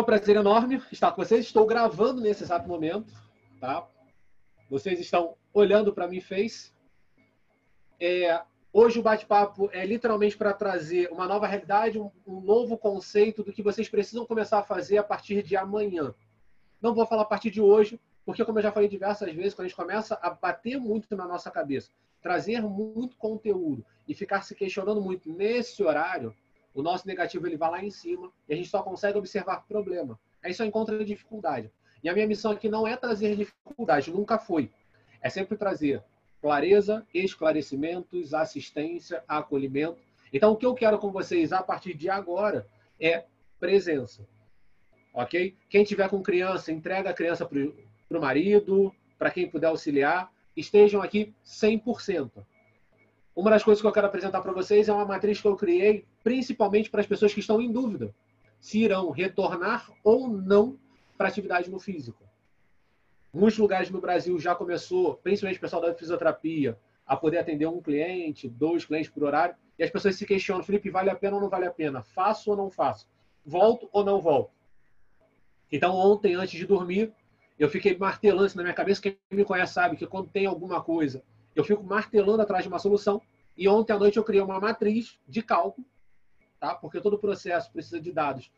um prazer enorme estar com vocês. Estou gravando nesse exato momento, tá? Vocês estão olhando para mim face. É, hoje o bate-papo é literalmente para trazer uma nova realidade, um, um, novo conceito do que vocês precisam começar a fazer a partir de amanhã. Não vou falar a partir de hoje, porque como eu já falei diversas vezes, quando a gente começa a bater muito na nossa cabeça, trazer muito conteúdo e ficar se questionando muito nesse horário, o nosso negativo ele vai lá em cima e a gente só consegue observar problema. Aí só encontra dificuldade. E a minha missão aqui não é trazer dificuldade, nunca foi. É sempre trazer clareza, esclarecimentos, assistência, acolhimento. Então, o que eu quero com vocês a partir de agora é presença. Ok? Quem tiver com criança, entrega a criança para o marido, para quem puder auxiliar. Estejam aqui 100%. Uma das coisas que eu quero apresentar para vocês é uma matriz que eu criei principalmente para as pessoas que estão em dúvida se irão retornar ou não para atividade no físico. Muitos lugares no Brasil já começou, principalmente o pessoal da fisioterapia, a poder atender um cliente, dois clientes por horário, e as pessoas se questionam, Felipe, vale a pena ou não vale a pena? Faço ou não faço? Volto ou não volto? Então, ontem, antes de dormir, eu fiquei martelando isso na minha cabeça. Quem me conhece sabe que quando tem alguma coisa, eu fico martelando atrás de uma solução. E ontem à noite eu criei uma matriz de cálculo tá? Porque todo o processo precisa de dados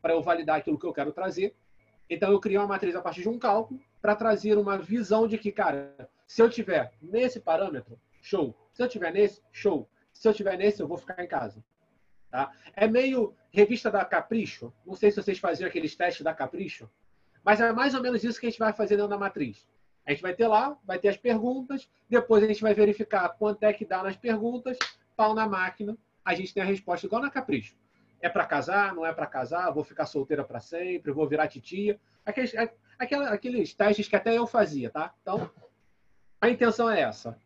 para eu validar aquilo que eu quero trazer. Então eu criei uma matriz a partir de um cálculo para trazer uma visão de que, cara, se eu tiver nesse parâmetro, show. Se eu tiver nesse, show. Se eu tiver nesse, eu vou ficar em casa. Tá? É meio revista da Capricho. Não sei se vocês faziam aqueles testes da Capricho, mas é mais ou menos isso que a gente vai fazer dentro da matriz. A gente vai ter lá, vai ter as perguntas, depois a gente vai verificar quanto é que dá nas perguntas, pau na máquina, a gente tem a resposta igual na Capricho. É para casar, não é para casar, vou ficar solteira para sempre, vou virar titia. Aqueles, aqueles, aqueles testes que até eu fazia, tá? Então, a intenção é essa.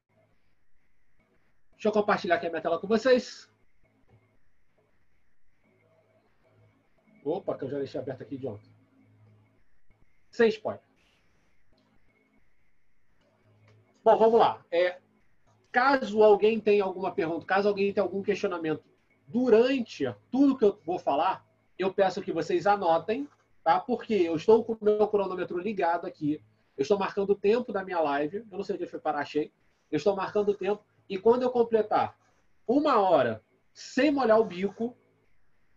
Deixa eu compartilhar aqui a minha tela com vocês. Opa, que eu já deixei aberto aqui de ontem. Sem spoiler. Bom, vamos lá. É, Caso alguém tenha alguma pergunta, caso alguém tenha algum questionamento durante tudo que eu vou falar, eu peço que vocês anotem, tá? Porque eu estou com o meu cronômetro ligado aqui. Eu estou marcando o tempo da minha live. Eu não sei onde foi parar, achei. Eu estou marcando o tempo. E quando eu completar uma hora sem molhar o bico,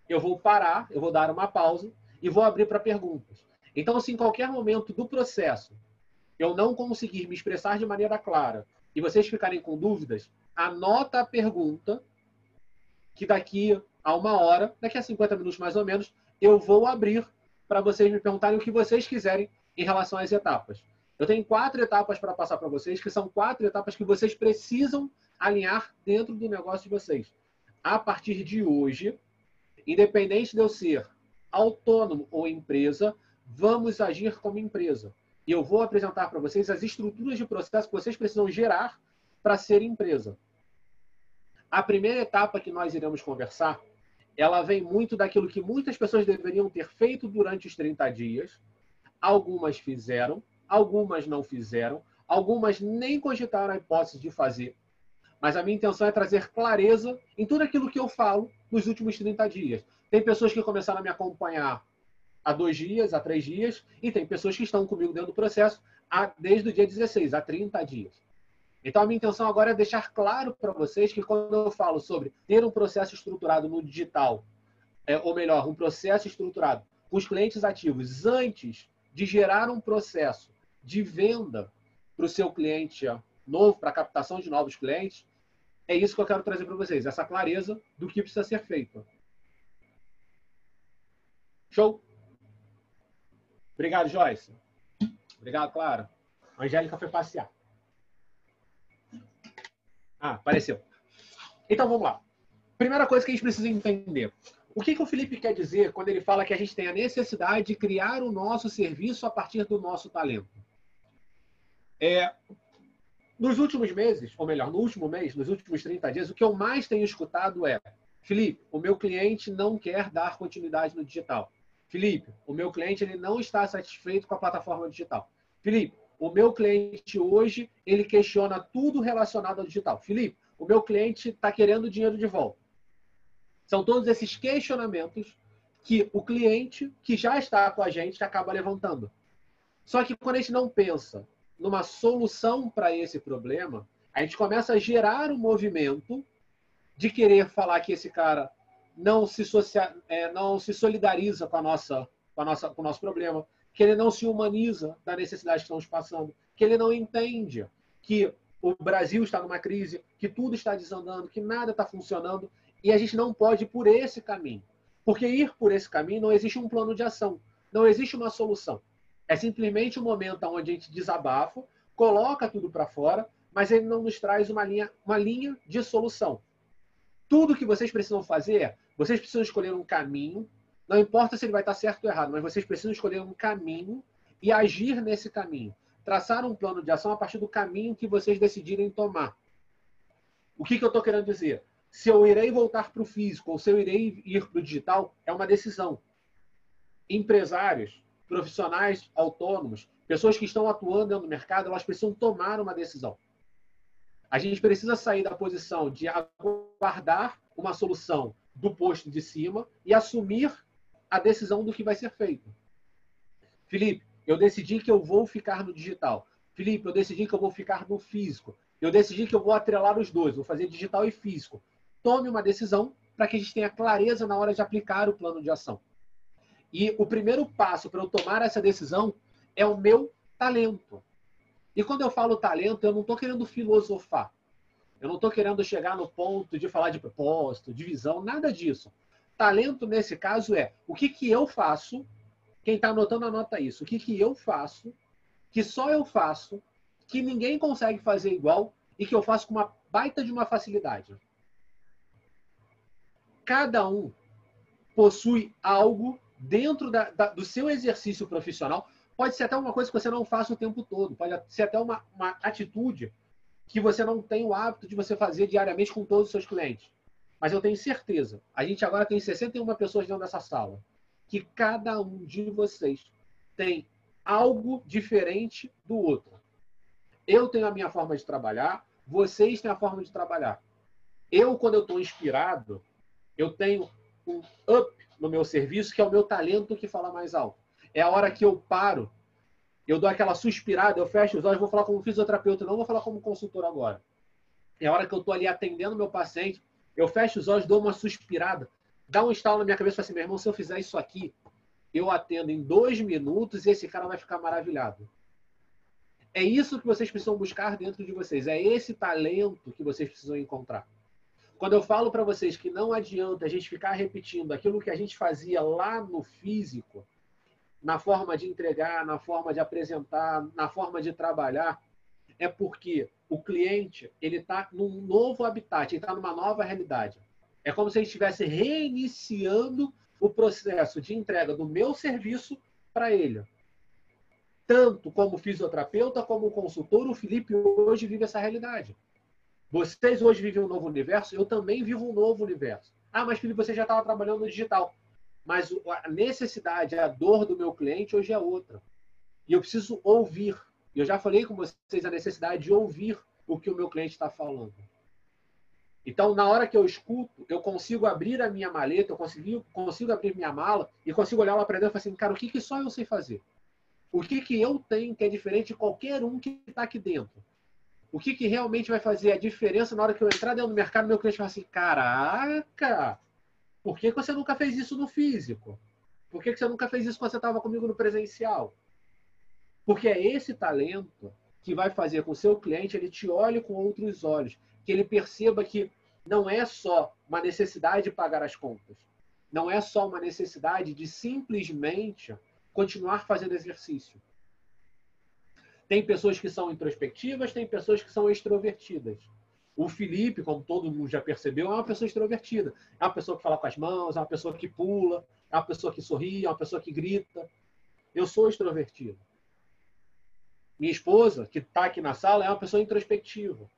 eu vou parar, eu vou dar uma pausa e vou abrir para perguntas. Então, se em qualquer momento do processo eu não conseguir me expressar de maneira clara e vocês ficarem com dúvidas, anota a pergunta que daqui a uma hora, daqui a 50 minutos mais ou menos, eu vou abrir para vocês me perguntarem o que vocês quiserem em relação às etapas. Eu tenho quatro etapas para passar para vocês, que são quatro etapas que vocês precisam alinhar dentro do negócio de vocês. A partir de hoje, independente de eu ser autônomo ou empresa, vamos agir como empresa. E eu vou apresentar para vocês as estruturas de processo que vocês precisam gerar para ser empresa. A primeira etapa que nós iremos conversar, ela vem muito daquilo que muitas pessoas deveriam ter feito durante os 30 dias. Algumas fizeram, algumas não fizeram, algumas nem cogitaram a hipótese de fazer. Mas a minha intenção é trazer clareza em tudo aquilo que eu falo nos últimos 30 dias. Tem pessoas que começaram a me acompanhar há dois dias, há três dias, e tem pessoas que estão comigo dentro do processo há, desde o dia 16, há 30 dias. Então, a minha intenção agora é deixar claro para vocês que quando eu falo sobre ter um processo estruturado no digital, é, ou melhor, um processo estruturado com os clientes ativos antes de gerar um processo de venda para o seu cliente novo, para a captação de novos clientes, é isso que eu quero trazer para vocês, essa clareza do que precisa ser feito. Show? Obrigado, Joyce. Obrigado, Clara. A Angélica foi passear. Ah, apareceu. Então vamos lá. Primeira coisa que a gente precisa entender. O que, que o Felipe quer dizer quando ele fala que a gente tem a necessidade de criar o nosso serviço a partir do nosso talento? É, nos últimos meses, ou melhor, no último mês, nos últimos 30 dias, o que eu mais tenho escutado é: Felipe, o meu cliente não quer dar continuidade no digital. Felipe, o meu cliente ele não está satisfeito com a plataforma digital. Felipe, o meu cliente hoje ele questiona tudo relacionado ao digital. Felipe, o meu cliente está querendo dinheiro de volta. São todos esses questionamentos que o cliente que já está com a gente acaba levantando. Só que quando a gente não pensa numa solução para esse problema, a gente começa a gerar um movimento de querer falar que esse cara não se, social, é, não se solidariza com, a nossa, com, a nossa, com o nosso problema, que ele não se humaniza da necessidade que estamos passando, que ele não entende que o Brasil está numa crise, que tudo está desandando, que nada está funcionando, e a gente não pode ir por esse caminho. Porque ir por esse caminho não existe um plano de ação, não existe uma solução. É simplesmente um momento onde a gente desabafa, coloca tudo para fora, mas ele não nos traz uma linha, uma linha de solução. Tudo que vocês precisam fazer, vocês precisam escolher um caminho, não importa se ele vai estar certo ou errado, mas vocês precisam escolher um caminho e agir nesse caminho. Traçar um plano de ação a partir do caminho que vocês decidirem tomar. O que, que eu estou querendo dizer? Se eu irei voltar para o físico ou se eu irei ir para o digital, é uma decisão. Empresários, profissionais autônomos, pessoas que estão atuando do mercado, elas precisam tomar uma decisão. A gente precisa sair da posição de aguardar uma solução do posto de cima e assumir a decisão do que vai ser feito. Felipe, eu decidi que eu vou ficar no digital. Felipe, eu decidi que eu vou ficar no físico. Eu decidi que eu vou atrelar os dois, vou fazer digital e físico. Tome uma decisão para que a gente tenha clareza na hora de aplicar o plano de ação. E o primeiro passo para eu tomar essa decisão é o meu talento. E quando eu falo talento, eu não estou querendo filosofar. Eu não estou querendo chegar no ponto de falar de propósito, de visão, nada disso. Talento, nesse caso, é o que, que eu faço. Quem está anotando, anota isso. O que, que eu faço, que só eu faço, que ninguém consegue fazer igual e que eu faço com uma baita de uma facilidade. Cada um possui algo dentro da, da, do seu exercício profissional Pode ser até uma coisa que você não faça o tempo todo. Pode ser até uma, uma atitude que você não tem o hábito de você fazer diariamente com todos os seus clientes. Mas eu tenho certeza, a gente agora tem 61 pessoas dentro dessa sala, que cada um de vocês tem algo diferente do outro. Eu tenho a minha forma de trabalhar, vocês têm a forma de trabalhar. Eu, quando eu estou inspirado, eu tenho um up no meu serviço, que é o meu talento que fala mais alto. É a hora que eu paro, eu dou aquela suspirada, eu fecho os olhos, vou falar como fisioterapeuta, não vou falar como consultor agora. É a hora que eu estou ali atendendo meu paciente, eu fecho os olhos, dou uma suspirada, dá um estalo na minha cabeça e assim, meu irmão, se eu fizer isso aqui, eu atendo em dois minutos e esse cara vai ficar maravilhado. É isso que vocês precisam buscar dentro de vocês. É esse talento que vocês precisam encontrar. Quando eu falo para vocês que não adianta a gente ficar repetindo aquilo que a gente fazia lá no físico, na forma de entregar, na forma de apresentar, na forma de trabalhar, é porque o cliente ele está num novo habitat, ele está numa nova realidade. É como se ele estivesse reiniciando o processo de entrega do meu serviço para ele. Tanto como fisioterapeuta, como consultor, o Felipe hoje vive essa realidade. Vocês hoje vivem um novo universo, eu também vivo um novo universo. Ah, mas Felipe, você já estava trabalhando no digital mas a necessidade, a dor do meu cliente hoje é outra. E eu preciso ouvir. Eu já falei com vocês a necessidade de ouvir o que o meu cliente está falando. Então, na hora que eu escuto, eu consigo abrir a minha maleta, eu consigo, consigo abrir minha mala e consigo olhar lá para dentro e falar assim, cara, o que, que só eu sei fazer? O que, que eu tenho que é diferente de qualquer um que está aqui dentro? O que, que realmente vai fazer a diferença na hora que eu entrar dentro do mercado, meu cliente fala assim, caraca, por que, você nunca fez isso no físico? Por que, você nunca fez isso quando você estava comigo no presencial? Porque é esse talento que vai fazer com o seu cliente ele te olhe com outros olhos, que ele perceba que não é só uma necessidade de pagar as contas, não é só uma necessidade de simplesmente continuar fazendo exercício. Tem pessoas que são introspectivas, tem pessoas que são extrovertidas. O Felipe, como todo mundo já percebeu, é uma pessoa extrovertida. É uma pessoa que fala com as mãos, é uma pessoa que pula, é uma pessoa que sorri, é uma pessoa que grita. Eu sou extrovertido. Minha esposa, que está aqui na sala, é uma pessoa introspectiva.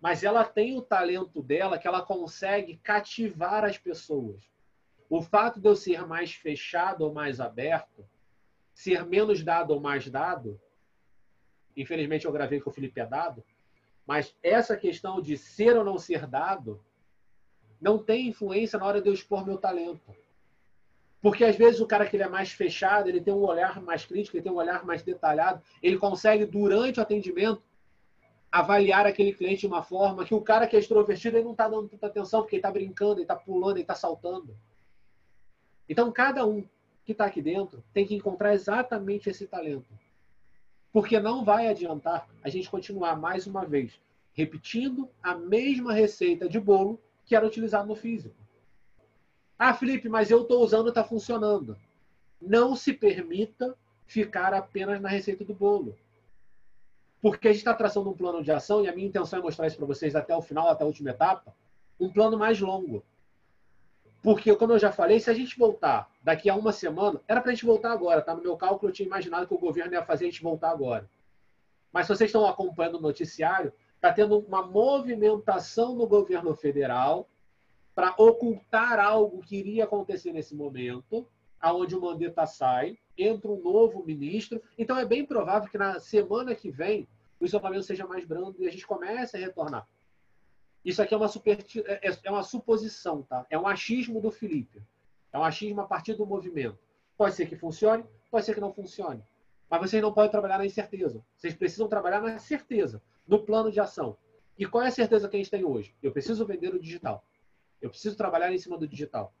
Mas ela tem o talento dela que ela consegue cativar as pessoas. O fato de eu ser mais fechado ou mais aberto, ser menos dado ou mais dado, infelizmente eu gravei com o Felipe é dado, mas essa questão de ser ou não ser dado não tem influência na hora de eu expor meu talento. Porque às vezes o cara que ele é mais fechado, ele tem um olhar mais crítico, ele tem um olhar mais detalhado, ele consegue, durante o atendimento, avaliar aquele cliente de uma forma que o cara que é extrovertido ele não está dando tanta atenção, porque ele está brincando, ele está pulando, ele está saltando. Então, cada um que está aqui dentro tem que encontrar exatamente esse talento. Porque não vai adiantar a gente continuar mais uma vez repetindo a mesma receita de bolo que era utilizado no físico. Ah, Felipe, mas eu estou usando e está funcionando. Não se permita ficar apenas na receita do bolo. Porque a gente está traçando um plano de ação, e a minha intenção é mostrar isso para vocês até o final, até a última etapa, um plano mais longo. Porque, como eu já falei, se a gente voltar daqui a uma semana, era para a gente voltar agora, tá? No meu cálculo, eu tinha imaginado que o governo ia fazer a gente voltar agora. Mas se vocês estão acompanhando o noticiário, está tendo uma movimentação no governo federal para ocultar algo que iria acontecer nesse momento, aonde o Mandetta sai, entra um novo ministro. Então é bem provável que na semana que vem o isolamento seja mais brando e a gente comece a retornar. Isso aqui é uma, super, é, é uma suposição, tá? É um achismo do Felipe. É um achismo a partir do movimento. Pode ser que funcione, pode ser que não funcione. Mas vocês não podem trabalhar na incerteza. Vocês precisam trabalhar na certeza, no plano de ação. E qual é a certeza que a gente tem hoje? Eu preciso vender o digital. Eu preciso trabalhar em cima do digital.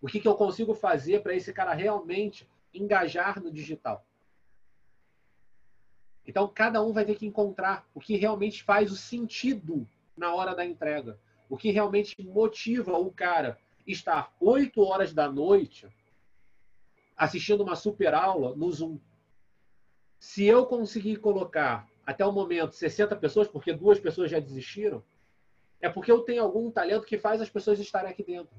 O que, que eu consigo fazer para esse cara realmente engajar no digital? Então, cada um vai ter que encontrar o que realmente faz o sentido na hora da entrega. O que realmente motiva o cara estar 8 horas da noite assistindo uma super aula no Zoom. Se eu conseguir colocar até o momento 60 pessoas, porque duas pessoas já desistiram, é porque eu tenho algum talento que faz as pessoas estarem aqui dentro.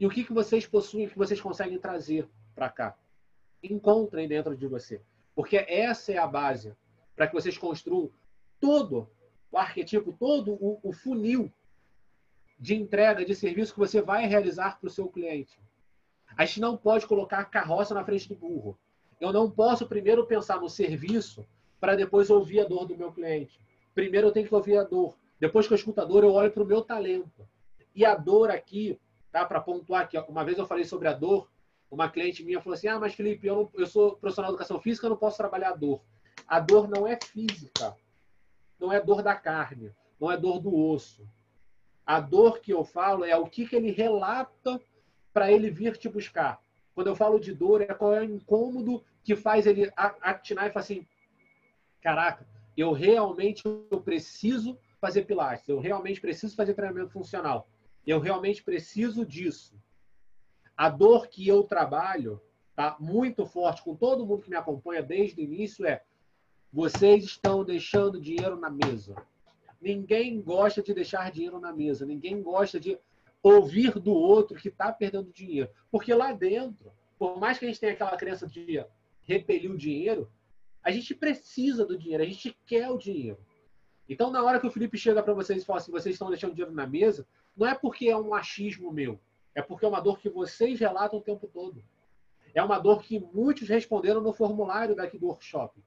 E o que, que vocês possuem, que vocês conseguem trazer para cá? Encontrem dentro de você. Porque essa é a base para que vocês construam todo o arquetipo, todo o, o funil de entrega de serviço que você vai realizar para o seu cliente. A gente não pode colocar a carroça na frente do burro. Eu não posso primeiro pensar no serviço para depois ouvir a dor do meu cliente. Primeiro eu tenho que ouvir a dor. Depois que eu escuto a dor, eu olho para o meu talento. E a dor aqui, tá? Para pontuar que uma vez eu falei sobre a dor, uma cliente minha falou assim: Ah, mas Felipe, eu, não, eu sou profissional de educação física, eu não posso trabalhar a dor. A dor não é física. Não é dor da carne. Não é dor do osso. A dor que eu falo é o que, que ele relata para ele vir te buscar. Quando eu falo de dor, é qual é o incômodo que faz ele atinar e falar assim: caraca, eu realmente eu preciso fazer pilates, eu realmente preciso fazer treinamento funcional, eu realmente preciso disso. A dor que eu trabalho, tá muito forte com todo mundo que me acompanha desde o início é vocês estão deixando dinheiro na mesa. Ninguém gosta de deixar dinheiro na mesa. Ninguém gosta de ouvir do outro que está perdendo dinheiro. Porque lá dentro, por mais que a gente tenha aquela crença de repelir o dinheiro, a gente precisa do dinheiro, a gente quer o dinheiro. Então, na hora que o Felipe chega para vocês e fala assim, vocês estão deixando dinheiro na mesa, não é porque é um achismo meu, é porque é uma dor que vocês relatam o tempo todo. É uma dor que muitos responderam no formulário daqui do workshop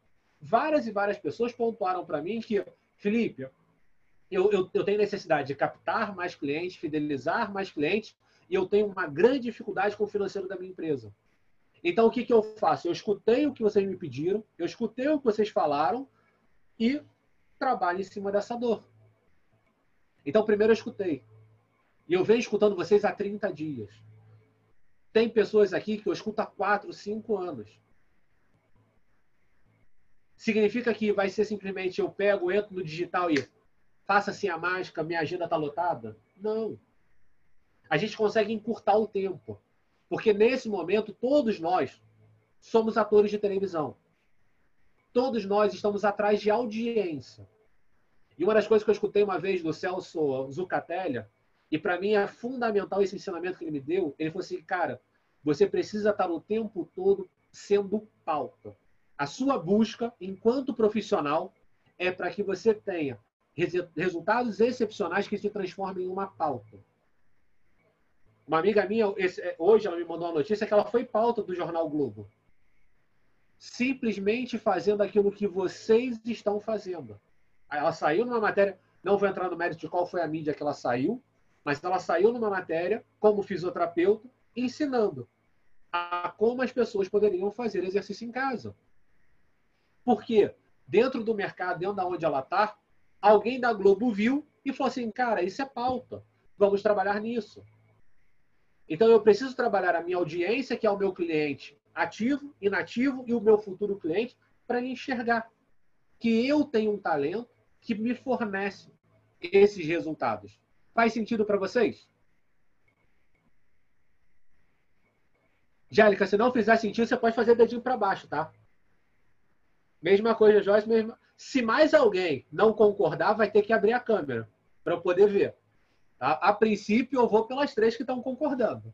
várias e várias pessoas pontuaram para mim que, Felipe, eu, eu, eu tenho necessidade de captar mais clientes, fidelizar mais clientes, e eu tenho uma grande dificuldade com o financeiro da minha empresa. Então, o que, que eu faço? Eu escutei o que vocês me pediram, eu escutei o que vocês falaram e trabalho em cima dessa dor. Então, primeiro eu escutei. E eu venho escutando vocês há 30 dias. Tem pessoas aqui que eu escuto há 4, 5 anos. Significa que vai ser simplesmente eu pego, entro no digital e faça assim a mágica, minha agenda está lotada? Não. A gente consegue encurtar o tempo. Porque nesse momento, todos nós somos atores de televisão. Todos nós estamos atrás de audiência. E uma das coisas que eu escutei uma vez do Celso Zucatelli, e para mim é fundamental esse ensinamento que ele me deu, ele falou assim, cara, você precisa estar o tempo todo sendo pauta. A sua busca, enquanto profissional, é para que você tenha resultados excepcionais que se transformem em uma pauta. Uma amiga minha, é, hoje, ela me mandou uma notícia que ela foi pauta do Jornal Globo. Simplesmente fazendo aquilo que vocês estão fazendo. Ela saiu numa matéria, não vou entrar no mérito de qual foi a mídia que ela saiu, mas ela saiu numa matéria como fisioterapeuta ensinando a como as pessoas poderiam fazer exercício em casa. Porque dentro do mercado, dentro da onde ela está, alguém da Globo viu e falou assim, cara, isso é pauta, vamos trabalhar nisso. Então eu preciso trabalhar a minha audiência, que é o meu cliente ativo, inativo e o meu futuro cliente, para enxergar que eu tenho um talento que me fornece esses resultados. Faz sentido para vocês? Jélica, se não fizer sentido, você pode fazer dedinho para baixo, tá? Mesma coisa, Joyce, mesma. Se mais alguém não concordar, vai ter que abrir a câmera para eu poder ver. Tá? A princípio, eu vou pelas três que estão concordando.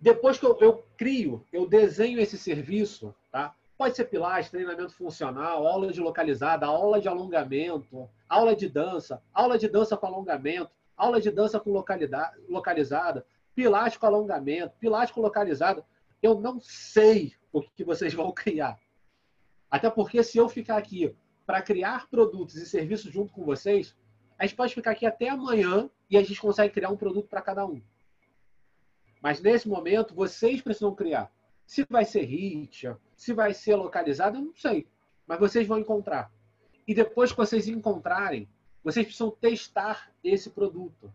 Depois que eu, eu, crio, eu desenho esse serviço, tá? Pode ser pilares, treinamento funcional, aula de localizada, aula de alongamento, aula de dança, aula de dança com alongamento, aula de dança com localizada, pilates com alongamento, pilates com localizada. Eu não sei o que vocês vão criar. Até porque se eu ficar aqui para criar produtos e serviços junto com vocês, a gente pode ficar aqui até amanhã e a gente consegue criar um produto para cada um. Mas nesse momento, vocês precisam criar. Se vai ser hit, se vai ser localizado, eu não sei. Mas vocês vão encontrar. E depois que vocês encontrarem, vocês precisam testar esse produto.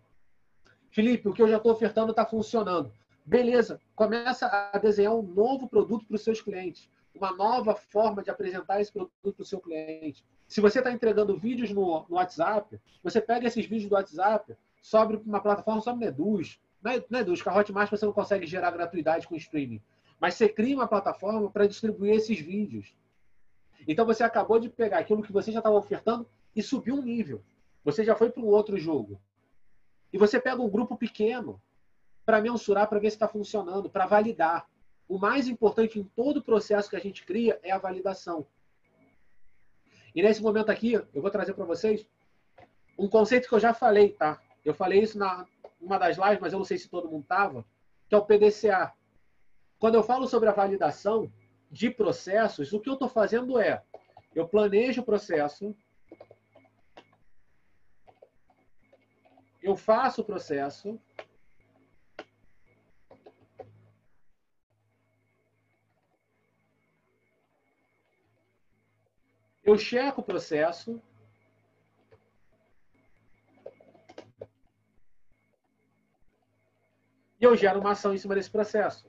Felipe, o que eu já estou ofertando está funcionando. Beleza, começa a desenhar um novo produto para os seus clientes. Uma nova forma de apresentar esse produto para o seu cliente. Se você está entregando vídeos no, no, WhatsApp, você pega esses vídeos do WhatsApp, sobe para uma plataforma, sobe no Eduz. É Eduz, com a Hotmart você não consegue gerar gratuidade com streaming. Mas você cria uma plataforma para distribuir esses vídeos. Então você acabou de pegar aquilo que você já estava ofertando e subir um nível. Você já foi para um outro jogo. E você pega um grupo pequeno para mensurar, para ver se está funcionando, para validar. O mais importante em todo o processo que a gente cria é a validação. E nesse momento aqui, eu vou trazer para vocês um conceito que eu já falei, tá? Eu falei isso na uma das lives, mas eu não sei se todo mundo estava, que é o PDCA. Quando eu falo sobre a validação de processos, o que eu estou fazendo é, eu planejo o processo, eu faço o processo, eu checo o processo, e eu gero uma ação em cima desse processo.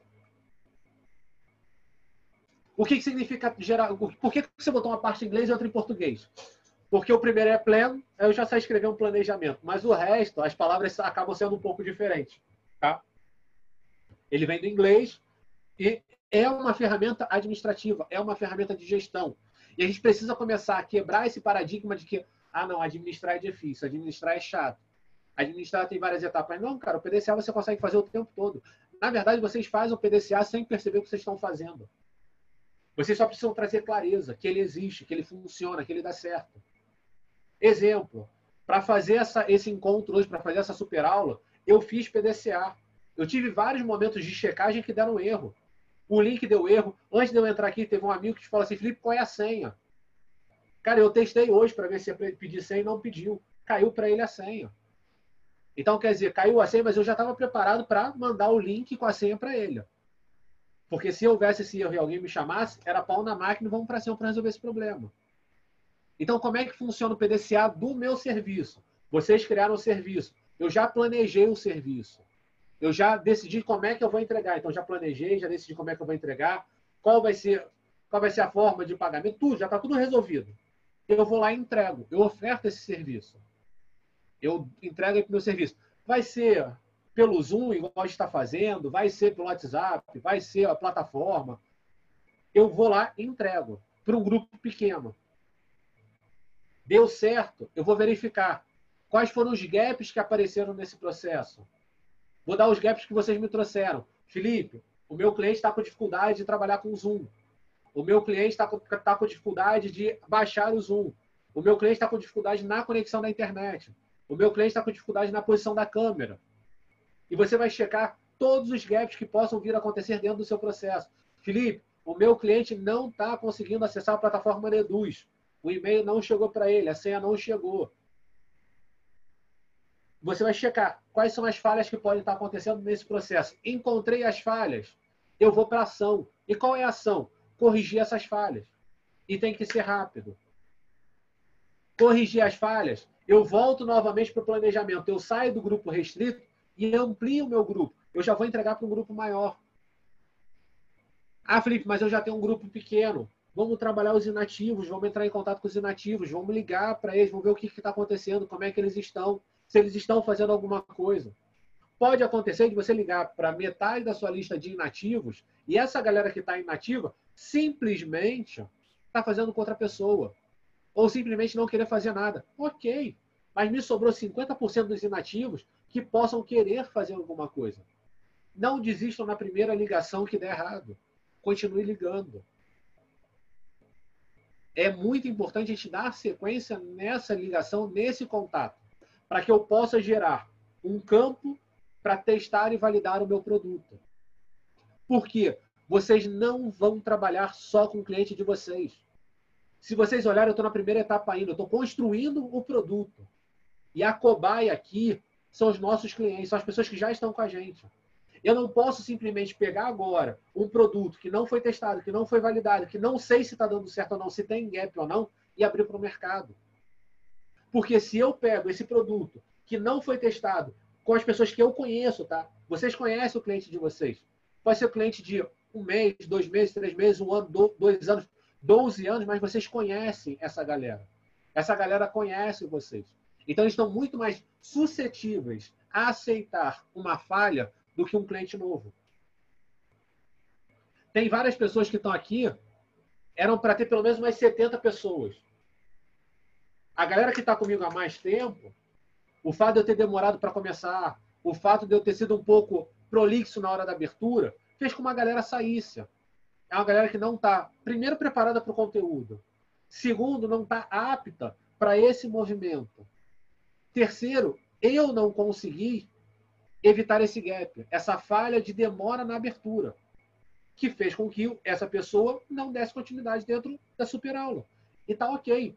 O que, que significa gerar? Por que você botou uma parte em inglês e outra em português? Porque o primeiro é pleno, eu já sei escrever um planejamento, mas o resto, as palavras acabam sendo um pouco diferentes. Tá? Ele vem do inglês e é uma ferramenta administrativa, é uma ferramenta de gestão. E a gente precisa começar a quebrar esse paradigma de que, ah, não, administrar é difícil, administrar é chato. Administrar tem várias etapas. Não, cara, o PDCA você consegue fazer o tempo todo. Na verdade, vocês fazem o PDCA sem perceber o que vocês estão fazendo. Vocês só precisam trazer clareza, que ele existe, que ele funciona, que ele dá certo. Exemplo, para fazer essa, esse encontro hoje, para fazer essa super aula, eu fiz PDCA. Eu tive vários momentos de checagem que deram erro. O link deu erro. Antes de eu entrar aqui, teve um amigo que te falou assim, Felipe, qual é a senha? Cara, eu testei hoje para ver se ia pedir senha e não pediu. Caiu para ele a senha. Então, quer dizer, caiu a senha, mas eu já estava preparado para mandar o link com a senha para ele. Porque se houvesse esse erro e alguém me chamasse, era pau na máquina e vamos para cima para resolver esse problema. Então, como é que funciona o PDCA do meu serviço? Vocês criaram o serviço. Eu já planejei o serviço. Eu já decidi como é que eu vou entregar. Então, já planejei, já decidi como é que eu vou entregar, qual vai ser, qual vai ser a forma de pagamento, tudo, já está tudo resolvido. Eu vou lá e entrego. Eu oferto esse serviço. Eu entrego o meu serviço. Vai ser pelo Zoom, igual a gente está fazendo, vai ser pelo WhatsApp, vai ser a plataforma. Eu vou lá e entrego para um grupo pequeno. Deu certo, eu vou verificar quais foram os gaps que apareceram nesse processo. Vou dar os gaps que vocês me trouxeram. Felipe, o meu cliente está com dificuldade de trabalhar com o Zoom. O meu cliente está com, tá com dificuldade de baixar o Zoom. O meu cliente está com dificuldade na conexão da internet. O meu cliente está com dificuldade na posição da câmera. E você vai checar todos os gaps que possam vir a acontecer dentro do seu processo. Felipe, o meu cliente não está conseguindo acessar a plataforma Reduz. O e-mail não chegou para ele, a senha não chegou. Você vai checar quais são as falhas que podem estar acontecendo nesse processo. Encontrei as falhas, eu vou para ação. E qual é a ação? Corrigir essas falhas. E tem que ser rápido. Corrigir as falhas, eu volto novamente para o planejamento. Eu saio do grupo restrito e amplio o meu grupo. Eu já vou entregar para um grupo maior. Ah, Felipe, mas eu já tenho um grupo pequeno. Vamos trabalhar os inativos, vamos entrar em contato com os inativos, vamos ligar para eles, vamos ver o que está acontecendo, como é que eles estão, se eles estão fazendo alguma coisa. Pode acontecer de você ligar para metade da sua lista de inativos e essa galera que está inativa simplesmente está fazendo com outra pessoa. Ou simplesmente não querer fazer nada. Ok. Mas me sobrou 50% dos inativos que possam querer fazer alguma coisa. Não desistam na primeira ligação que der errado. Continue ligando. É muito importante a gente dar sequência nessa ligação, nesse contato, para que eu possa gerar um campo para testar e validar o meu produto. Por quê? Vocês não vão trabalhar só com o cliente de vocês. Se vocês olharem, eu estou na primeira etapa ainda, eu estou construindo o produto. E a cobaia aqui são os nossos clientes, são as pessoas que já estão com a gente. Eu não posso simplesmente pegar agora um produto que não foi testado, que não foi validado, que não sei se está dando certo ou não, se tem gap ou não, e abrir para o mercado. Porque se eu pego esse produto que não foi testado, com as pessoas que eu conheço, tá? Vocês conhecem o cliente de vocês. Pode ser cliente de um mês, dois meses, três meses, um ano, dois anos, doze anos, mas vocês conhecem essa galera. Essa galera conhece vocês. Então, eles estão muito mais suscetíveis a aceitar uma falha do que um cliente novo. Tem várias pessoas que estão aqui, eram para ter pelo menos umas 70 pessoas. A galera que está comigo há mais tempo, o fato de eu ter demorado para começar, o fato de eu ter sido um pouco prolixo na hora da abertura, fez com que uma galera saísse. É uma galera que não está, primeiro, preparada para o conteúdo. Segundo, não está apta para esse movimento. Terceiro, eu não consegui evitar esse gap, essa falha de demora na abertura, que fez com que essa pessoa não desse continuidade dentro da super aula. E tá ok.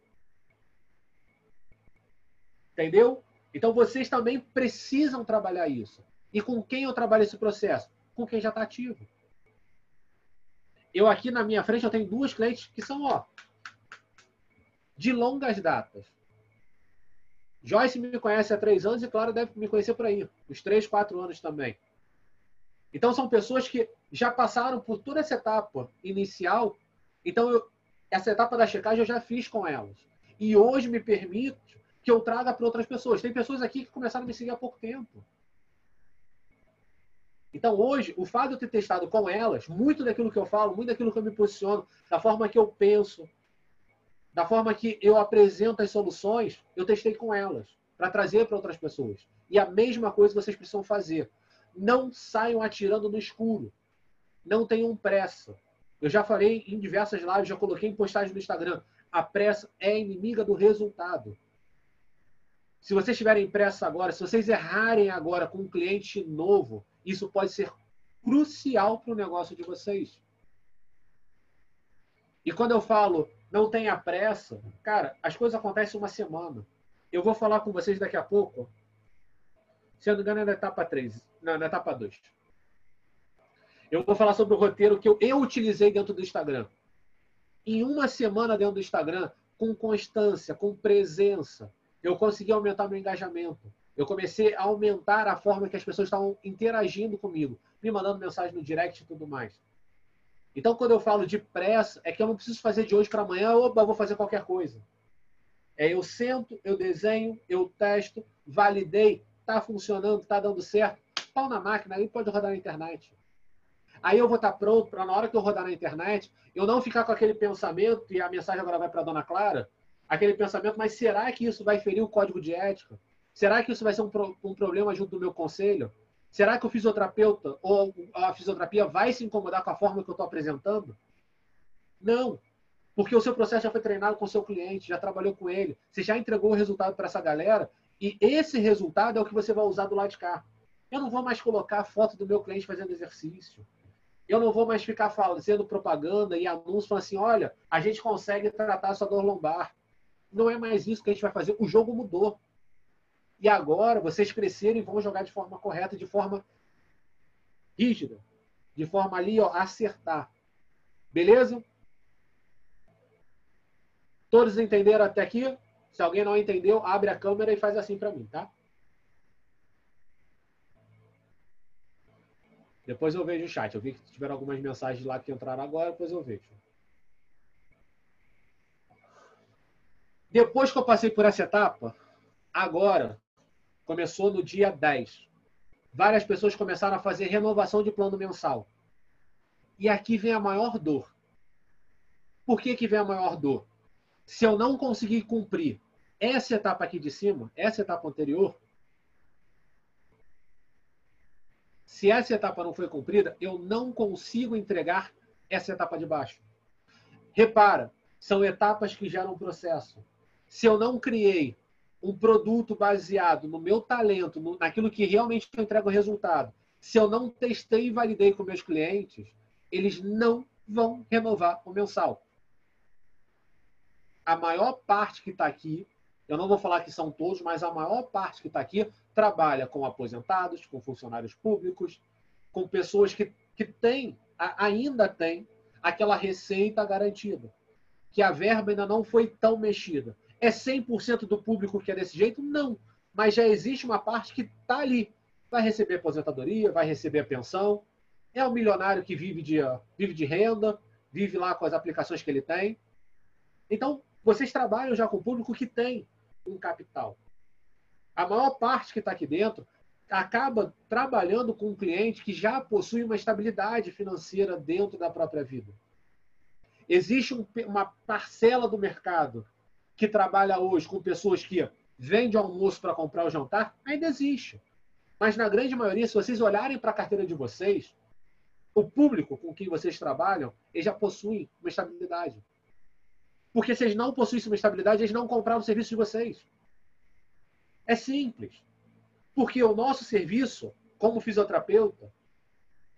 Entendeu? Então vocês também precisam trabalhar isso. E com quem eu trabalho esse processo? Com quem já está ativo. Eu aqui na minha frente eu tenho duas clientes que são ó, de longas datas. Joyce me conhece há três anos e Clara deve me conhecer por aí, uns três, quatro anos também. Então são pessoas que já passaram por toda essa etapa inicial. Então eu, essa etapa da checagem eu já fiz com elas. E hoje me permite que eu traga para outras pessoas. Tem pessoas aqui que começaram a me seguir há pouco tempo. Então, hoje, o fato de eu ter testado com elas, muito daquilo que eu falo, muito daquilo que eu me posiciono, da forma que eu penso, da forma que eu apresento as soluções, eu testei com elas, para trazer para outras pessoas. E a mesma coisa vocês precisam fazer. Não saiam atirando no escuro. Não tenham pressa. Eu já falei em diversas lives, já coloquei em postagem no Instagram. A pressa é inimiga do resultado. Se vocês tiverem pressa agora, se vocês errarem agora com um cliente novo, isso pode ser crucial para o negócio de vocês. E quando eu falo não tenha pressa, cara, as coisas acontecem uma semana. Eu vou falar com vocês daqui a pouco. Se eu não me engano, é na etapa 3, não, na etapa 2. Eu vou falar sobre o roteiro que eu, eu utilizei dentro do Instagram. Em uma semana dentro do Instagram, com constância, com presença, eu consegui aumentar meu engajamento. Eu comecei a aumentar a forma que as pessoas estavam interagindo comigo, me mandando mensagem no direct e tudo mais. Então, quando eu falo de pressa, é que eu não preciso fazer de hoje para amanhã, opa, vou fazer qualquer coisa. É, eu sento, eu desenho, eu testo, validei, está funcionando, está dando certo, pau na máquina, aí pode rodar na internet. Aí eu vou estar tá pronto para, na hora que eu rodar na internet, eu não ficar com aquele pensamento, e a mensagem agora vai para dona Clara, aquele pensamento, mas será que isso vai ferir o código de ética? Será que isso vai ser um, pro, um problema junto do meu conselho? Será que o fisioterapeuta ou a fisioterapia vai se incomodar com a forma que eu estou apresentando? Não. Porque o seu processo já foi treinado com o seu cliente, já trabalhou com ele, você já entregou o resultado para essa galera e esse resultado é o que você vai usar do lado de cá. Eu não vou mais colocar a foto do meu cliente fazendo exercício. Eu não vou mais ficar fazendo propaganda e anúncio falando assim: olha, a gente consegue tratar a sua dor lombar. não é mais isso que a gente vai fazer. O jogo mudou. E agora vocês cresceram e vão jogar de forma correta, de forma rígida, de forma ali, ó, acertar. Beleza? Todos entenderam até aqui? Se alguém não entendeu, abre a câmera e faz assim para mim, tá? Depois eu vejo o chat. Eu vi que tiveram algumas mensagens lá que entraram agora, depois eu vejo. Depois que eu passei por essa etapa, agora, começou no dia 10. Várias pessoas começaram a fazer renovação de plano mensal. E aqui vem a maior dor. Por que, que vem a maior dor? Se eu não conseguir cumprir essa etapa aqui de cima, essa etapa anterior, se essa etapa não foi cumprida, eu não consigo entregar essa etapa de baixo. Repara, são etapas que geram processo se eu não criei um produto baseado no meu talento, no, naquilo que realmente eu entrego resultado, se eu não testei e validei com meus clientes, eles não vão renovar o mensal. A maior parte que está aqui, eu não vou falar que são todos, mas a maior parte que está aqui trabalha com aposentados, com funcionários públicos, com pessoas que, que têm, ainda têm, aquela receita garantida, que a verba ainda não foi tão mexida. É 100% do público que é desse jeito? Não. Mas já existe uma parte que está ali. Vai receber aposentadoria, vai receber a pensão. É um milionário que vive de, vive de renda, vive lá com as aplicações que ele tem. Então, vocês trabalham já com o público que tem um capital. A maior parte que está aqui dentro acaba trabalhando com um cliente que já possui uma estabilidade financeira dentro da própria vida. Existe um, uma parcela do mercado que trabalha hoje com pessoas que vende almoço para comprar o jantar, ainda existe. Mas na grande maioria, se vocês olharem para a carteira de vocês, o público com quem vocês trabalham, eles já possuem uma estabilidade. Porque se eles não possuíssem uma estabilidade, eles não compravam o serviço de vocês. É simples. Porque o nosso serviço, como fisioterapeuta,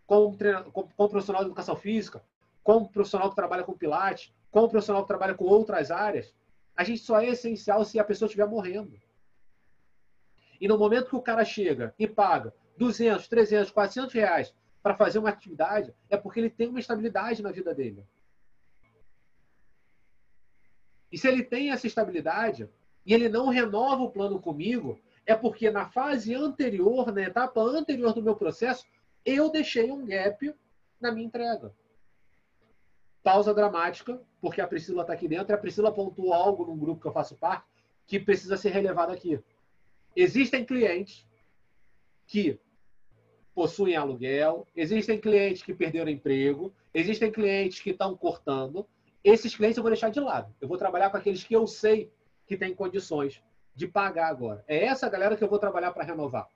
como, como, como profissional de educação física, como profissional que trabalha com pilates, como profissional que trabalha com outras áreas, a gente só é essencial se a pessoa estiver morrendo. E no momento que o cara chega e paga 200, 300, 400 reais para fazer uma atividade, é porque ele tem uma estabilidade na vida dele. E se ele tem essa estabilidade e ele não renova o plano comigo, é porque na fase anterior, na etapa anterior do meu processo, eu deixei um gap na minha entrega pausa dramática, porque a Priscila está aqui dentro, e a Priscila pontuou algo num grupo que eu faço parte que precisa ser relevado aqui. Existem clientes que possuem aluguel, existem clientes que perderam emprego, existem clientes que estão cortando. Esses clientes eu vou deixar de lado. Eu vou trabalhar com aqueles que eu sei que têm condições de pagar agora. É essa galera que eu vou trabalhar para renovar.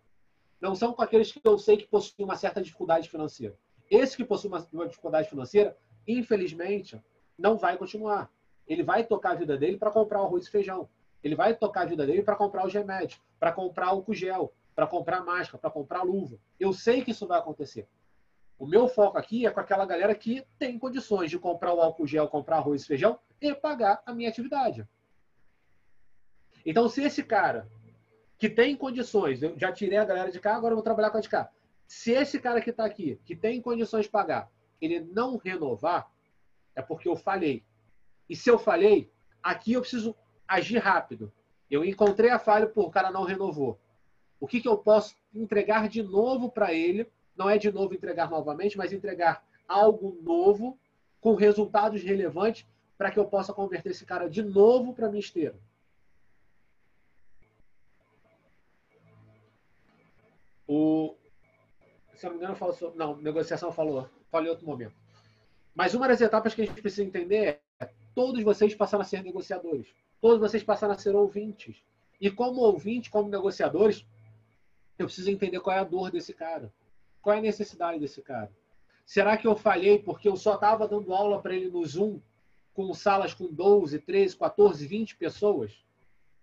Não são com aqueles que eu sei que possuem uma certa dificuldade financeira. Esse que possui uma dificuldade financeira, infelizmente, não vai continuar. Ele vai tocar a vida dele para comprar o arroz e feijão. Ele vai tocar a vida dele para comprar os remédios, para comprar o gel, para comprar máscara, para comprar luva. Eu sei que isso vai acontecer. O meu foco aqui é com aquela galera que tem condições de comprar o álcool gel, comprar arroz e feijão e pagar a minha atividade. Então, se esse cara que tem condições, eu já tirei a galera de cá, agora eu vou trabalhar com a de cá. Se esse cara que está aqui, que tem condições de pagar, ele não renovar, é porque eu falhei. E se eu falhei, aqui eu preciso agir rápido. Eu encontrei a falha, por o cara não renovou. O que, que eu posso entregar de novo para ele? Não é de novo entregar novamente, mas entregar algo novo, com resultados relevantes, para que eu possa converter esse cara de novo para minha esteira. O, se eu não me engano, falou sobre, não, negociação falou falei outro momento. Mas uma das etapas que a gente precisa entender é todos vocês passaram a ser negociadores. Todos vocês passaram a ser ouvintes. E como ouvinte, como negociadores, eu preciso entender qual é a dor desse cara. Qual é a necessidade desse cara. Será que eu falhei porque eu só estava dando aula para ele no Zoom, com salas com 12, 13, 14, 20 pessoas?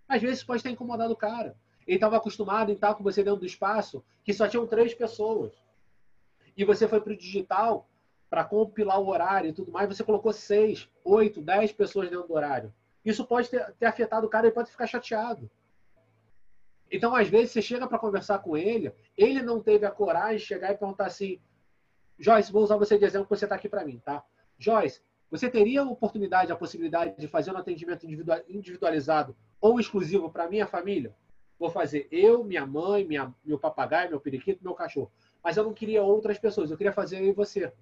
Às vezes pode ter incomodado o cara. Ele estava acostumado em estar com você dentro do espaço que só tinham três pessoas e você foi para o digital para compilar o horário e tudo mais, você colocou seis, oito, dez pessoas dentro do horário. Isso pode ter, ter afetado o cara, ele pode ficar chateado. Então, às vezes, você chega para conversar com ele, ele não teve a coragem de chegar e perguntar assim: Joyce, vou usar você de exemplo, que você está aqui para mim, tá? Joyce, você teria a oportunidade, a possibilidade de fazer um atendimento individualizado ou exclusivo para minha família? Vou fazer eu, minha mãe, minha, meu papagaio, meu periquito, meu cachorro. Mas eu não queria outras pessoas, eu queria fazer eu e você.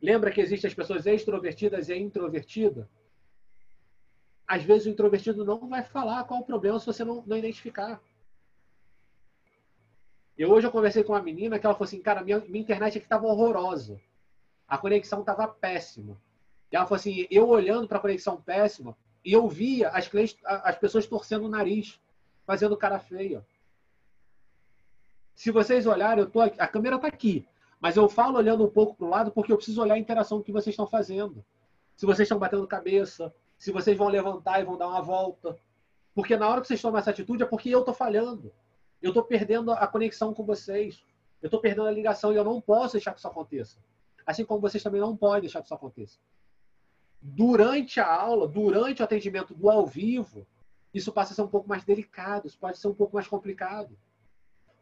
Lembra que existem as pessoas extrovertidas e introvertidas? Às vezes o introvertido não vai falar qual o problema se você não, não identificar. Eu hoje eu conversei com uma menina que ela falou assim, cara, minha, minha internet aqui estava horrorosa. A conexão estava péssima. E ela falou assim, eu olhando para a conexão péssima, e eu via as, clientes, as pessoas torcendo o nariz, fazendo cara feia. Se vocês olharem, eu tô aqui, a câmera está aqui, mas eu falo olhando um pouco para o lado porque eu preciso olhar a interação que vocês estão fazendo. Se vocês estão batendo cabeça, se vocês vão levantar e vão dar uma volta. Porque na hora que vocês tomam essa atitude é porque eu estou falhando. Eu estou perdendo a conexão com vocês. Eu estou perdendo a ligação e eu não posso deixar que isso aconteça. Assim como vocês também não podem deixar que isso aconteça. Durante a aula, durante o atendimento do ao vivo, isso passa a ser um pouco mais delicado, isso pode ser um pouco mais complicado.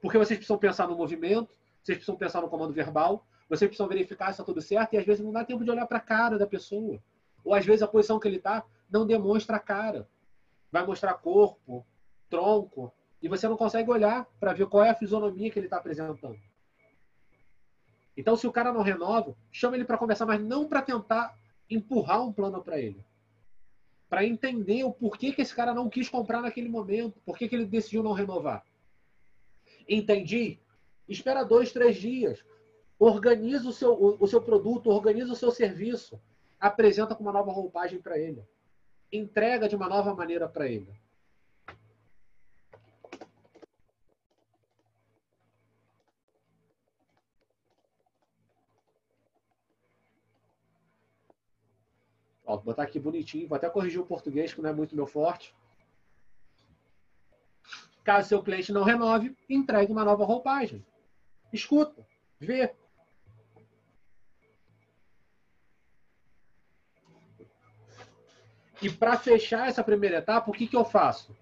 Porque vocês precisam pensar no movimento, vocês precisam pensar no comando verbal, vocês precisam verificar se está tudo certo, e às vezes não dá tempo de olhar para a cara da pessoa. Ou às vezes a posição que ele está não demonstra a cara. Vai mostrar corpo, tronco, e você não consegue olhar para ver qual é a fisionomia que ele está apresentando. Então, se o cara não renova, chama ele para conversar, mas não para tentar empurrar um plano para ele. Para entender o porquê que esse cara não quis comprar naquele momento, por que ele decidiu não renovar. Entendi? Espera dois, três dias. Organiza o seu, o, o seu produto, organiza o seu serviço. Apresenta com uma nova roupagem para ele. Entrega de uma nova maneira para ele. Ó, vou botar aqui bonitinho, vou até corrigir o português, que não é muito meu forte. Caso seu cliente não renove, entregue uma nova roupagem. Escuta, vê. E para fechar essa primeira etapa, o que, que eu faço?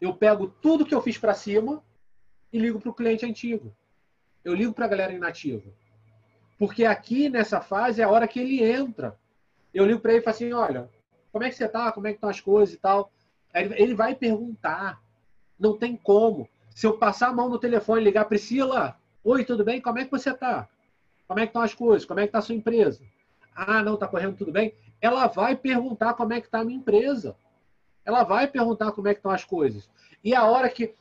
Eu pego tudo que eu fiz para cima e ligo para o cliente antigo. Eu ligo para a galera inativa. Porque aqui nessa fase é a hora que ele entra eu ligo para ele e falo assim, olha, como é que você tá? Como é que estão as coisas e tal? Aí ele vai perguntar. Não tem como. Se eu passar a mão no telefone e ligar, Priscila, oi, tudo bem? Como é que você tá? Como é que estão as coisas? Como é que está a sua empresa? Ah, não, está correndo tudo bem? Ela vai perguntar como é que está a minha empresa. Ela vai perguntar como é que estão as coisas. E a hora que,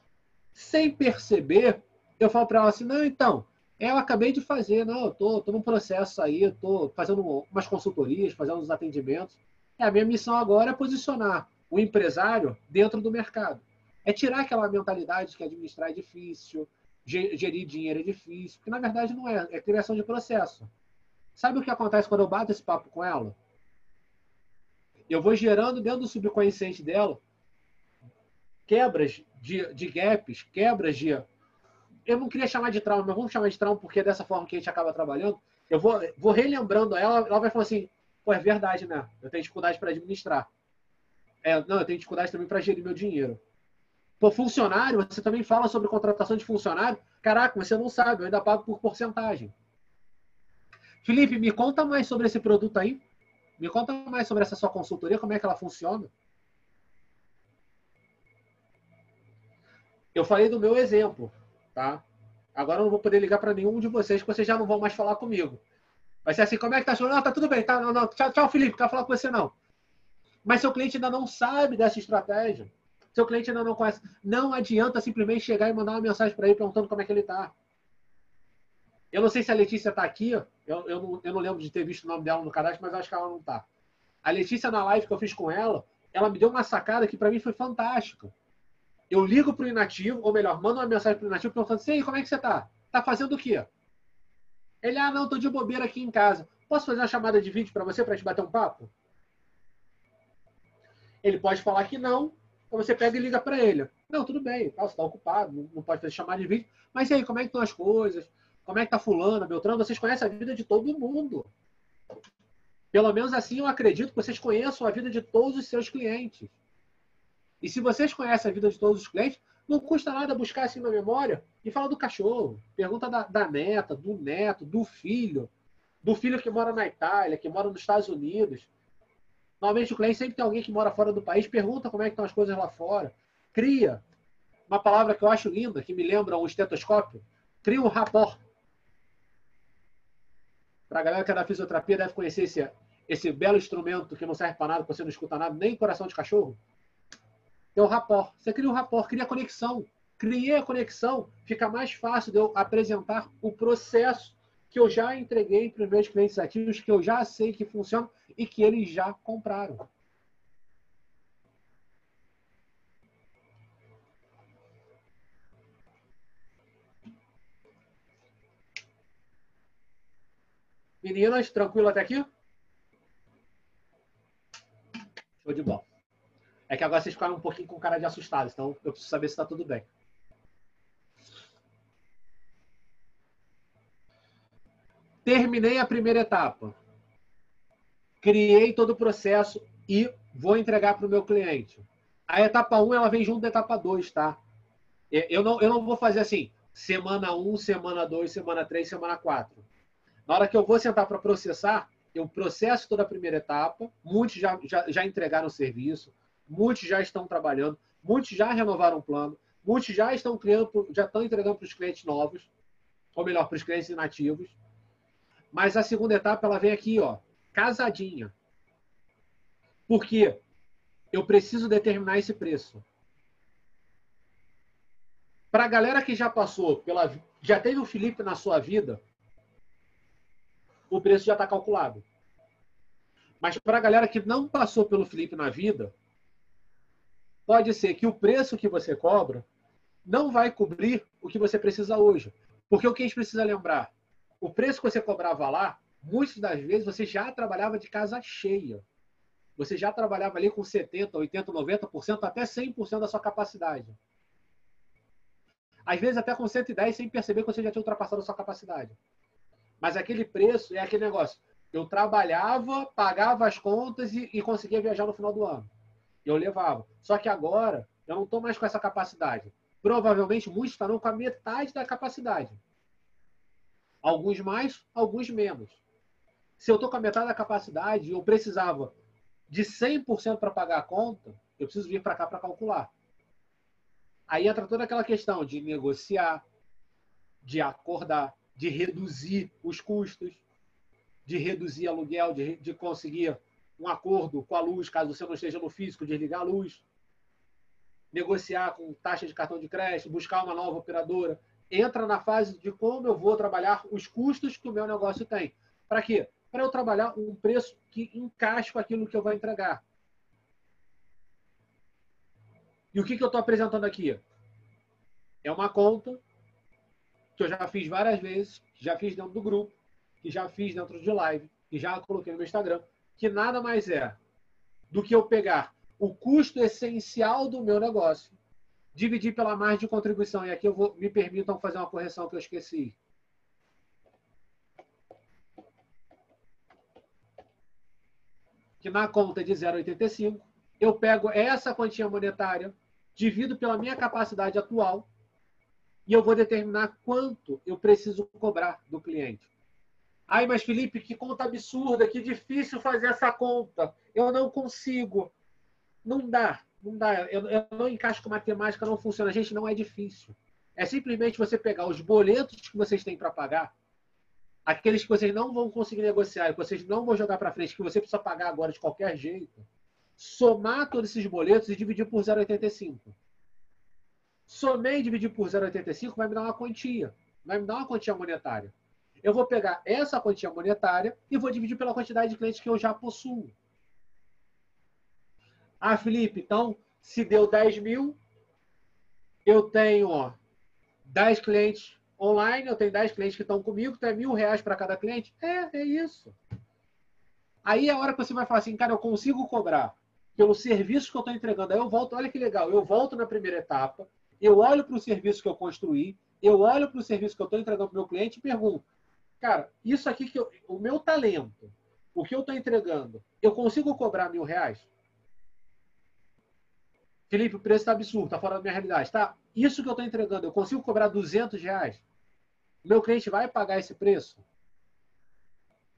sem perceber, eu falo para ela assim, não, então, é, eu acabei de fazer, não, eu tô, tô num processo aí, estou fazendo umas consultorias, fazendo uns atendimentos. É, a minha missão agora é posicionar o empresário dentro do mercado. É tirar aquela mentalidade que administrar é difícil, gerir dinheiro é difícil, porque na verdade não é, é criação de processo. Sabe o que acontece quando eu bato esse papo com ela? Eu vou gerando dentro do subconsciente dela quebras de, de gaps, quebras de eu não queria chamar de trauma, mas vamos chamar de trauma porque é dessa forma que a gente acaba trabalhando. Eu vou, vou relembrando ela, ela vai falar assim: pô, é verdade, né? Eu tenho dificuldade para administrar. É, não, eu tenho dificuldade também para gerir meu dinheiro. Pô, funcionário, você também fala sobre contratação de funcionário. Caraca, você não sabe, eu ainda pago por porcentagem. Felipe, me conta mais sobre esse produto aí. Me conta mais sobre essa sua consultoria, como é que ela funciona. Eu falei do meu exemplo tá? Agora eu não vou poder ligar para nenhum de vocês, que vocês já não vão mais falar comigo. Vai ser assim, como é que tá achando? Não, tá tudo bem, tá? Não, não. Tchau, tchau, Felipe, quero falar com você não. Mas seu cliente ainda não sabe dessa estratégia. Seu cliente ainda não conhece. Não adianta simplesmente chegar e mandar uma mensagem para ele perguntando como é que ele tá. Eu não sei se a Letícia está aqui, eu, eu, não, eu não lembro de ter visto o nome dela no cadastro, mas acho que ela não está. A Letícia, na live que eu fiz com ela, ela me deu uma sacada que para mim foi fantástica. Eu ligo para o inativo, ou melhor, mando uma mensagem para o inativo perguntando assim, como é que você está? Está fazendo o quê? Ele, ah, não, estou de bobeira aqui em casa. Posso fazer uma chamada de vídeo para você, para te bater um papo? Ele pode falar que não, então você pega e liga para ele. Não, tudo bem, tá, você está ocupado, não pode fazer chamada de vídeo. Mas e aí, como é que estão as coisas? Como é que tá fulano, Beltrano? Vocês conhecem a vida de todo mundo. Pelo menos assim eu acredito que vocês conheçam a vida de todos os seus clientes. E se vocês conhecem a vida de todos os clientes, não custa nada buscar assim na memória e falar do cachorro. Pergunta da, da neta, do neto, do filho, do filho que mora na Itália, que mora nos Estados Unidos. Normalmente o cliente sempre tem alguém que mora fora do país, pergunta como é que estão as coisas lá fora. Cria uma palavra que eu acho linda, que me lembra um estetoscópio. Cria um rapport. Para a galera que é da fisioterapia deve conhecer esse, esse belo instrumento que não serve para nada, você não escuta nada, nem coração de cachorro. É o rapport. Você cria um rapport, cria conexão. Criei a conexão, fica mais fácil de eu apresentar o processo que eu já entreguei para os meus clientes ativos, que eu já sei que funciona e que eles já compraram. Meninas, tranquilo até aqui? Show de bola. É que agora vocês ficaram um pouquinho com cara de assustados, então eu preciso saber se está tudo bem. Terminei a primeira etapa. Criei todo o processo e vou entregar para o meu cliente. A etapa 1 ela vem junto da etapa 2, tá? Eu não, eu não vou fazer assim, semana 1, semana 2, semana 3, semana 4. Na hora que eu vou sentar para processar, eu processo toda a primeira etapa, muitos já, já, já entregaram o serviço, muitos já estão trabalhando, muitos já renovaram o plano, muitos já estão criando, já estão entregando para os clientes novos, ou melhor, para os clientes inativos. Mas a segunda etapa ela vem aqui, ó, casadinha. Por quê? Eu preciso determinar esse preço. Para a galera que já passou pela, já teve o Felipe na sua vida, o preço já está calculado. Mas para a galera que não passou pelo Felipe na vida, pode ser que o preço que você cobra não vai cobrir o que você precisa hoje. Porque o que a gente precisa lembrar? O preço que você cobrava lá, muitas das vezes você já trabalhava de casa cheia. Você já trabalhava ali com 70%, 80%, 90%, até 100% da sua capacidade. Às vezes até com 110% sem perceber que você já tinha ultrapassado a sua capacidade. Mas aquele preço é aquele negócio. Eu trabalhava, pagava as contas e, e conseguia viajar no final do ano. Eu levava. Só que agora eu não estou mais com essa capacidade. Provavelmente muitos estarão com a metade da capacidade. Alguns mais, alguns menos. Se eu estou com a metade da capacidade eu precisava de 100% para pagar a conta, eu preciso vir para cá para calcular. Aí entra toda aquela questão de negociar, de acordar, de reduzir os custos, de reduzir aluguel, de, de conseguir um acordo com a luz, caso você não esteja no físico, desligar a luz, negociar com taxa de cartão de crédito, buscar uma nova operadora entra na fase de como eu vou trabalhar os custos que o meu negócio tem. Para quê? Para eu trabalhar um preço que encaixe com aquilo que eu vou entregar. E o que, que eu estou apresentando aqui? É uma conta que eu já fiz várias vezes, que já fiz dentro do grupo, que já fiz dentro de live, que já coloquei no meu Instagram, que nada mais é do que eu pegar o custo essencial do meu negócio dividir pela margem de contribuição. E aqui eu vou, me permitam fazer uma correção que eu esqueci. Que na conta de 0,85, eu pego essa quantia monetária, divido pela minha capacidade atual e eu vou determinar quanto eu preciso cobrar do cliente. Ai, mas Felipe, que conta absurda, que difícil fazer essa conta. Eu não consigo. Não dá. Não dá. Eu, eu não encaixo com matemática, não funciona. Gente, não é difícil. É simplesmente você pegar os boletos que vocês têm para pagar, aqueles que vocês não vão conseguir negociar, que vocês não vão jogar para frente, que você precisa pagar agora de qualquer jeito, somar todos esses boletos e dividir por 0,85. Somei e dividir por 0,85 vai me dar uma quantia. Vai me dar uma quantia monetária. Eu vou pegar essa quantia monetária e vou dividir pela quantidade de clientes que eu já possuo. Ah, Felipe, então, se deu 10 mil, eu tenho ó, 10 clientes online, eu tenho 10 clientes que estão comigo, então é mil reais para cada cliente. É, é isso. Aí é a hora que você vai falar assim, cara, eu consigo cobrar pelo serviço que eu estou entregando. Aí eu volto, olha que legal, eu volto na primeira etapa, eu olho para o serviço que eu construí, eu olho para o serviço que eu estou entregando para o meu cliente e pergunto, cara, isso aqui que eu, o meu talento, o que eu estou entregando, eu consigo cobrar mil reais? Felipe, o preço está absurdo, está fora da minha realidade. Tá? Isso que eu estou entregando, eu consigo cobrar 200 reais? Meu cliente vai pagar esse preço?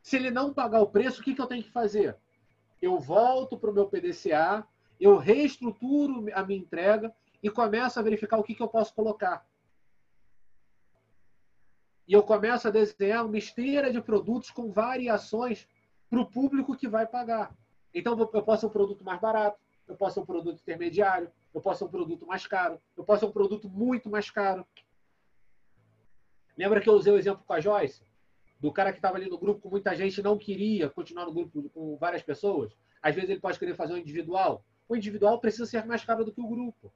Se ele não pagar o preço, o que, que eu tenho que fazer? Eu volto para o meu PDCA, eu reestruturo a minha entrega e começo a verificar o que, que eu posso colocar. E eu começo a desenhar uma esteira de produtos com variações para o público que vai pagar. Então, eu posso ser um produto mais barato, eu posso ser um produto intermediário, eu posso ser um produto mais caro, eu posso ser um produto muito mais caro. Lembra que eu usei o exemplo com a Joyce? Do cara que estava ali no grupo com muita gente não queria continuar no grupo com várias pessoas? Às vezes ele pode querer fazer um individual. O individual precisa ser mais caro do que o grupo.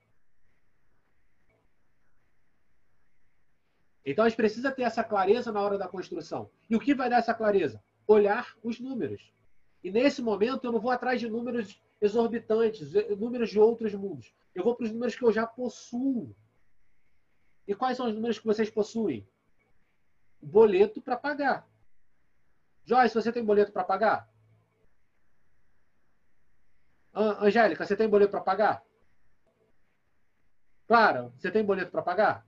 Então a gente precisa ter essa clareza na hora da construção. E o que vai dar essa clareza? Olhar os números. E nesse momento eu não vou atrás de números exorbitantes, números de outros mundos. Eu vou para os números que eu já possuo. E quais são os números que vocês possuem? Boleto para pagar. Joyce, você tem boleto para pagar? Angélica, você tem boleto para pagar? Clara, você tem boleto para pagar?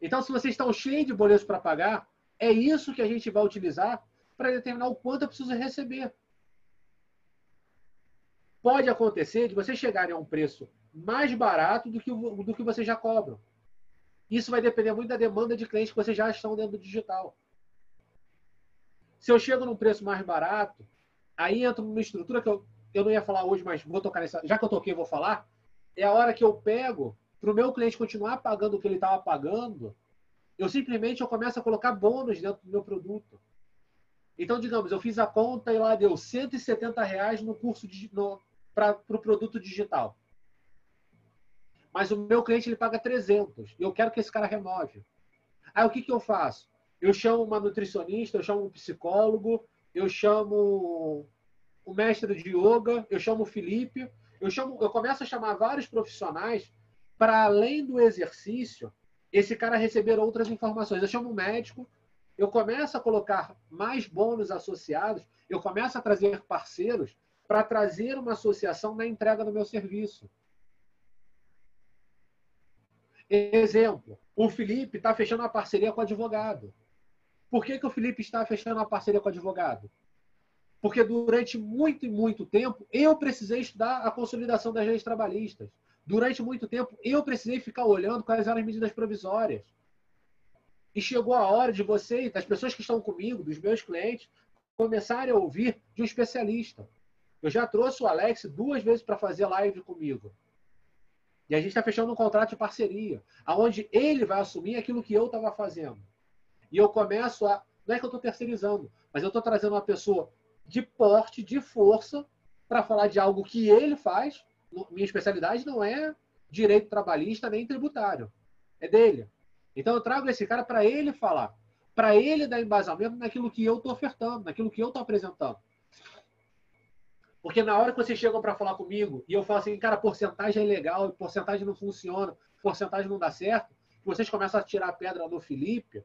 Então, se vocês estão cheios de boletos para pagar, é isso que a gente vai utilizar para determinar o quanto eu preciso receber. Pode acontecer de vocês chegarem a um preço mais barato do que, do que vocês já cobram. Isso vai depender muito da demanda de clientes que vocês já estão dentro do digital. Se eu chego num preço mais barato, aí entra numa estrutura que eu, eu não ia falar hoje, mas vou tocar nessa. Já que eu toquei, vou falar. É a hora que eu pego para o meu cliente continuar pagando o que ele estava pagando, eu simplesmente eu começo a colocar bônus dentro do meu produto. Então, digamos, eu fiz a conta e lá deu 170 reais no curso para o pro produto digital. Mas o meu cliente ele paga 300 e eu quero que esse cara remove. Aí o que, que eu faço? Eu chamo uma nutricionista, eu chamo um psicólogo, eu chamo o mestre de yoga, eu chamo o Felipe, eu, chamo, eu começo a chamar vários profissionais para além do exercício, esse cara receber outras informações. Eu chamo um médico, eu começo a colocar mais bônus associados, eu começo a trazer parceiros para trazer uma associação na entrega do meu serviço. Exemplo, o Felipe está fechando uma parceria com o advogado. Por que, que o Felipe está fechando uma parceria com o advogado? Porque durante muito e muito tempo eu precisei estudar a consolidação das leis trabalhistas durante muito tempo, eu precisei ficar olhando quais eram as medidas provisórias. E chegou a hora de você, das pessoas que estão comigo, dos meus clientes, começarem a ouvir de um especialista. Eu já trouxe o Alex duas vezes para fazer live comigo. E a gente está fechando um contrato de parceria, aonde ele vai assumir aquilo que eu estava fazendo. E eu começo a. Não é que eu estou terceirizando, mas eu estou trazendo uma pessoa de porte, de força, para falar de algo que ele faz minha especialidade não é direito trabalhista nem tributário. É dele. Então eu trago esse cara para ele falar, para ele dar embasamento naquilo que eu estou ofertando, naquilo que eu estou apresentando. Porque na hora que vocês chegam para falar comigo e eu falo assim, cara, porcentagem é legal, porcentagem não funciona, porcentagem não dá certo, vocês começam a tirar a pedra no Felipe,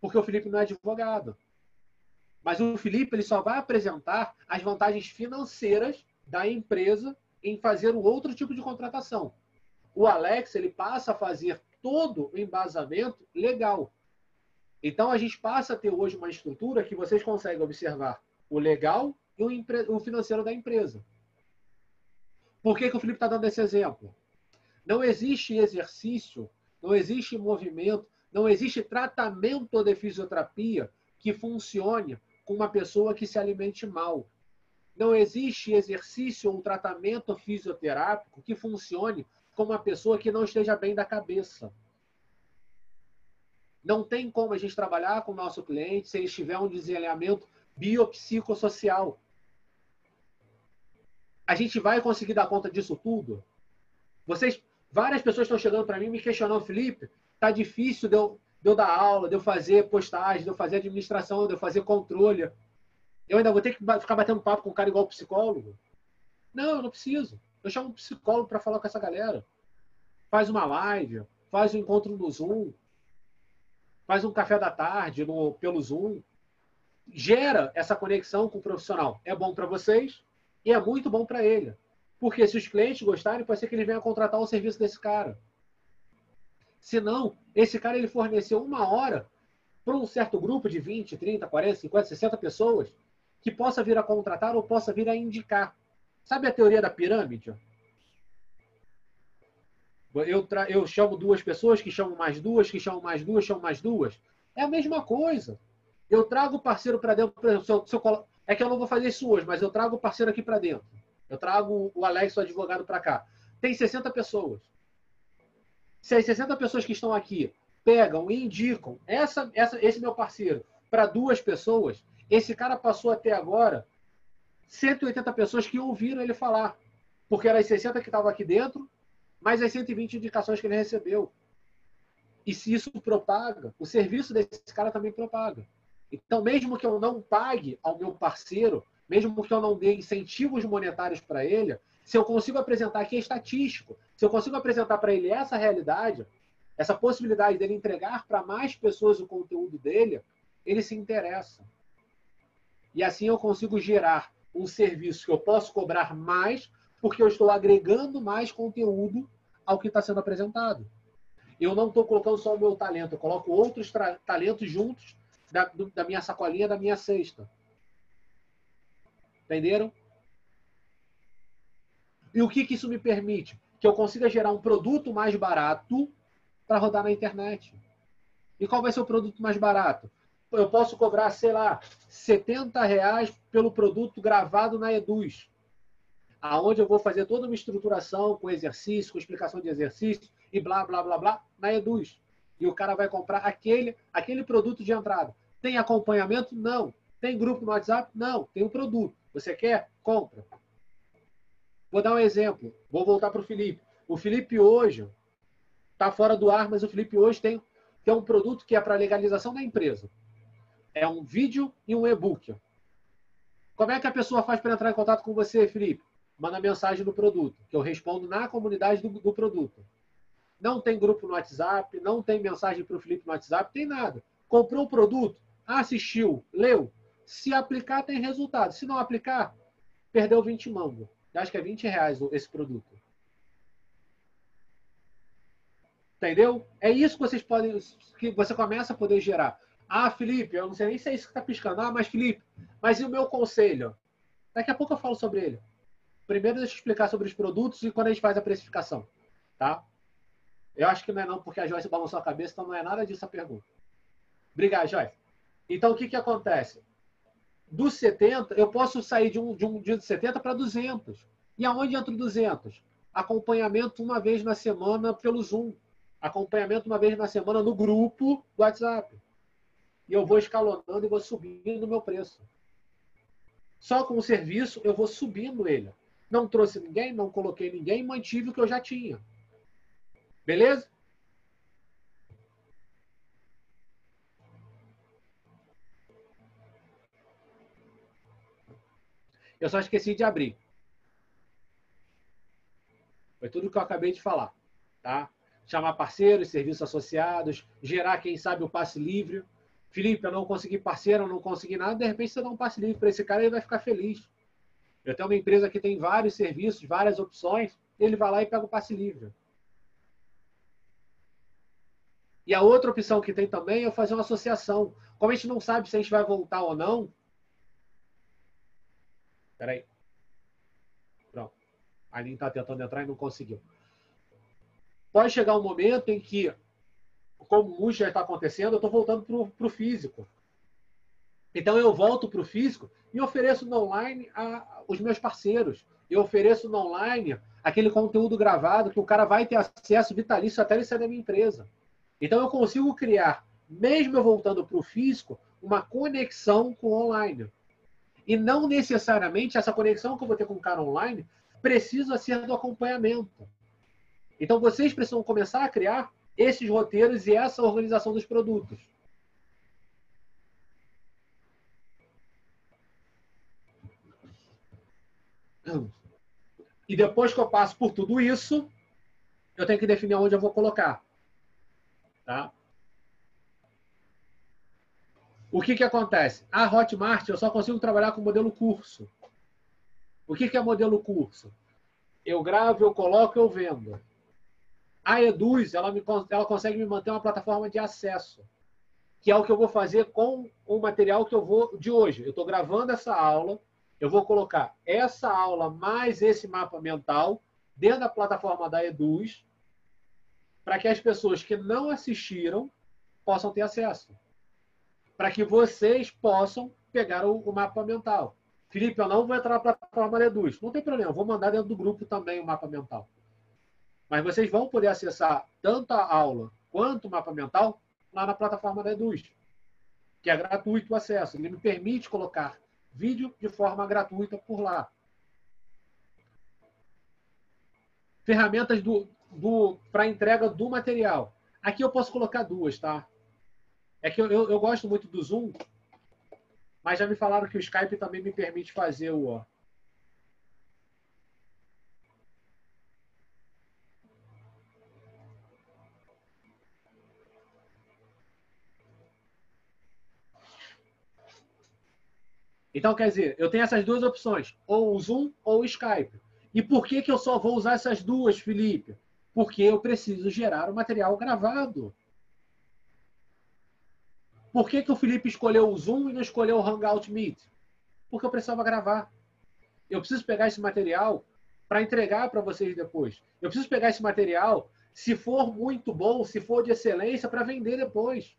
porque o Felipe não é advogado. Mas o Felipe ele só vai apresentar as vantagens financeiras da empresa em fazer um outro tipo de contratação. O Alex ele passa a fazer todo o embasamento legal. Então a gente passa a ter hoje uma estrutura que vocês conseguem observar o legal e o, financeiro da empresa. Por que, que o Felipe está dando esse exemplo? Não existe exercício, não existe movimento, não existe tratamento de fisioterapia que funcione com uma pessoa que se alimente mal. Não existe exercício ou tratamento fisioterápico que funcione com uma pessoa que não esteja bem da cabeça. Não tem como a gente trabalhar com o nosso cliente se ele tiver um desalinhamento biopsicossocial. A gente vai conseguir dar conta disso tudo? Vocês, várias pessoas estão chegando para mim me questionando, Felipe, tá difícil de eu, de eu dar aula, de eu fazer postagem, de eu fazer administração, de eu fazer controle. Eu ainda vou ter que ficar batendo papo com um cara igual psicólogo? Não, eu não preciso. Eu chamo um psicólogo para falar com essa galera. Faz uma live, faz um encontro no Zoom, faz um café da tarde no, pelo Zoom. Gera essa conexão com o profissional. É bom para vocês e é muito bom para ele. Porque se os clientes gostarem, pode ser que ele venha contratar o serviço desse cara. Se não, esse cara ele forneceu uma hora para um certo grupo de 20, 30, 40, 50, 60 pessoas que possa vir a contratar ou possa vir a indicar. Sabe a teoria da pirâmide? Eu, eu chamo duas pessoas, que chamam mais duas, que chamam mais duas, chamam mais duas. É a mesma coisa. Eu trago o parceiro para dentro. Por exemplo, se eu, se eu, é que eu não vou fazer isso hoje, mas eu trago o parceiro aqui para dentro. Eu trago o Alex, o advogado, para cá. Tem 60 pessoas. Se as 60 pessoas que estão aqui pegam e indicam essa, essa, esse meu parceiro para duas pessoas, esse cara passou até agora 180 pessoas que ouviram ele falar. Porque eram as 60 que estavam aqui dentro, mais as 120 indicações que ele recebeu. E se isso propaga, o serviço desse cara também propaga. Então, mesmo que eu não pague ao meu parceiro, mesmo que eu não dê incentivos monetários para ele, se eu consigo apresentar aqui é estatístico, se eu consigo apresentar para ele essa realidade, essa possibilidade dele entregar para mais pessoas o conteúdo dele, ele se interessa. E assim eu consigo gerar um serviço que eu posso cobrar mais, porque eu estou agregando mais conteúdo ao que está sendo apresentado. Eu não estou colocando só o meu talento, eu coloco outros talentos juntos da, da minha sacolinha, da minha cesta. Entenderam? E o que, que isso me permite? Que eu consiga gerar um produto mais barato para rodar na internet. E qual vai ser o produto mais barato? Eu posso cobrar, sei lá, 70 reais pelo produto gravado na Eduz. Aonde eu vou fazer toda uma estruturação com exercício, com explicação de exercício e blá, blá, blá, blá, na Eduz. E o cara vai comprar aquele, aquele produto de entrada. Tem acompanhamento? Não. Tem grupo no WhatsApp? Não. Tem um produto. Você quer? Compra. Vou dar um exemplo. Vou voltar para o Felipe. O Felipe hoje está fora do ar, mas o Felipe hoje tem, tem um produto que é para legalização da empresa. É um vídeo e um e-book. Como é que a pessoa faz para entrar em contato com você, Felipe? Manda mensagem do produto, que eu respondo na comunidade do, do produto. Não tem grupo no WhatsApp, não tem mensagem para o Felipe no WhatsApp, tem nada. Comprou o produto, assistiu, leu. Se aplicar, tem resultado. Se não aplicar, perdeu 20 mango. Acho que é 20 reais esse produto. Entendeu? É isso que vocês podem, que você começa a poder gerar. Ah, Felipe, eu não sei nem se é isso que está piscando. Ah, mas Felipe, mas e o meu conselho? Daqui a pouco eu falo sobre ele. Primeiro deixa eu explicar sobre os produtos e quando a gente faz a precificação. Tá? Eu acho que não é não, porque a Joyce balançou a cabeça, então não é nada disso a pergunta. Obrigado, Joyce. Então, o que, que acontece? Dos 70, eu posso sair de um, de um dia de 70 para 200. E aonde entra 200? Acompanhamento uma vez na semana pelo Zoom. Acompanhamento uma vez na semana no grupo do WhatsApp. E eu vou escalonando e vou subindo o meu preço. Só com o serviço eu vou subindo ele. Não trouxe ninguém, não coloquei ninguém, mantive o que eu já tinha. Beleza? Eu só esqueci de abrir. Foi tudo que eu acabei de falar. Tá? Chamar parceiros, serviços associados, gerar, quem sabe, o passe livre. Felipe, eu não consegui parceiro, eu não consegui nada, de repente você dá um passe livre para esse cara, ele vai ficar feliz. Eu tenho uma empresa que tem vários serviços, várias opções, ele vai lá e pega o passe livre. E a outra opção que tem também é fazer uma associação. Como a gente não sabe se a gente vai voltar ou não, Peraí. Pronto. A Aline está tentando entrar e não conseguiu. Pode chegar um momento em que, como muito já está acontecendo, eu estou voltando para o físico. Então eu volto para o físico e ofereço no online a, os meus parceiros. Eu ofereço no online aquele conteúdo gravado que o cara vai ter acesso vitalício até ele sair da minha empresa. Então eu consigo criar, mesmo eu voltando para o físico, uma conexão com o online. E não necessariamente essa conexão que eu vou ter com o cara online precisa ser do acompanhamento. Então vocês precisam começar a criar esses roteiros e essa organização dos produtos. E depois que eu passo por tudo isso, eu tenho que definir onde eu vou colocar. Tá? O que, que acontece? A Hotmart eu só consigo trabalhar com modelo curso. O que, que é modelo curso? Eu gravo, eu coloco, eu vendo. A Eduz, ela, me, ela consegue me manter uma plataforma de acesso, que é o que eu vou fazer com o material que eu vou de hoje. Eu estou gravando essa aula, eu vou colocar essa aula mais esse mapa mental dentro da plataforma da Eduz, para que as pessoas que não assistiram possam ter acesso para que vocês possam pegar o, o, mapa mental. Felipe, eu não vou entrar na plataforma Reduz. Não tem problema, vou mandar dentro do grupo também o mapa mental. Mas vocês vão poder acessar tanto a aula quanto o mapa mental lá na plataforma Reduz, que é gratuito o acesso. Ele me permite colocar vídeo de forma gratuita por lá. Ferramentas do, do, para entrega do material. Aqui eu posso colocar duas, tá? É que eu, eu, eu, gosto muito do Zoom, mas já me falaram que o Skype também me permite fazer o. Então, quer dizer, eu tenho essas duas opções, ou o Zoom ou o Skype. E por que, que eu só vou usar essas duas, Felipe? Porque eu preciso gerar o material gravado. Por que, que o Felipe escolheu o Zoom e não escolheu o Hangout Meet? Porque eu precisava gravar. Eu preciso pegar esse material para entregar para vocês depois. Eu preciso pegar esse material, se for muito bom, se for de excelência, para vender depois.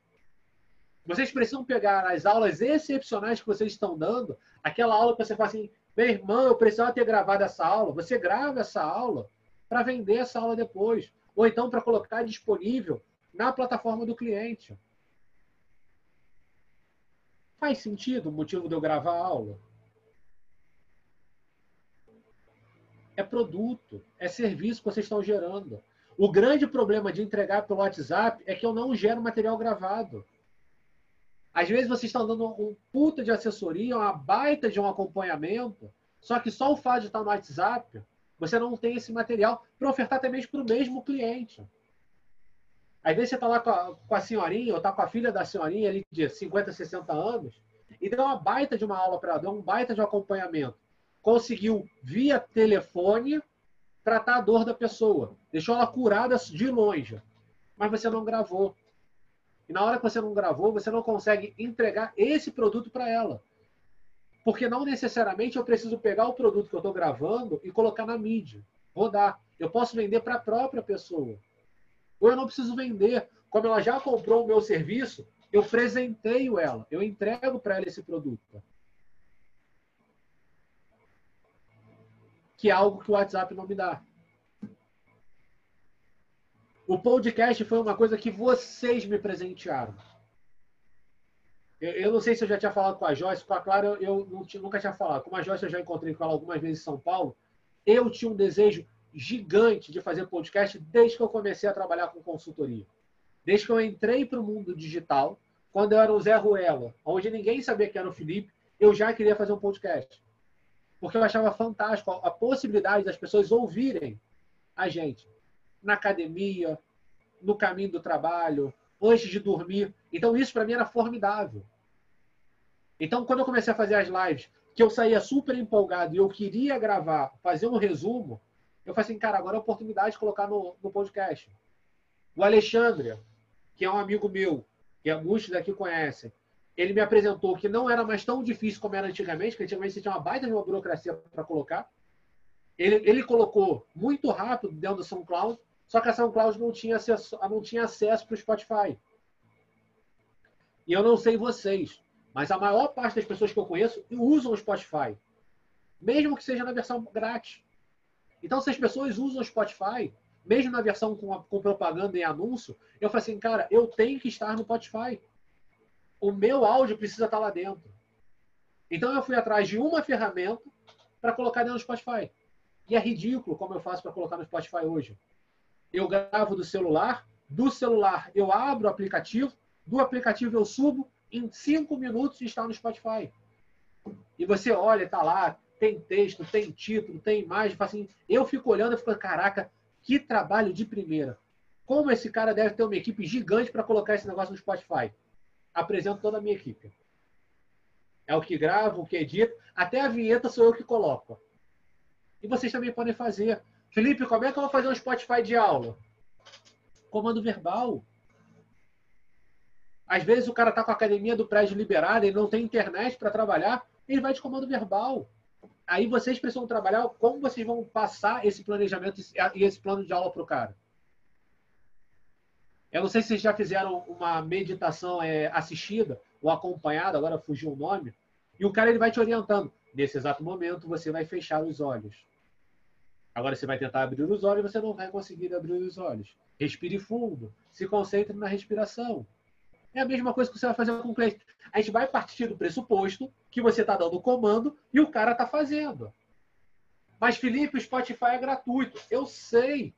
Vocês precisam pegar as aulas excepcionais que vocês estão dando, aquela aula que você fala assim, meu irmão, eu precisava ter gravado essa aula. Você grava essa aula para vender essa aula depois. Ou então para colocar disponível na plataforma do cliente. Faz sentido o motivo de eu gravar a aula? É produto, é serviço que vocês estão gerando. O grande problema de entregar pelo WhatsApp é que eu não gero material gravado. Às vezes vocês estão dando um puta de assessoria, uma baita de um acompanhamento, só que só o fato de estar no WhatsApp, você não tem esse material para ofertar até mesmo para o mesmo cliente. Às vezes você está lá com a, com a senhorinha, ou está com a filha da senhorinha ali de 50, 60 anos, e deu uma baita de uma aula para ela, deu um baita de um acompanhamento. Conseguiu, via telefone, tratar a dor da pessoa. Deixou ela curada de longe. Mas você não gravou. E na hora que você não gravou, você não consegue entregar esse produto para ela. Porque não necessariamente eu preciso pegar o produto que eu estou gravando e colocar na mídia, rodar. Eu posso vender para a própria pessoa. Ou eu não preciso vender. Como ela já comprou o meu serviço, eu presenteio ela, eu entrego para ela esse produto. Que é algo que o WhatsApp não me dá. O podcast foi uma coisa que vocês me presentearam. Eu, eu não sei se eu já tinha falado com a Joyce, com a Clara eu, eu nunca tinha falado. Com a Joyce eu já encontrei com ela algumas vezes em São Paulo. Eu tinha um desejo gigante de fazer podcast desde que eu comecei a trabalhar com consultoria. Desde que eu entrei para o mundo digital, quando eu era o Zé Ruela, onde ninguém sabia que era o Felipe, eu já queria fazer um podcast. Porque eu achava fantástico a possibilidade das pessoas ouvirem a gente na academia, no caminho do trabalho, antes de dormir. Então, isso para mim era formidável. Então, quando eu comecei a fazer as lives, que eu saía super empolgado e eu queria gravar, fazer um resumo, eu falei assim, cara, agora é a oportunidade de colocar no, no podcast. O Alexandre, que é um amigo meu, que muitos daqui conhecem, ele me apresentou que não era mais tão difícil como era antigamente, que antigamente você tinha uma baita de uma burocracia para colocar. Ele, ele colocou muito rápido dentro do SoundCloud, só que a SoundCloud não tinha acesso, não tinha acesso para o Spotify. E eu não sei vocês, mas a maior parte das pessoas que eu conheço usam o Spotify, mesmo que seja na versão grátis. Então, se as pessoas usam o Spotify, mesmo na versão com, com propaganda e anúncio, eu falei assim, cara, eu tenho que estar no Spotify. O meu áudio precisa estar lá dentro. Então, eu fui atrás de uma ferramenta para colocar dentro do Spotify. E é ridículo como eu faço para colocar no Spotify hoje. Eu gravo do celular, do celular eu abro o aplicativo, do aplicativo eu subo, em cinco minutos está no Spotify. E você olha, está lá, tem texto, tem título, tem imagem. Assim, eu fico olhando e fico, caraca, que trabalho de primeira. Como esse cara deve ter uma equipe gigante para colocar esse negócio no Spotify? Apresento toda a minha equipe. é o que grava, o que edita. Até a vinheta sou eu que coloco. E vocês também podem fazer. Felipe, como é que eu vou fazer um Spotify de aula? Comando verbal. Às vezes o cara está com a academia do prédio liberada, ele não tem internet para trabalhar, ele vai de comando verbal. Aí vocês precisam trabalhar como vocês vão passar esse planejamento e esse plano de aula para o cara. Eu não sei se vocês já fizeram uma meditação é, assistida ou acompanhada, agora fugiu o nome, e o cara ele vai te orientando. Nesse exato momento, você vai fechar os olhos. Agora você vai tentar abrir os olhos você não vai conseguir abrir os olhos. Respire fundo. Se concentre na respiração. É a mesma coisa que você vai fazer com o cliente. A gente vai partir do pressuposto que você está dando o comando e o cara está fazendo. Mas, Felipe, o Spotify é gratuito. Eu sei.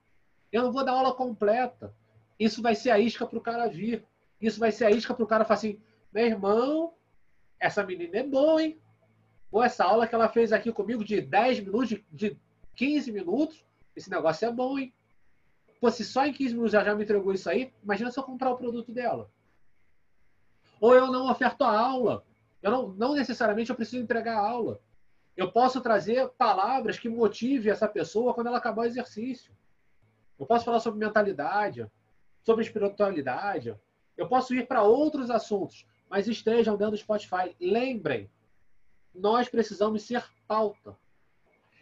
Eu não vou dar aula completa. Isso vai ser a isca para o cara vir. Isso vai ser a isca para o cara falar assim: meu irmão, essa menina é boa, hein? Ou essa aula que ela fez aqui comigo de 10 minutos, de, de 15 minutos, esse negócio é bom, hein? Pô, se só em 15 minutos já, já me entregou isso aí, imagina se eu comprar o produto dela. Ou eu não oferto a aula. Eu não, não necessariamente eu preciso entregar a aula. Eu posso trazer palavras que motivem essa pessoa quando ela acabar o exercício. Eu posso falar sobre mentalidade, sobre espiritualidade. Eu posso ir para outros assuntos, mas estejam dentro do Spotify. Lembrem, nós precisamos ser pauta.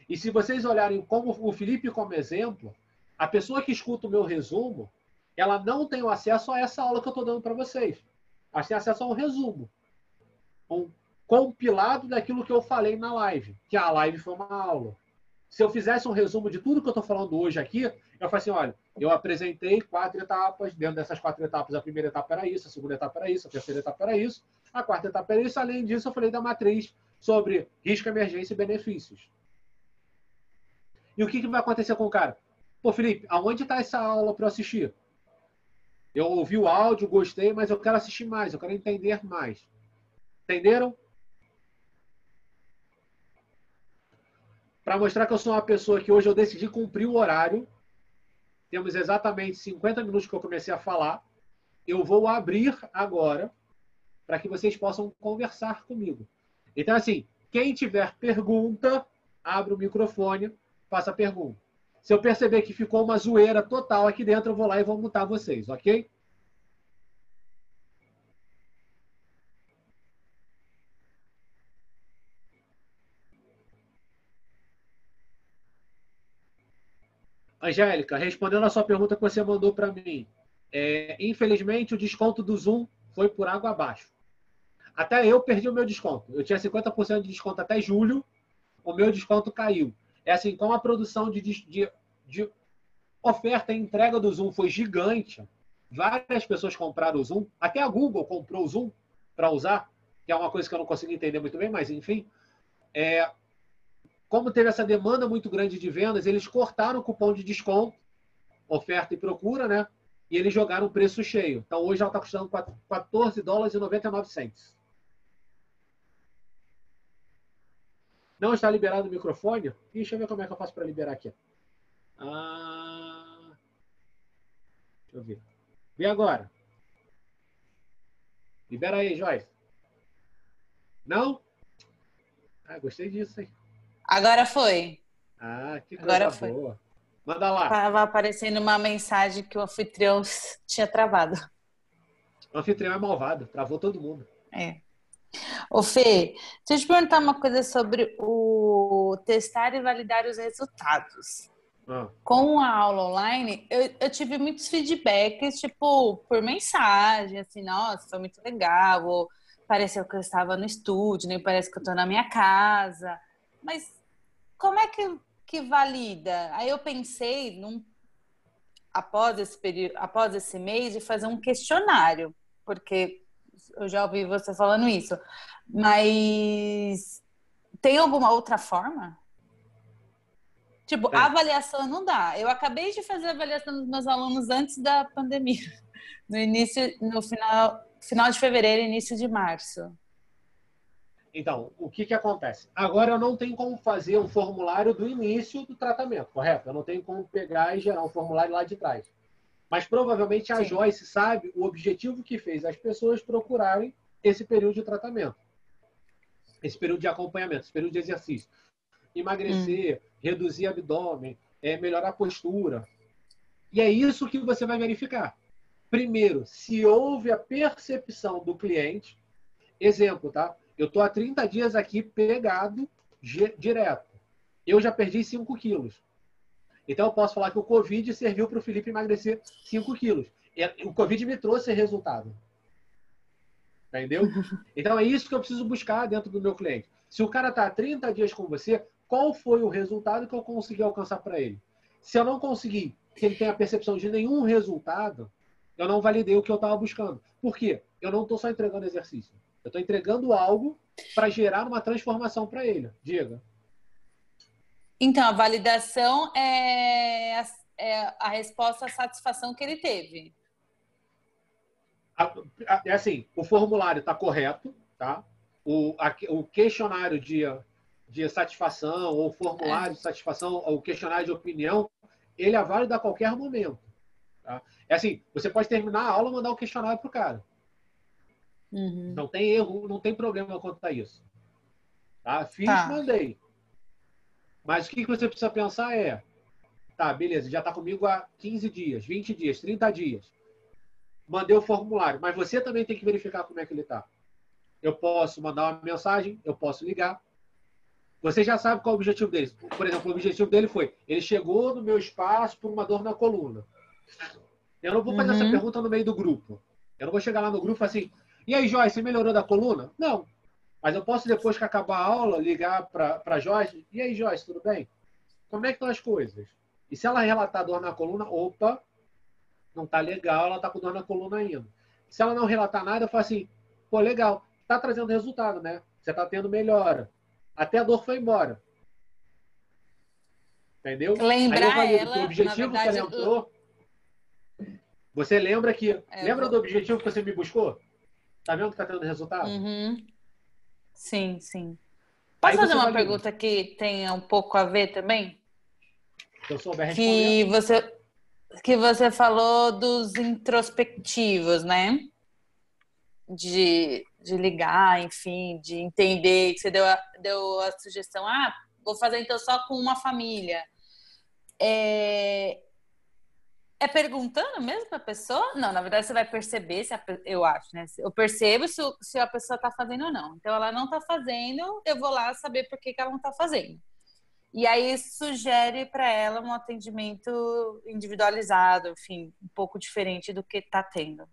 E se vocês olharem como o Felipe como exemplo, a pessoa que escuta o meu resumo, ela não tem acesso a essa aula que eu estou dando para vocês. Ela tem acesso a um resumo. Um compilado daquilo que eu falei na live, que a live foi uma aula. Se eu fizesse um resumo de tudo que eu estou falando hoje aqui, eu falei assim, olha, eu apresentei quatro etapas, dentro dessas quatro etapas, a primeira etapa era isso, a segunda etapa era isso, a terceira etapa era isso, a quarta etapa era isso, além disso eu falei da matriz sobre risco, emergência e benefícios. E o que, que vai acontecer com o cara? Pô, Felipe, aonde está essa aula para eu assistir? Eu ouvi o áudio, gostei, mas eu quero assistir mais, eu quero entender mais. Entenderam? Para mostrar que eu sou uma pessoa que hoje eu decidi cumprir o horário, temos exatamente 50 minutos que eu comecei a falar. Eu vou abrir agora para que vocês possam conversar comigo. Então, assim, quem tiver pergunta, abre o microfone, faça a pergunta. Se eu perceber que ficou uma zoeira total aqui dentro, eu vou lá e vou mutar vocês, ok? Angélica, respondendo a sua pergunta que você mandou para mim, é, infelizmente o desconto do Zoom foi por água abaixo. Até eu perdi o meu desconto. Eu tinha 50% de desconto até julho, o meu desconto caiu. É assim, como a produção de, de, de oferta e entrega do Zoom foi gigante, várias pessoas compraram o Zoom, até a Google comprou o Zoom para usar, que é uma coisa que eu não consigo entender muito bem, mas enfim. É, como teve essa demanda muito grande de vendas, eles cortaram o cupom de desconto, oferta e procura, né? E eles jogaram o preço cheio. Então hoje ela está custando 14 dólares e 99 cents. Não está liberado o microfone? Deixa eu ver como é que eu faço para liberar aqui. Ah... Deixa eu ver. Vê agora. Libera aí, Joyce. Não? Ah, gostei disso, hein? Agora foi. Ah, que coisa Agora foi. boa. Manda lá. Estava aparecendo uma mensagem que o anfitrião tinha travado. O anfitrião é malvado, travou todo mundo. É. Ô Fê, deixa eu te perguntar uma coisa sobre o testar e validar os resultados. Ah. Com a aula online, eu, eu, tive muitos feedbacks, tipo, por mensagem, assim, nossa, foi muito legal, ou pareceu que eu estava no estúdio, nem parece que eu estou na minha casa. Mas como é que, que valida? Aí eu pensei, num, após, esse período, após esse mês, de fazer um questionário, porque eu já ouvi você falando isso. Mas tem alguma outra forma? Tipo, é. avaliação não dá. Eu acabei de fazer a avaliação dos meus alunos antes da pandemia. No início, no final, final de fevereiro, início de março. Então, o que, que acontece? Agora eu não tenho como fazer um formulário do início do tratamento, correto? Eu não tenho como pegar e gerar um formulário lá de trás. Mas provavelmente a Sim. Joyce sabe o objetivo que fez as pessoas procurarem esse período de tratamento. esse período de acompanhamento, esse período de exercício. Emagrecer, hum. reduzir abdômen, é, melhorar a postura. E é isso que você vai verificar. Primeiro, se houve a percepção do cliente. Exemplo, tá? Eu estou há 30 dias aqui pegado direto. Eu já perdi 5 quilos. Então, eu posso falar que o Covid serviu para o Felipe emagrecer 5 quilos. O Covid me trouxe resultado. Entendeu? Então, é isso que eu preciso buscar dentro do meu cliente. Se o cara está 30 dias com você, qual foi o resultado que eu consegui alcançar para ele? Se eu não conseguir que ele tenha a percepção de nenhum resultado, eu não validei o que eu estava buscando. Por quê? Eu não estou só entregando exercício. Eu estou entregando algo para gerar uma transformação para ele. Diga. Então, a validação é a, é a resposta à satisfação que ele teve. É assim, o formulário está correto, tá? O, a, o questionário de, de satisfação, ou formulário é. de satisfação, ou questionário de opinião, ele é válido a qualquer momento. Tá? É assim, você pode terminar a aula e mandar o questionário para o cara. Uhum. Não tem erro, não tem problema quanto a isso. Tá? Fiz, tá. mandei. Mas o que você precisa pensar é, tá, beleza, já está comigo há 15 dias, 20 dias, 30 dias. Mandei o formulário, mas você também tem que verificar como é que ele está. Eu posso mandar uma mensagem, eu posso ligar. Você já sabe qual é o objetivo dele. Por exemplo, o objetivo dele foi: ele chegou no meu espaço por uma dor na coluna. Eu não vou fazer uhum. essa pergunta no meio do grupo. Eu não vou chegar lá no grupo assim: e aí, Joyce, você melhorou da coluna? Não. Mas eu posso, depois que acabar a aula, ligar para a Joyce. E aí, Joyce, tudo bem? Como é que estão as coisas? E se ela relatar dor na coluna, opa, não tá legal, ela tá com dor na coluna ainda. Se ela não relatar nada, eu falo assim, pô, legal, tá trazendo resultado, né? Você tá tendo melhora. Até a dor foi embora. Entendeu? Lembrar eu ela, o objetivo verdade, que ela entrou... Você lembra que... É, lembra do objetivo que você me buscou? Tá vendo que tá tendo resultado? Uhum. Sim, sim. Posso fazer uma pergunta que tenha um pouco a ver também? Se eu souber responder. Que você, que você falou dos introspectivos, né? De, de ligar, enfim, de entender, que você deu a, deu a sugestão, ah, vou fazer então só com uma família. É, é perguntando mesmo para a pessoa? Não, na verdade você vai perceber, se a, eu acho, né? Eu percebo se, se a pessoa está fazendo ou não. Então ela não está fazendo, eu vou lá saber por que, que ela não está fazendo. E aí sugere para ela um atendimento individualizado, enfim, um pouco diferente do que está tendo.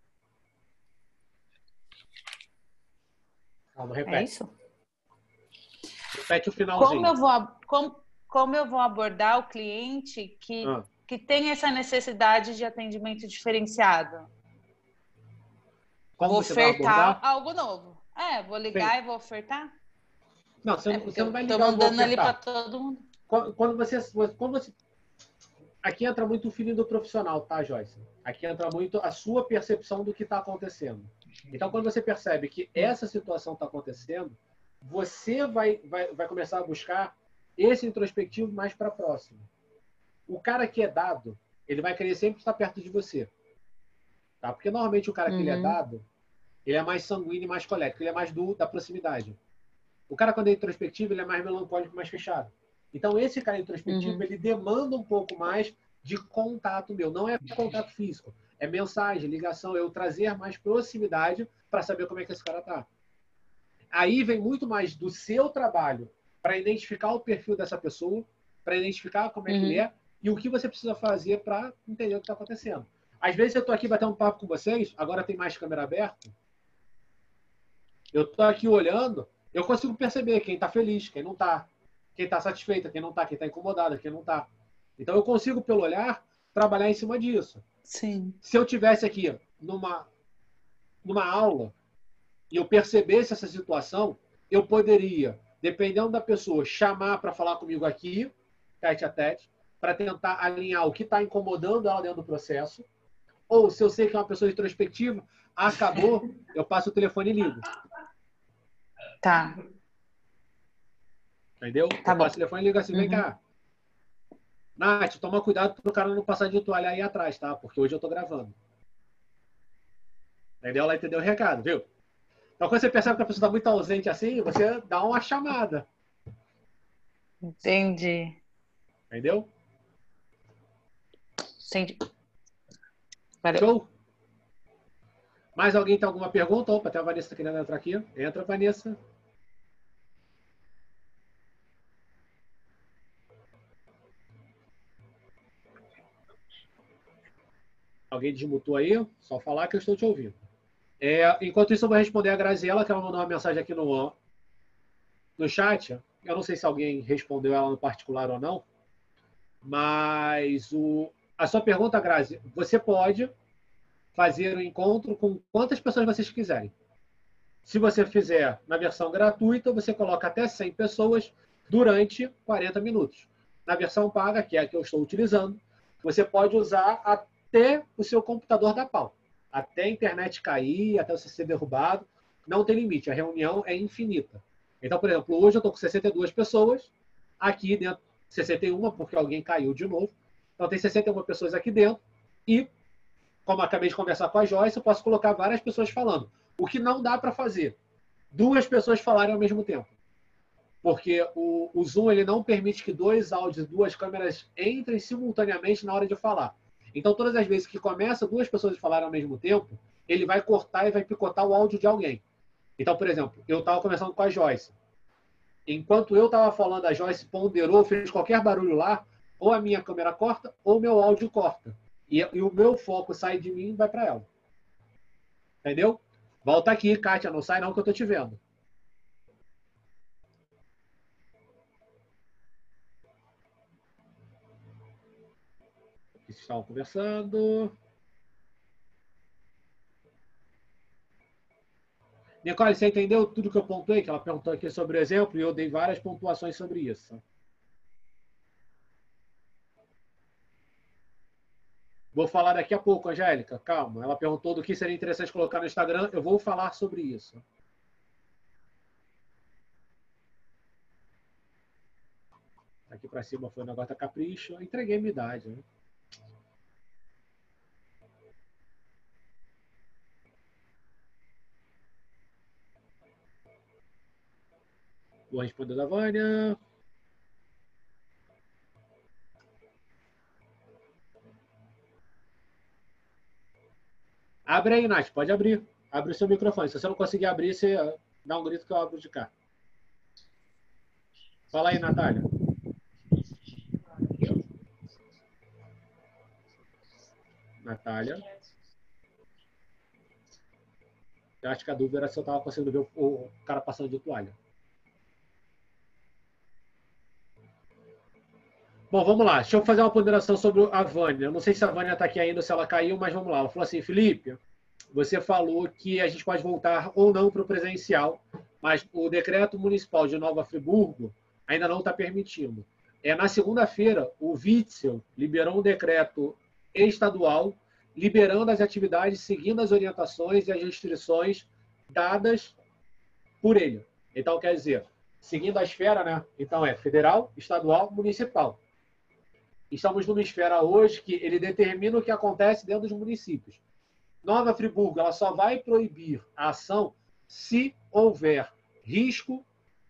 Calma, repete. É isso? Repete o finalzinho. Como eu vou, como, como eu vou abordar o cliente que ah que tem essa necessidade de atendimento diferenciado. Como vou ofertar algo novo. É, vou ligar Sim. e vou ofertar. Não, você, é você não vai ligar. Estou mandando ali para todo mundo. Quando você, quando você. Aqui entra muito o feeling do profissional, tá, Joyce? Aqui entra muito a sua percepção do que está acontecendo. Então, quando você percebe que essa situação está acontecendo, você vai, vai, vai começar a buscar esse introspectivo mais para próximo. O cara que é dado, ele vai querer sempre estar perto de você. Tá? Porque normalmente o cara que uhum. ele é uhum. dado, ele é mais sanguíneo e mais colérico, ele é mais do, da proximidade. O cara, quando é introspectivo, ele é mais melancólico, mais fechado. Então, esse cara introspectivo, uhum. ele demanda um pouco mais de contato meu. Não é contato físico, é mensagem, ligação, eu trazer mais proximidade para saber como é que esse cara tá. Aí vem muito mais do seu trabalho para identificar o perfil dessa pessoa, para identificar como é que ele uhum. é, e o que você precisa fazer para entender o que está acontecendo. Às vezes eu estou aqui batendo um papo com vocês, agora tem mais câmera aberta. Eu estou aqui olhando, eu consigo perceber quem está feliz, quem não está, quem está satisfeita, quem não está, quem está incomodado, quem não está. Então eu consigo, pelo olhar, trabalhar em cima disso. Sim. Se eu tivesse aqui numa, numa aula e eu percebesse essa situação, eu poderia, dependendo da pessoa, chamar para falar comigo aqui, tete a tete, para tentar alinhar o que está incomodando ela dentro do processo. Ou se eu sei que é uma pessoa introspectiva, acabou, eu passo o telefone e ligo. Tá. Entendeu? Tá eu bom. passo o telefone e ligo assim, uhum. vem cá. Nath, toma cuidado para o cara não passar de toalha aí atrás, tá? Porque hoje eu tô gravando. Entendeu? Ela entendeu o recado, viu? Então, quando você percebe que a pessoa está muito ausente assim, você dá uma chamada. Entendi. Entendeu? Entendi. Valeu. Show? Mais alguém tem alguma pergunta? Opa, tem a Vanessa querendo entrar aqui. Entra, Vanessa. Alguém desmutou aí? Só falar que eu estou te ouvindo. É, enquanto isso, eu vou responder a Graziela, que ela mandou uma mensagem aqui no, no chat. Eu não sei se alguém respondeu ela no particular ou não, mas o, a sua pergunta, Grazi, você pode fazer o um encontro com quantas pessoas vocês quiserem. Se você fizer na versão gratuita, você coloca até 100 pessoas durante 40 minutos. Na versão paga, que é a que eu estou utilizando, você pode usar até o seu computador da pau até a internet cair, até você ser derrubado, não tem limite. A reunião é infinita. Então, por exemplo, hoje eu estou com 62 pessoas, aqui dentro, 61, porque alguém caiu de novo. Então, tem 61 pessoas aqui dentro. E, como acabei de conversar com a Joyce, eu posso colocar várias pessoas falando. O que não dá para fazer, duas pessoas falarem ao mesmo tempo. Porque o, o Zoom ele não permite que dois áudios, duas câmeras entrem simultaneamente na hora de falar. Então, todas as vezes que começa duas pessoas a falar ao mesmo tempo, ele vai cortar e vai picotar o áudio de alguém. Então, por exemplo, eu estava conversando com a Joyce. Enquanto eu estava falando, a Joyce ponderou, fez qualquer barulho lá, ou a minha câmera corta, ou meu áudio corta. E, e o meu foco sai de mim e vai para ela. Entendeu? Volta aqui, Kátia, não sai não que eu estou te vendo. estavam conversando. Nicole, você entendeu tudo que eu pontuei? Que ela perguntou aqui sobre o exemplo e eu dei várias pontuações sobre isso. Vou falar daqui a pouco, Angélica. Calma. Ela perguntou do que seria interessante colocar no Instagram. Eu vou falar sobre isso. Aqui para cima foi o negócio da capricho. Eu entreguei minha idade. Né? Vou responder da Vânia. Abre aí, Nath, pode abrir. Abre o seu microfone. Se você não conseguir abrir, você dá um grito que eu abro de cá. Fala aí, Natália. Natália. Eu acho que a dúvida era se eu estava conseguindo ver o, cara passando de toalha. Bom, vamos lá. Deixa eu fazer uma ponderação sobre a Vânia. Eu não sei se a Vânia está aqui ainda, se ela caiu, mas vamos lá. Ela falou assim, Felipe, você falou que a gente pode voltar ou não para o presencial, mas o decreto municipal de Nova Friburgo ainda não está permitindo. É, na segunda-feira, o Witzel liberou um decreto estadual liberando as atividades seguindo as orientações e as restrições dadas por ele. Então, quer dizer, seguindo a esfera, né? Então, é federal, estadual, municipal. Estamos numa esfera hoje que ele determina o que acontece dentro dos municípios. Nova Friburgo, ela só vai proibir a ação se houver risco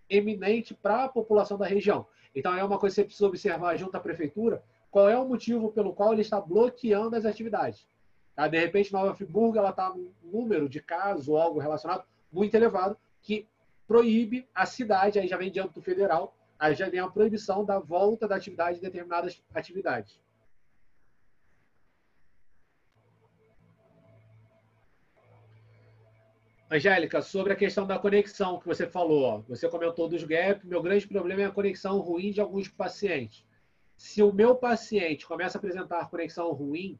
eminente para a população da região. Então, é uma coisa que você precisa observar junto à prefeitura, qual é o motivo pelo qual ele está bloqueando as atividades. Tá? De repente, Nova Friburgo está um número de casos ou algo relacionado muito elevado que proíbe a cidade, aí já vem de âmbito federal, aí já vem a proibição da volta da atividade de determinadas atividades. Angélica, sobre a questão da conexão que você falou, você comentou dos gaps, meu grande problema é a conexão ruim de alguns pacientes. Se o meu paciente começa a apresentar conexão ruim,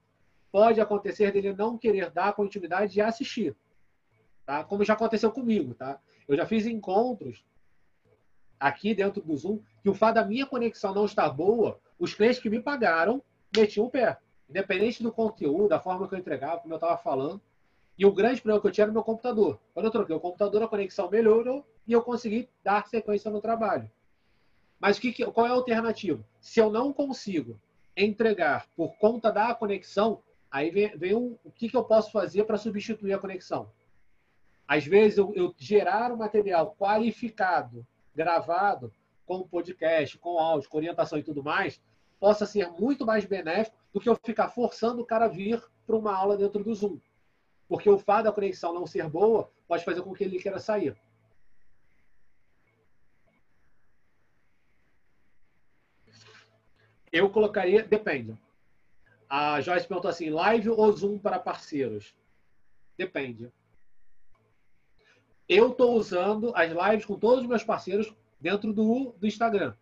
pode acontecer dele não querer dar continuidade e assistir. Tá? Como já aconteceu comigo. Tá? Eu já fiz encontros aqui dentro do Zoom que o fato da minha conexão não estar boa, os clientes que me pagaram metiam o pé. Independente do conteúdo, da forma que eu entregava, como eu estava falando. E o grande problema que eu tinha era o meu computador. Quando eu troquei o computador, a conexão melhorou e eu consegui dar sequência no trabalho. Mas que, qual é a alternativa? Se eu não consigo entregar por conta da conexão, aí vem, vem um, o que, que eu posso fazer para substituir a conexão? Às vezes, eu, eu gerar um material qualificado, gravado, com podcast, com áudio, com orientação e tudo mais, possa ser muito mais benéfico do que eu ficar forçando o cara a vir para uma aula dentro do Zoom. Porque o fato da conexão não ser boa pode fazer com que ele queira sair. Eu colocaria, depende. A Joyce perguntou assim: live ou Zoom para parceiros? Depende. Eu estou usando as lives com todos os meus parceiros dentro do, do Instagram.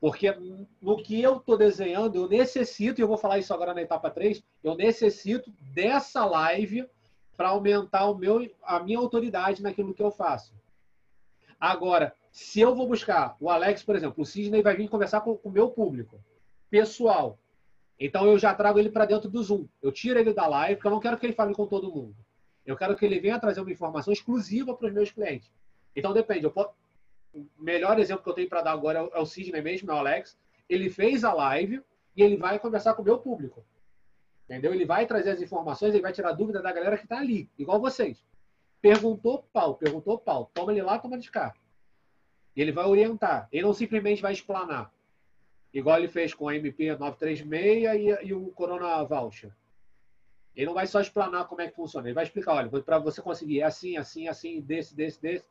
Porque no que eu estou desenhando, eu necessito, e eu vou falar isso agora na etapa 3, eu necessito dessa live para aumentar o meu, a minha autoridade naquilo que eu faço. Agora, se eu vou buscar o Alex, por exemplo, o Sidney vai vir conversar com o meu público pessoal. Então eu já trago ele para dentro do Zoom. Eu tiro ele da live, porque eu não quero que ele fale com todo mundo. Eu quero que ele venha trazer uma informação exclusiva para os meus clientes. Então depende. Posso, o melhor exemplo que eu tenho para dar agora é o Sidney mesmo, é o Alex. Ele fez a live e ele vai conversar com o meu público. Entendeu? Ele vai trazer as informações, ele vai tirar dúvida da galera que está ali, igual vocês. Perguntou pau, perguntou pau. Toma ele lá, toma de cá. Ele vai orientar. Ele não simplesmente vai explanar. Igual ele fez com a MP 936 e, e o Corona Voucher. Ele não vai só explanar como é que funciona. Ele vai explicar, olha, para você conseguir é assim, assim, assim, desse, desse, desse.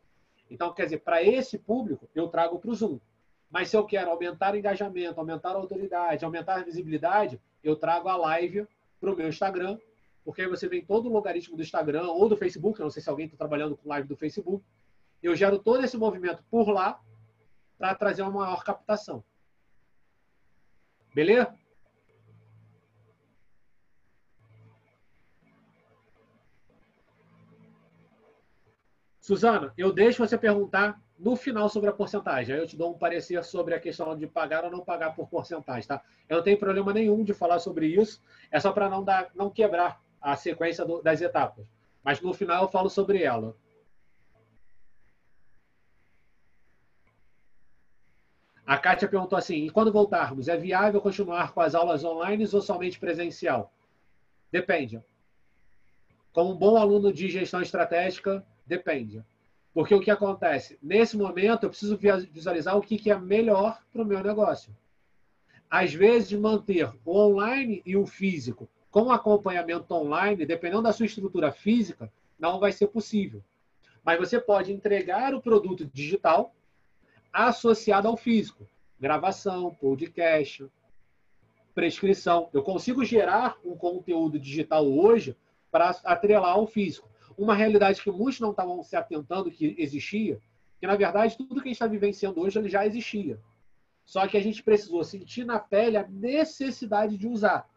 Então, quer dizer, para esse público, eu trago para o Zoom. Mas se eu quero aumentar o engajamento, aumentar a autoridade, aumentar a visibilidade, eu trago a live para o meu Instagram, porque aí você vem todo o logaritmo do Instagram ou do Facebook, não sei se alguém está trabalhando com live do Facebook, eu gero todo esse movimento por lá para trazer uma maior captação. Beleza? Suzana, eu deixo você perguntar no final sobre a porcentagem. Aí eu te dou um parecer sobre a questão de pagar ou não pagar por porcentagem, tá? Eu não tenho problema nenhum de falar sobre isso. É só para não dar, não quebrar a sequência do, das etapas. Mas no final eu falo sobre ela. A Kátia perguntou assim: e quando voltarmos, é viável continuar com as aulas online ou somente presencial? Depende. Como um bom aluno de gestão estratégica, Depende. Porque o que acontece? Nesse momento, eu preciso visualizar o que é melhor para o meu negócio. Às vezes, manter o online e o físico com acompanhamento online, dependendo da sua estrutura física, não vai ser possível. Mas você pode entregar o produto digital associado ao físico. Gravação, podcast, prescrição. Eu consigo gerar um conteúdo digital hoje para atrelar ao físico uma realidade que muitos não estavam se atentando que existia, que na verdade tudo que a gente está vivenciando hoje ele já existia. Só que a gente precisou sentir na pele a necessidade de usar.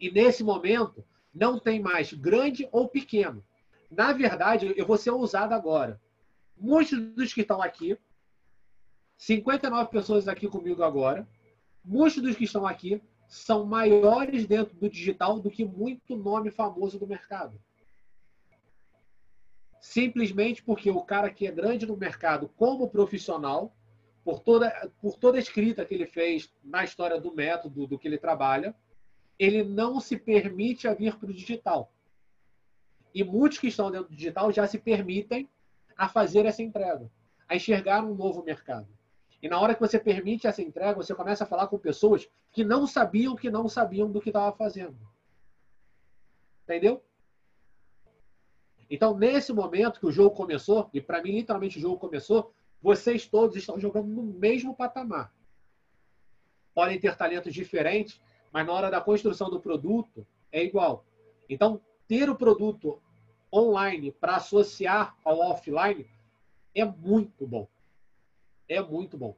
E nesse momento, não tem mais grande ou pequeno. Na verdade, eu vou ser ousado agora. Muitos dos que estão aqui, 59 pessoas aqui comigo agora, muitos dos que estão aqui são maiores dentro do digital do que muito nome famoso do mercado. Simplesmente porque o cara que é grande no mercado como profissional, por toda, por toda a escrita que ele fez na história do método, do que ele trabalha, ele não se permite a vir para o digital. E muitos que estão dentro do digital já se permitem a fazer essa entrega, a enxergar um novo mercado. E na hora que você permite essa entrega, você começa a falar com pessoas que não sabiam que não sabiam do que estava fazendo. Entendeu? Então, nesse momento que o jogo começou, e para mim, literalmente, o jogo começou, vocês todos estão jogando no mesmo patamar. Podem ter talentos diferentes, mas na hora da construção do produto é igual. Então, ter o produto online para associar ao offline é muito bom é muito bom.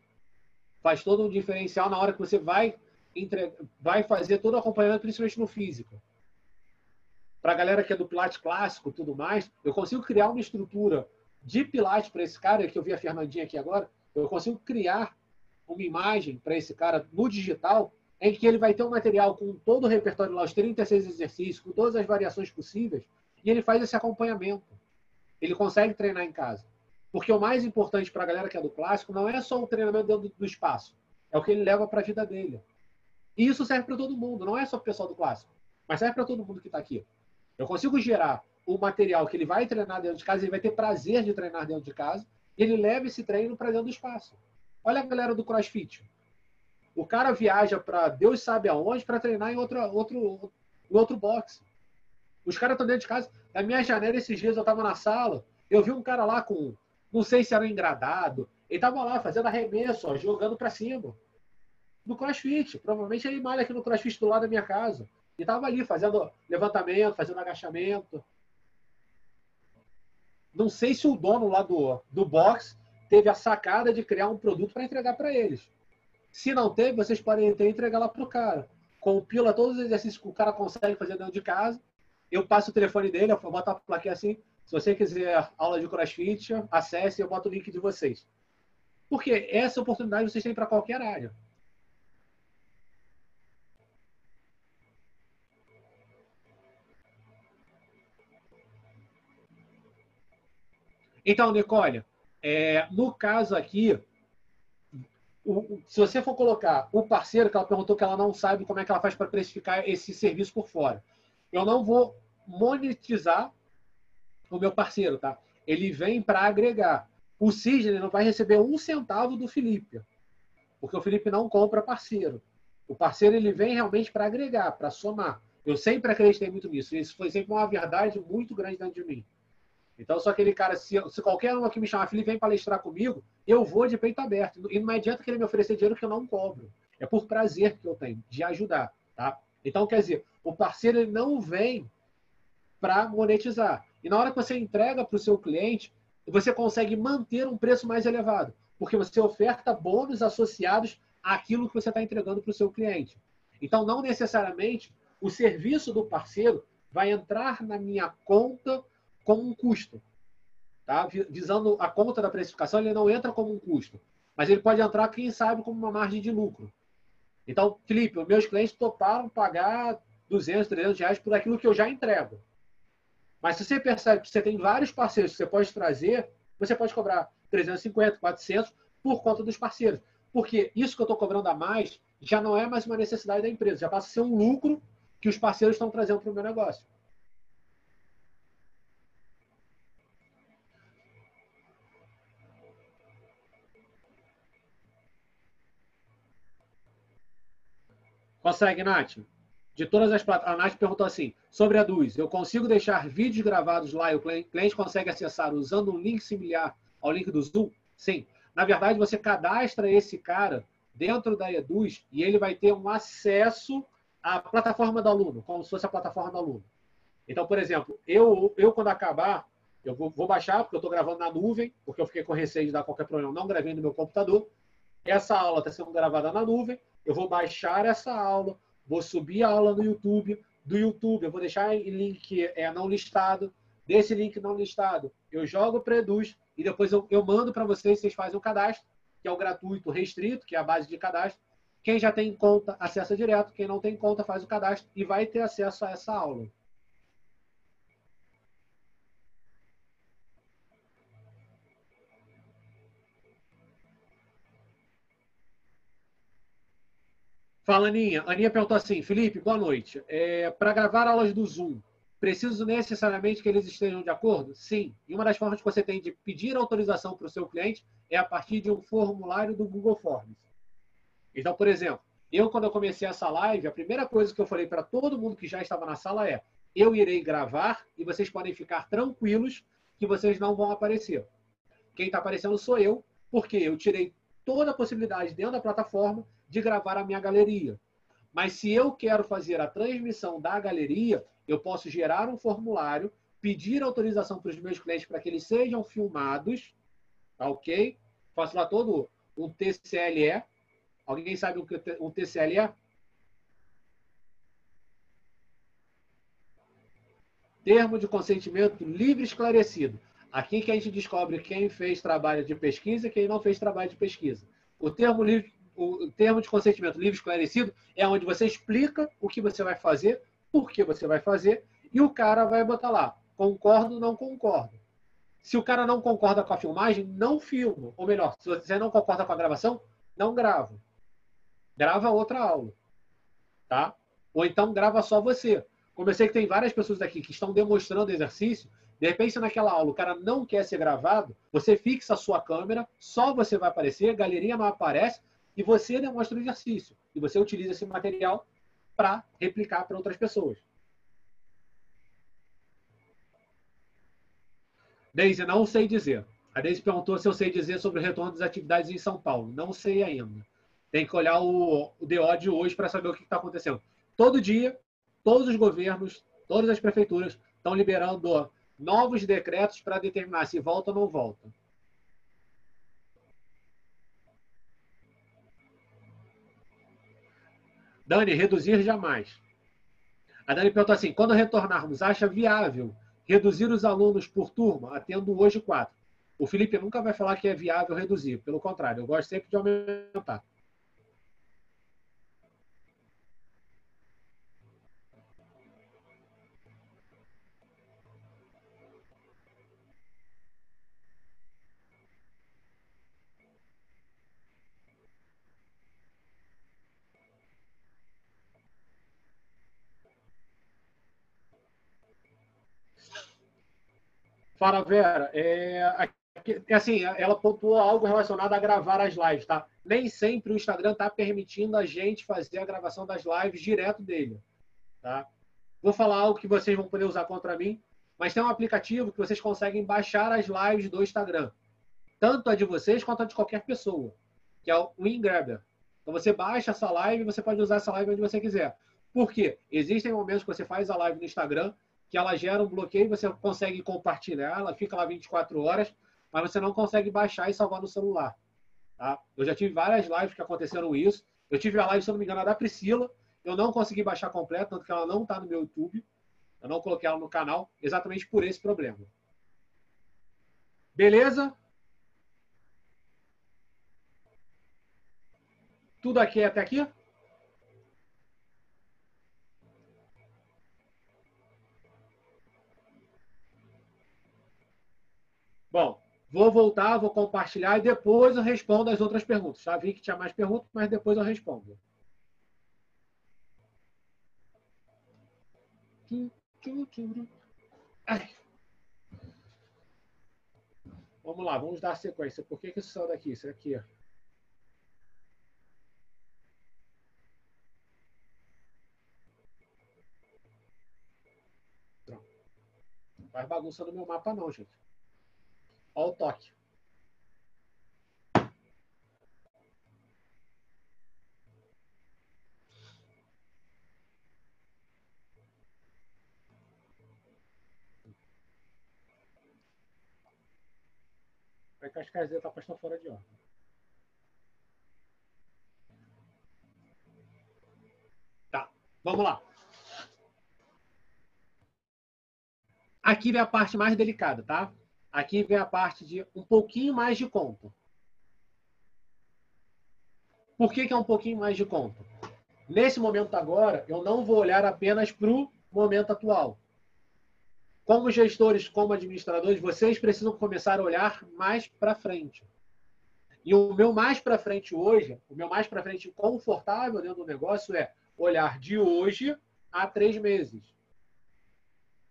Faz todo um diferencial na hora que você vai, entre... vai fazer todo o acompanhamento, principalmente no físico. Para a galera que é do Pilates clássico tudo mais, eu consigo criar uma estrutura de Pilates para esse cara, que eu vi a Fernandinha aqui agora, eu consigo criar uma imagem para esse cara no digital, em que ele vai ter um material com todo o repertório lá, os 36 exercícios, com todas as variações possíveis, e ele faz esse acompanhamento. Ele consegue treinar em casa. Porque o mais importante para a galera que é do clássico não é só o treinamento dentro do espaço, é o que ele leva para a vida dele. E isso serve para todo mundo, não é só para o pessoal do clássico, mas serve para todo mundo que está aqui. Eu consigo gerar o material que ele vai treinar dentro de casa, ele vai ter prazer de treinar dentro de casa, e ele leva esse treino para dentro do espaço. Olha a galera do CrossFit. O cara viaja para Deus sabe aonde para treinar em outro, outro, em outro boxe. Os caras estão dentro de casa. Na minha janela, esses dias eu estava na sala, eu vi um cara lá com, não sei se era um engradado, ele estava lá fazendo arremesso, ó, jogando para cima. No crossfit. Provavelmente ele malha aqui no crossfit do lado da minha casa. E estava ali fazendo levantamento, fazendo agachamento. Não sei se o dono lá do, do box teve a sacada de criar um produto para entregar para eles. Se não teve, vocês podem ter entregar lá para o cara. Compila todos os exercícios que o cara consegue fazer dentro de casa. Eu passo o telefone dele, eu boto a plaquinha assim. Se você quiser aula de crossfit, acesse e eu boto o link de vocês. Porque essa oportunidade vocês têm para qualquer área. Então, Nicole, é, no caso aqui, o, se você for colocar o parceiro, que ela perguntou que ela não sabe como é que ela faz para precificar esse serviço por fora. Eu não vou monetizar o meu parceiro, tá? Ele vem para agregar. O Sidney não vai receber um centavo do Felipe, porque o Felipe não compra parceiro. O parceiro ele vem realmente para agregar, para somar. Eu sempre acreditei muito nisso. Isso foi sempre uma verdade muito grande dentro de mim. Então, só aquele cara, se, se qualquer um aqui me chamar, Felipe, vem palestrar comigo, eu vou de peito aberto. E não adianta querer me oferecer dinheiro que eu não cobro. É por prazer que eu tenho, de ajudar. Tá? Então, quer dizer, o parceiro ele não vem para monetizar. E na hora que você entrega para o seu cliente, você consegue manter um preço mais elevado, porque você oferta bônus associados àquilo que você está entregando para o seu cliente. Então, não necessariamente o serviço do parceiro vai entrar na minha conta como um custo. Tá? Visando a conta da precificação, ele não entra como um custo. Mas ele pode entrar, quem sabe, como uma margem de lucro. Então, Felipe, meus clientes toparam pagar 200, 300 reais por aquilo que eu já entrego. Mas se você percebe que você tem vários parceiros que você pode trazer, você pode cobrar 350, 400 por conta dos parceiros. Porque isso que eu estou cobrando a mais já não é mais uma necessidade da empresa, já passa a ser um lucro que os parceiros estão trazendo para o meu negócio. Consegue, Nath? De todas as plataformas. A Nath perguntou assim: sobre a Duz, eu consigo deixar vídeos gravados lá e o cliente consegue acessar usando um link similar ao link do Zoom? Sim. Na verdade, você cadastra esse cara dentro da Eduz e ele vai ter um acesso à plataforma do aluno, como se fosse a plataforma do aluno. Então, por exemplo, eu, eu quando acabar, eu vou, vou baixar, porque eu estou gravando na nuvem, porque eu fiquei com receio de dar qualquer problema, não gravei no meu computador. Essa aula está sendo gravada na nuvem eu vou baixar essa aula, vou subir a aula no YouTube, do YouTube eu vou deixar em link é, não listado, desse link não listado eu jogo para Eduz e depois eu, eu mando para vocês, vocês fazem o cadastro, que é o gratuito restrito, que é a base de cadastro. Quem já tem conta, acessa direto. Quem não tem conta, faz o cadastro e vai ter acesso a essa aula. Fala, Aninha. Aninha perguntou assim: Felipe, boa noite. É, Para gravar aulas do Zoom, preciso necessariamente que eles estejam de acordo? Sim. E uma das formas que você tem de pedir autorização para o seu cliente é a partir de um formulário do Google Forms. Então, por exemplo, eu, quando eu comecei essa live, a primeira coisa que eu falei para todo mundo que já estava na sala é: eu irei gravar e vocês podem ficar tranquilos que vocês não vão aparecer. Quem está aparecendo sou eu, porque eu tirei toda a possibilidade dentro da plataforma de gravar a minha galeria. Mas se eu quero fazer a transmissão da galeria, eu posso gerar um formulário, pedir autorização para os meus clientes para que eles sejam filmados, tá ok? Faço lá todo um TCLE. Alguém sabe o que um TCLE é? Termo de consentimento livre esclarecido. Aqui que a gente descobre quem fez trabalho de pesquisa e quem não fez trabalho de pesquisa. O termo livre o termo de consentimento livre esclarecido é onde você explica o que você vai fazer, por que você vai fazer, e o cara vai botar lá, concordo, não concordo. Se o cara não concorda com a filmagem, não filma. Ou melhor, se você não concorda com a gravação, não grava. Grava outra aula. Tá? Ou então grava só você. como eu sei que tem várias pessoas aqui que estão demonstrando exercício, de repente, naquela aula, o cara não quer ser gravado, você fixa a sua câmera, só você vai aparecer, a galeria não aparece, e você demonstra o exercício. E você utiliza esse material para replicar para outras pessoas. Deise, não sei dizer. A Deise perguntou se eu sei dizer sobre o retorno das atividades em São Paulo. Não sei ainda. Tem que olhar o, o DO de hoje para saber o que está acontecendo. Todo dia, todos os governos, todas as prefeituras estão liberando novos decretos para determinar se volta ou não volta. Dani, reduzir jamais. A Dani perguntou assim: quando retornarmos, acha viável reduzir os alunos por turma, atendo hoje quatro? O Felipe nunca vai falar que é viável reduzir, pelo contrário, eu gosto sempre de aumentar. Fala, Vera. É, é, assim, ela pontuou algo relacionado a gravar as lives, tá? Nem sempre o Instagram está permitindo a gente fazer a gravação das lives direto dele, tá? Vou falar algo que vocês vão poder usar contra mim, mas tem um aplicativo que vocês conseguem baixar as lives do Instagram, tanto a de vocês quanto a de qualquer pessoa, que é o WinGrabber. Então você baixa essa live e você pode usar essa live onde você quiser. Por quê? Existem momentos que você faz a live no Instagram que ela gera um bloqueio, você consegue compartilhar, ela fica lá 24 horas, mas você não consegue baixar e salvar no celular. Tá? Eu já tive várias lives que aconteceram isso. Eu tive a live, se eu não me engano, da Priscila. Eu não consegui baixar completo, tanto que ela não está no meu YouTube. Eu não coloquei ela no canal, exatamente por esse problema. Beleza? Tudo aqui até aqui? Bom, vou voltar, vou compartilhar e depois eu respondo as outras perguntas. Já vi que tinha mais perguntas, mas depois eu respondo. Vamos lá, vamos dar sequência. Por que, que isso saiu daqui? Isso aqui. Não faz bagunça no meu mapa, não, gente. Olha o toque. Vai que as casinhas estão fora de ordem. Tá, vamos lá. Aqui vem a parte mais delicada, tá? Aqui vem a parte de um pouquinho mais de conta. Por que, que é um pouquinho mais de conta? Nesse momento agora, eu não vou olhar apenas para o momento atual. Como gestores, como administradores, vocês precisam começar a olhar mais para frente. E o meu mais para frente hoje, o meu mais para frente confortável dentro do negócio é olhar de hoje a três meses.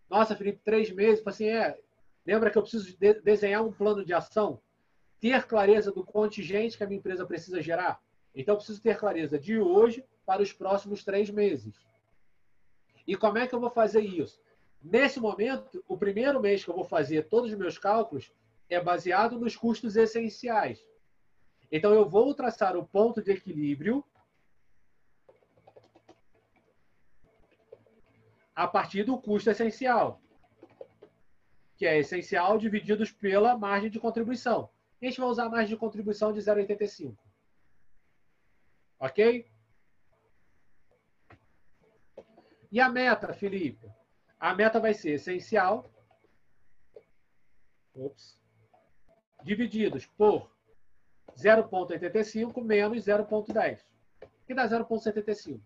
Nossa, Felipe, três meses? Assim, é, Lembra que eu preciso de desenhar um plano de ação? Ter clareza do contingente que a minha empresa precisa gerar? Então, eu preciso ter clareza de hoje para os próximos três meses. E como é que eu vou fazer isso? Nesse momento, o primeiro mês que eu vou fazer todos os meus cálculos é baseado nos custos essenciais. Então, eu vou traçar o ponto de equilíbrio a partir do custo essencial que é essencial, divididos pela margem de contribuição. A gente vai usar a margem de contribuição de 0,85. Ok? E a meta, Felipe? A meta vai ser essencial, ops, divididos por 0,85 menos 0,10, que dá 0,75.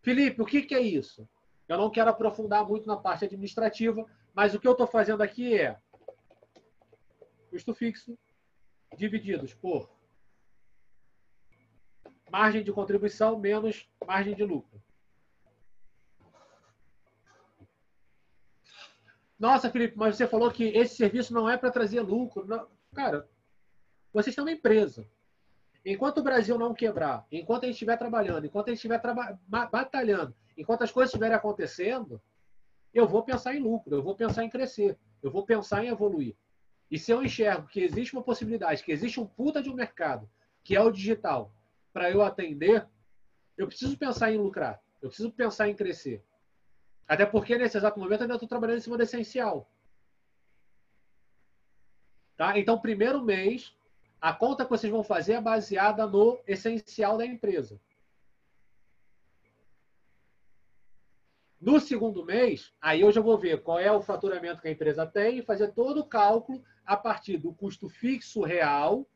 Felipe, o que, que é isso? Eu não quero aprofundar muito na parte administrativa, mas o que eu estou fazendo aqui é custo fixo divididos por margem de contribuição menos margem de lucro. Nossa, Felipe, mas você falou que esse serviço não é para trazer lucro. Não. Cara, vocês têm uma empresa. Enquanto o Brasil não quebrar, enquanto a gente estiver trabalhando, enquanto a gente estiver batalhando, enquanto as coisas estiverem acontecendo, eu vou pensar em lucro, eu vou pensar em crescer, eu vou pensar em evoluir. E se eu enxergo que existe uma possibilidade, que existe um puta de um mercado, que é o digital, para eu atender, eu preciso pensar em lucrar, eu preciso pensar em crescer. Até porque nesse exato momento eu ainda estou trabalhando em cima do essencial. Tá? Então, primeiro mês, a conta que vocês vão fazer é baseada no essencial da empresa. No segundo mês, aí eu já vou ver qual é o faturamento que a empresa tem e fazer todo o cálculo a partir do custo fixo real.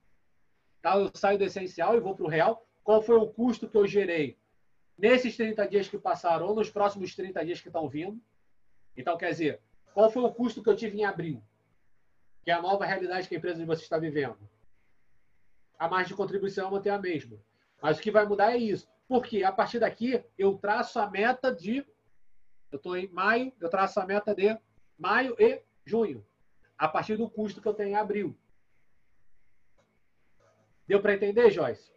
Tá? Eu saio do essencial e vou para o real. Qual foi o custo que eu gerei nesses 30 dias que passaram ou nos próximos 30 dias que estão vindo? Então, quer dizer, qual foi o custo que eu tive em abril? Que é a nova realidade que a empresa de vocês está vivendo a margem de contribuição manter a mesma. Mas o que vai mudar é isso. Porque a partir daqui eu traço a meta de. Eu estou em maio, eu traço a meta de maio e junho. A partir do custo que eu tenho em abril. Deu para entender, Joyce?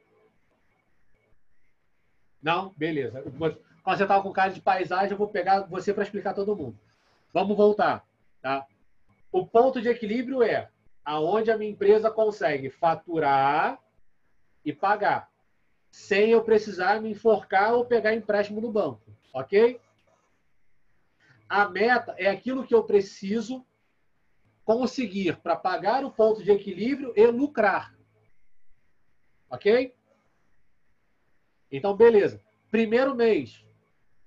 Não? Beleza. Quando você estava com cara de paisagem, eu vou pegar você para explicar todo mundo. Vamos voltar. Tá? O ponto de equilíbrio é aonde a minha empresa consegue faturar e pagar, sem eu precisar me enforcar ou pegar empréstimo no banco, ok? A meta é aquilo que eu preciso conseguir para pagar o ponto de equilíbrio e lucrar. Ok? Então, beleza. Primeiro mês.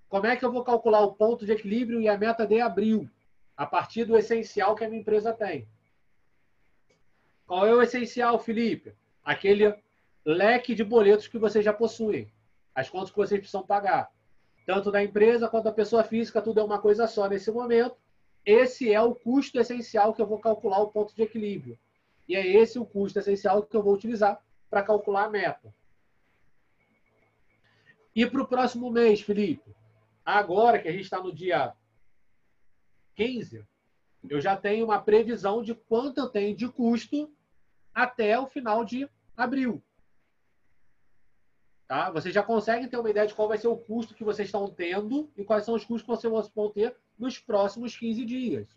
Como é que eu vou calcular o ponto de equilíbrio e a meta de abril? A partir do essencial que a minha empresa tem. Qual é o essencial, Felipe? Aquele leque de boletos que vocês já possuem. As contas que vocês precisam pagar. Tanto da empresa quanto da pessoa física, tudo é uma coisa só nesse momento. Esse é o custo essencial que eu vou calcular o ponto de equilíbrio. E é esse o custo essencial que eu vou utilizar para calcular a meta. E para o próximo mês, Felipe? Agora que a gente está no dia 15, eu já tenho uma previsão de quanto eu tenho de custo até o final de abril. Tá? Vocês já conseguem ter uma ideia de qual vai ser o custo que vocês estão tendo e quais são os custos que vocês vão ter nos próximos 15 dias.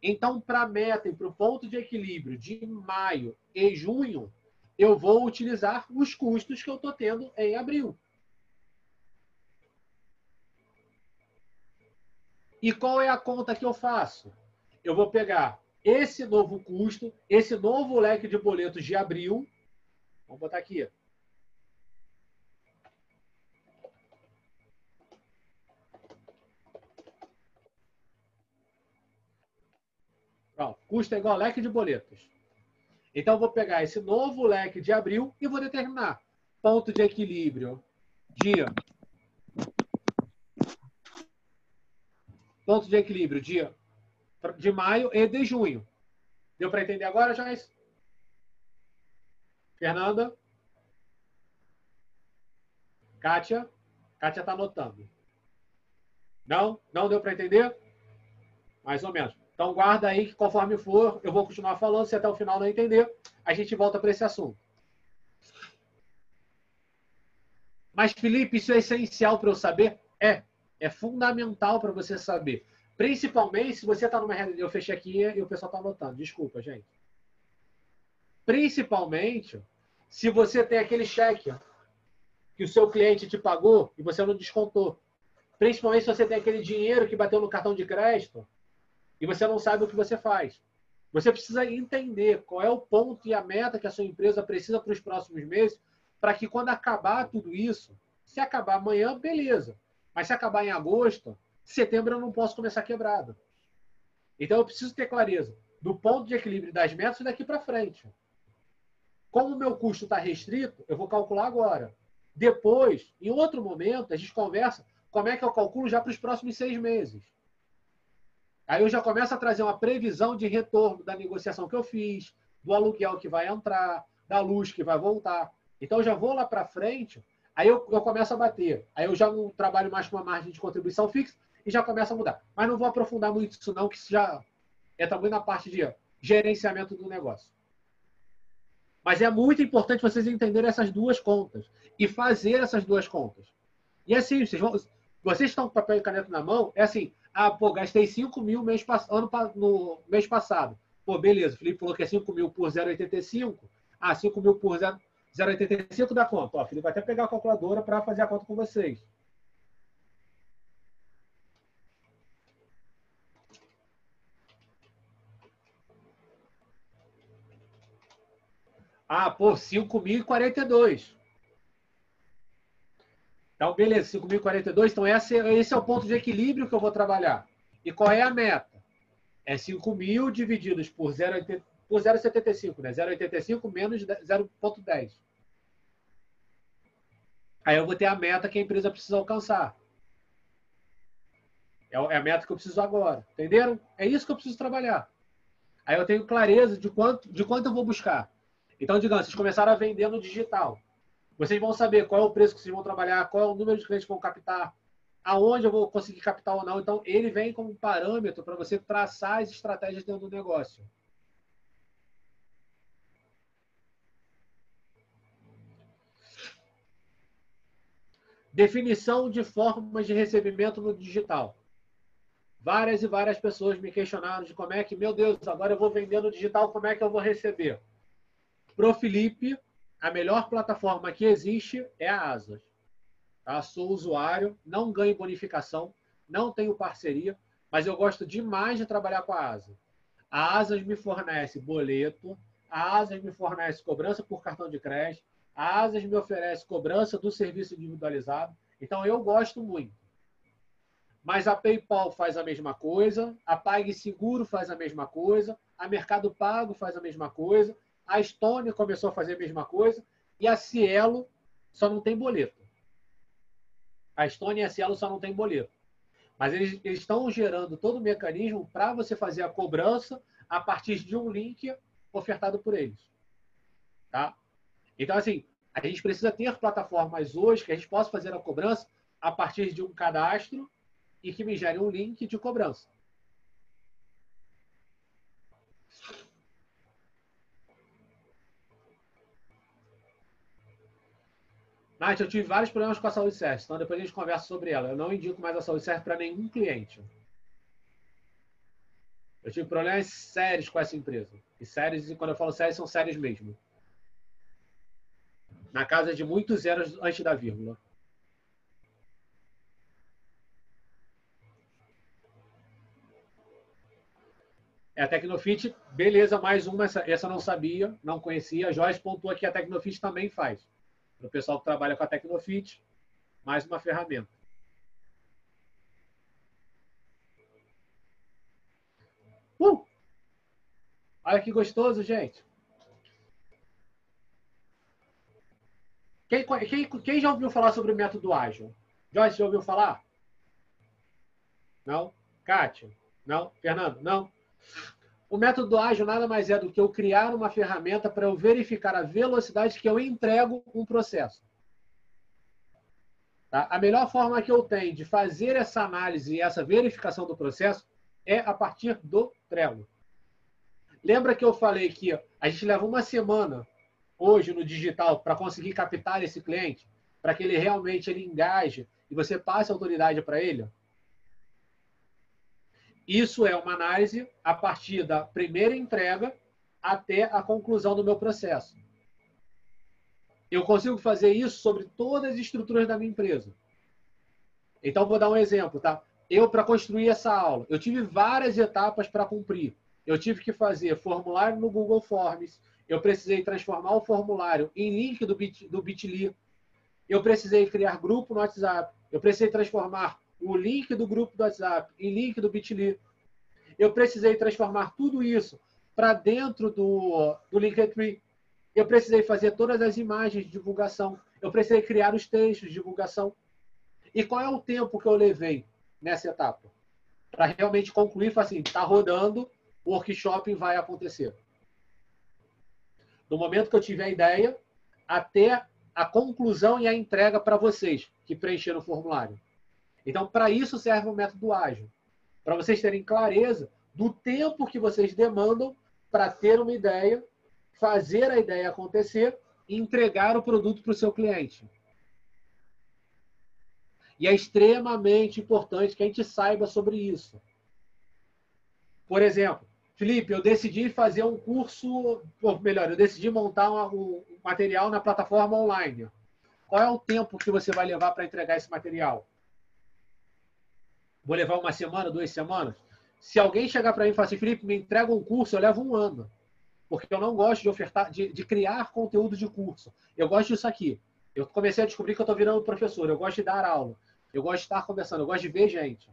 Então, para a meta e para o ponto de equilíbrio de maio e junho, eu vou utilizar os custos que eu estou tendo em abril. E qual é a conta que eu faço? Eu vou pegar esse novo custo, esse novo leque de boletos de abril, vamos botar aqui. Pronto, custo é igual a leque de boletos. Então, vou pegar esse novo leque de abril e vou determinar ponto de equilíbrio de ponto de equilíbrio de de maio e de junho. Deu para entender agora, Joyce? Fernanda? Kátia? Kátia está anotando. Não? Não deu para entender? Mais ou menos. Então guarda aí que conforme for, eu vou continuar falando. Se até o final não entender, a gente volta para esse assunto. Mas, Felipe, isso é essencial para eu saber? É. É fundamental para você saber. Principalmente se você está numa realidade. Eu fechei aqui e o pessoal está anotando. Desculpa, gente. Principalmente se você tem aquele cheque que o seu cliente te pagou e você não descontou. Principalmente se você tem aquele dinheiro que bateu no cartão de crédito e você não sabe o que você faz. Você precisa entender qual é o ponto e a meta que a sua empresa precisa para os próximos meses, para que quando acabar tudo isso, se acabar amanhã, beleza. Mas se acabar em agosto, setembro eu não posso começar quebrado. Então eu preciso ter clareza do ponto de equilíbrio das metas daqui para frente. Como o meu custo está restrito, eu vou calcular agora. Depois, em outro momento, a gente conversa como é que eu calculo já para os próximos seis meses. Aí eu já começo a trazer uma previsão de retorno da negociação que eu fiz, do aluguel que vai entrar, da luz que vai voltar. Então eu já vou lá para frente, aí eu, eu começo a bater. Aí eu já não trabalho mais com uma margem de contribuição fixa, e já começa a mudar. Mas não vou aprofundar muito isso não, que isso já entra muito na parte de gerenciamento do negócio. Mas é muito importante vocês entenderem essas duas contas e fazer essas duas contas. E assim, vocês, vão, vocês estão com papel e caneta na mão, é assim, ah, pô, gastei 5 mil mês, ano, no mês passado. Pô, beleza, o Felipe falou que é 5 mil por 0,85. Ah, 5 mil por 0,85 dá quanto? Ó, Felipe vai até pegar a calculadora para fazer a conta com vocês. Ah, pô, 5.042. Então, beleza, 5.042. Então, esse, esse é o ponto de equilíbrio que eu vou trabalhar. E qual é a meta? É 5.000 divididos por 0,75, né? 0,85 menos 0,10. Aí eu vou ter a meta que a empresa precisa alcançar. É, é a meta que eu preciso agora. Entenderam? É isso que eu preciso trabalhar. Aí eu tenho clareza de quanto, de quanto eu vou buscar. Então, digamos, vocês começaram a vender no digital. Vocês vão saber qual é o preço que vocês vão trabalhar, qual é o número de clientes que vão captar, aonde eu vou conseguir captar ou não. Então, ele vem como parâmetro para você traçar as estratégias dentro do negócio. Definição de formas de recebimento no digital. Várias e várias pessoas me questionaram de como é que, meu Deus, agora eu vou vender no digital, como é que eu vou receber? Pro Felipe, a melhor plataforma que existe é a Asas. Tá? Sou usuário, não ganho bonificação, não tenho parceria, mas eu gosto demais de trabalhar com a Asas. A Asas me fornece boleto, a Asas me fornece cobrança por cartão de crédito, a Asas me oferece cobrança do serviço individualizado. Então eu gosto muito. Mas a PayPal faz a mesma coisa, a PagSeguro faz a mesma coisa, a Mercado Pago faz a mesma coisa a Estônia começou a fazer a mesma coisa e a Cielo só não tem boleto. A Estônia e a Cielo só não tem boleto. Mas eles, eles estão gerando todo o mecanismo para você fazer a cobrança a partir de um link ofertado por eles. Tá? Então, assim, a gente precisa ter plataformas hoje que a gente possa fazer a cobrança a partir de um cadastro e que me gere um link de cobrança. Nath, eu tive vários problemas com a saúde certa, então depois a gente conversa sobre ela. Eu não indico mais a saúde certa para nenhum cliente. Eu tive problemas sérios com essa empresa. E sérios, e quando eu falo sérios, são sérios mesmo. Na casa de muitos zeros antes da vírgula. É a Tecnofit, beleza, mais uma, essa, essa não sabia, não conhecia. A Joyce pontuou que a Tecnofit também faz. Para o pessoal que trabalha com a Tecnofit, mais uma ferramenta. Uh! Olha que gostoso, gente. Quem, quem, quem já ouviu falar sobre o método ágil? Joyce, já ouviu falar? Não? Kátia? Não? Fernando? Não? O método ágil nada mais é do que eu criar uma ferramenta para eu verificar a velocidade que eu entrego um processo. Tá? A melhor forma que eu tenho de fazer essa análise e essa verificação do processo é a partir do Trello. Lembra que eu falei que a gente leva uma semana hoje no digital para conseguir captar esse cliente, para que ele realmente ele engaje e você passe autoridade para ele? Isso é uma análise a partir da primeira entrega até a conclusão do meu processo. Eu consigo fazer isso sobre todas as estruturas da minha empresa. Então, vou dar um exemplo, tá? Eu, para construir essa aula, eu tive várias etapas para cumprir. Eu tive que fazer formulário no Google Forms, eu precisei transformar o formulário em link do, Bit, do Bitly, eu precisei criar grupo no WhatsApp, eu precisei transformar o link do grupo do WhatsApp e link do Bitly. Eu precisei transformar tudo isso para dentro do, do Linktree. Eu precisei fazer todas as imagens de divulgação. Eu precisei criar os textos de divulgação. E qual é o tempo que eu levei nessa etapa? Para realmente concluir, assim, está rodando, o workshop vai acontecer. Do momento que eu tive a ideia até a conclusão e a entrega para vocês que preencheram o formulário. Então, para isso serve o método ágil. Para vocês terem clareza do tempo que vocês demandam para ter uma ideia, fazer a ideia acontecer e entregar o produto para o seu cliente. E é extremamente importante que a gente saiba sobre isso. Por exemplo, Felipe, eu decidi fazer um curso, ou melhor, eu decidi montar um material na plataforma online. Qual é o tempo que você vai levar para entregar esse material? Vou levar uma semana, duas semanas? Se alguém chegar para mim e falar assim, Felipe, me entrega um curso, eu levo um ano. Porque eu não gosto de ofertar, de, de criar conteúdo de curso. Eu gosto disso aqui. Eu comecei a descobrir que eu estou virando professor. Eu gosto de dar aula. Eu gosto de estar conversando. Eu gosto de ver gente.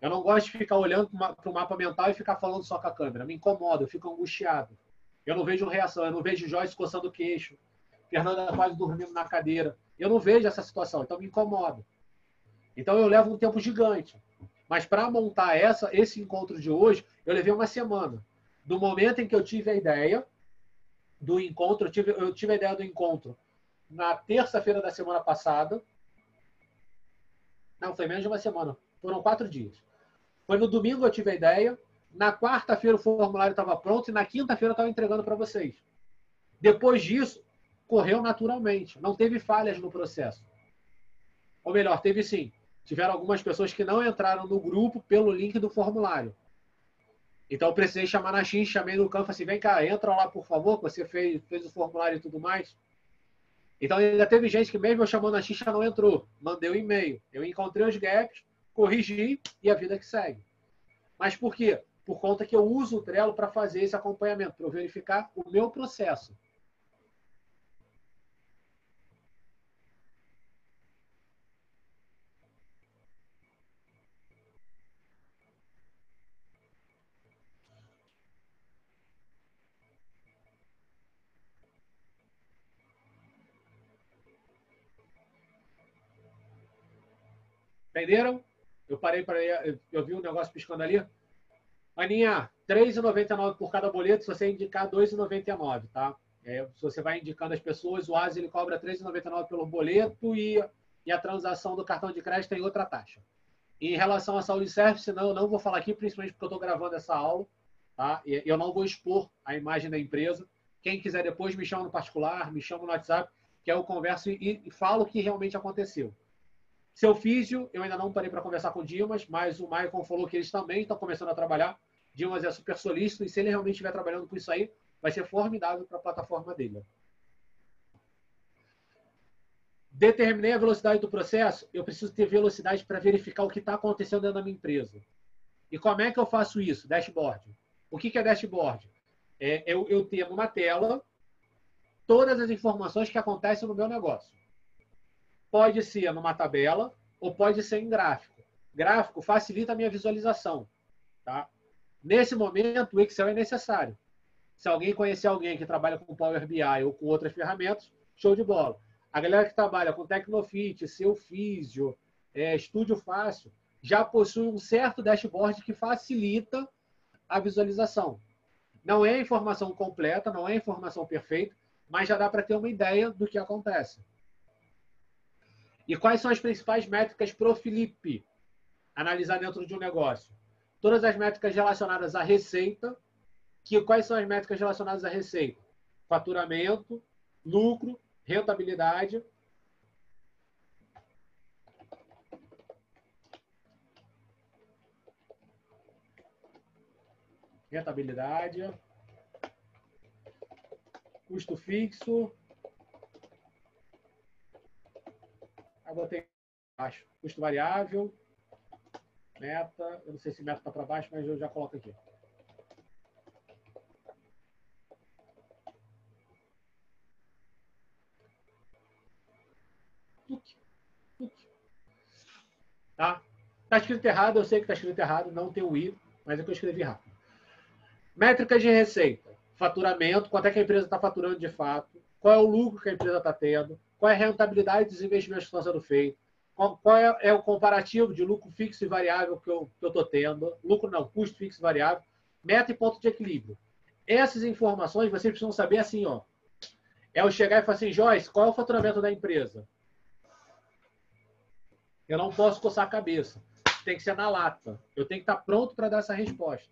Eu não gosto de ficar olhando para o mapa mental e ficar falando só com a câmera. Me incomoda. Eu fico angustiado. Eu não vejo reação. Eu não vejo Joyce coçando o queixo. Fernanda quase dormindo na cadeira. Eu não vejo essa situação. Então me incomoda. Então eu levo um tempo gigante. Mas para montar essa, esse encontro de hoje, eu levei uma semana. Do momento em que eu tive a ideia do encontro, eu tive, eu tive a ideia do encontro na terça-feira da semana passada. Não, foi menos de uma semana. Foram quatro dias. Foi no domingo eu tive a ideia. Na quarta-feira o formulário estava pronto e na quinta-feira eu estava entregando para vocês. Depois disso, correu naturalmente. Não teve falhas no processo. Ou melhor, teve sim tiveram algumas pessoas que não entraram no grupo pelo link do formulário. Então eu precisei chamar na X, chamei no campo assim, vem cá, entra lá por favor, que você fez, fez o formulário e tudo mais. Então ainda teve gente que mesmo eu chamando a X já não entrou. Mandei o um e-mail. Eu encontrei os gaps, corrigi e a vida que segue. Mas por quê? Por conta que eu uso o Trello para fazer esse acompanhamento, para verificar o meu processo. Entenderam? Eu parei para eu vi um negócio piscando ali. Aninha, R$ 3,99 por cada boleto se você indicar R$ 2,99, tá? É, se você vai indicando as pessoas, o ASI ele cobra R$ 3,99 pelo boleto e, e a transação do cartão de crédito tem outra taxa. Em relação à saúde service, não, eu não vou falar aqui, principalmente porque eu estou gravando essa aula, tá? E eu não vou expor a imagem da empresa. Quem quiser depois me chama no particular, me chama no WhatsApp, que eu converso e, e falo o que realmente aconteceu. Seu físio, eu ainda não parei para conversar com o Dimas, mas o Michael falou que eles também estão começando a trabalhar. Dimas é super solícito e se ele realmente estiver trabalhando com isso aí, vai ser formidável para a plataforma dele. Determinei a velocidade do processo, eu preciso ter velocidade para verificar o que está acontecendo dentro da minha empresa. E como é que eu faço isso? Dashboard. O que é dashboard? É eu, eu ter numa tela todas as informações que acontecem no meu negócio. Pode ser numa tabela ou pode ser em gráfico. Gráfico facilita a minha visualização. Tá? Nesse momento, o Excel é necessário. Se alguém conhecer alguém que trabalha com Power BI ou com outras ferramentas, show de bola. A galera que trabalha com Tecnofit, Seu Físio, é, Estúdio Fácil, já possui um certo dashboard que facilita a visualização. Não é informação completa, não é informação perfeita, mas já dá para ter uma ideia do que acontece. E quais são as principais métricas para o Felipe analisar dentro de um negócio? Todas as métricas relacionadas à receita. Que, quais são as métricas relacionadas à receita? Faturamento, lucro, rentabilidade. Rentabilidade. Custo fixo, Aí botei baixo. Custo variável, meta. Eu não sei se meta está para baixo, mas eu já coloco aqui. Tá? Está escrito errado, eu sei que está escrito errado, não tem o I, mas é que eu escrevi rápido. Métricas de receita. Faturamento, quanto é que a empresa está faturando de fato, qual é o lucro que a empresa está tendo, qual é a rentabilidade dos investimentos que estão sendo feitos, qual, qual é, é, o comparativo de lucro fixo e variável que eu estou tendo, lucro não, custo fixo e variável, meta e ponto de equilíbrio. Essas informações vocês precisam saber assim, ó. É o chegar e falar assim, Joyce, qual é o faturamento da empresa? Eu não posso coçar a cabeça. Tem que ser na lata. Eu tenho que estar pronto para dar essa resposta.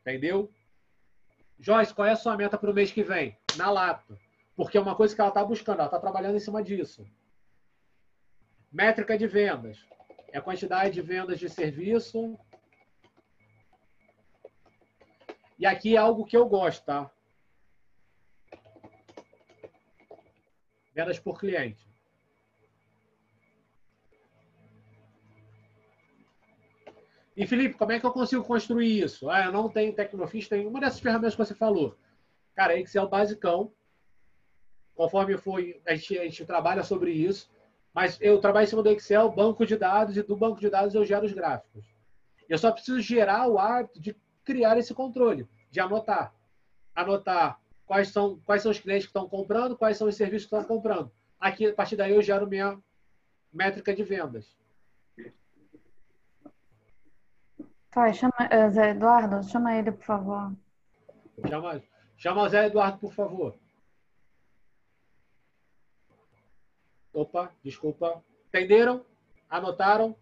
Entendeu? Joyce, qual é a sua meta para o mês que vem? Na lata. Porque é uma coisa que ela está buscando, ela está trabalhando em cima disso. Métrica de vendas. É a quantidade de vendas de serviço. E aqui é algo que eu gosto, tá? Vendas por cliente. E Felipe, como é que eu consigo construir isso? Ah, eu não tenho Tecnofis, tem uma dessas ferramentas que você falou. Cara, Excel basicão. Conforme foi, a gente, a gente trabalha sobre isso. Mas eu trabalho em cima do Excel, banco de dados, e do banco de dados eu gero os gráficos. Eu só preciso gerar o hábito de criar esse controle, de anotar. Anotar quais são, quais são os clientes que estão comprando, quais são os serviços que estão comprando. Aqui, a partir daí, eu gero minha métrica de vendas. Vai, chama uh, Zé Eduardo, chama ele, por favor. Chama, chama o Zé Eduardo, por favor. Opa, desculpa. Entenderam? Anotaram?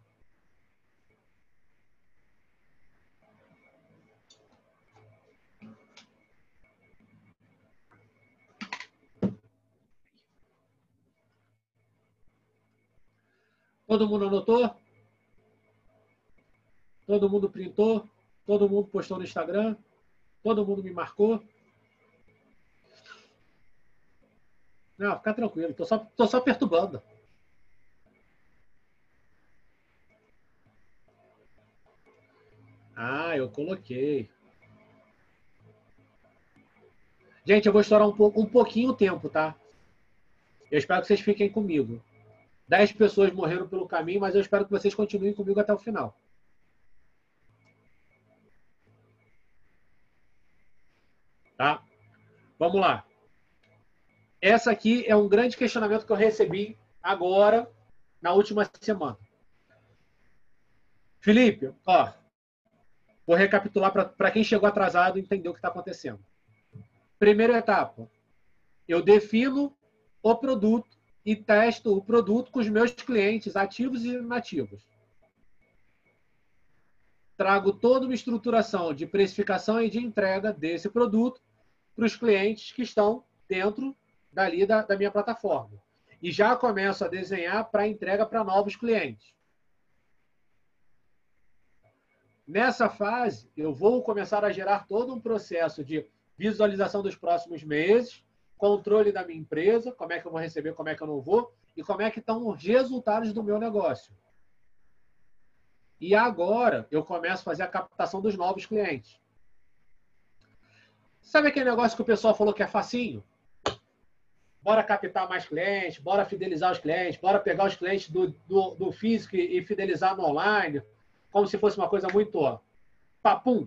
Todo mundo anotou? Todo mundo printou? Todo mundo postou no Instagram? Todo mundo me marcou? Não, fica tranquilo, tô só, tô só perturbando. Ah, eu coloquei. Gente, eu vou estourar um, pouco, um pouquinho o tempo, tá? Eu espero que vocês fiquem comigo. Dez pessoas morreram pelo caminho, mas eu espero que vocês continuem comigo até o final. Tá? Vamos lá. Essa aqui é um grande questionamento que eu recebi agora, na última semana. Felipe, ó, vou recapitular para quem chegou atrasado entender o que está acontecendo. Primeira etapa, eu defino o produto e testo o produto com os meus clientes ativos e inativos. Trago toda uma estruturação de precificação e de entrega desse produto para os clientes que estão dentro dali da, da minha plataforma. E já começo a desenhar para entrega para novos clientes. Nessa fase, eu vou começar a gerar todo um processo de visualização dos próximos meses, controle da minha empresa, como é que eu vou receber, como é que eu não vou, e como é que estão os resultados do meu negócio. E agora eu começo a fazer a captação dos novos clientes. Sabe aquele negócio que o pessoal falou que é facinho? Bora captar mais clientes, bora fidelizar os clientes, bora pegar os clientes do, do, do físico e fidelizar no online, como se fosse uma coisa muito ó, papum.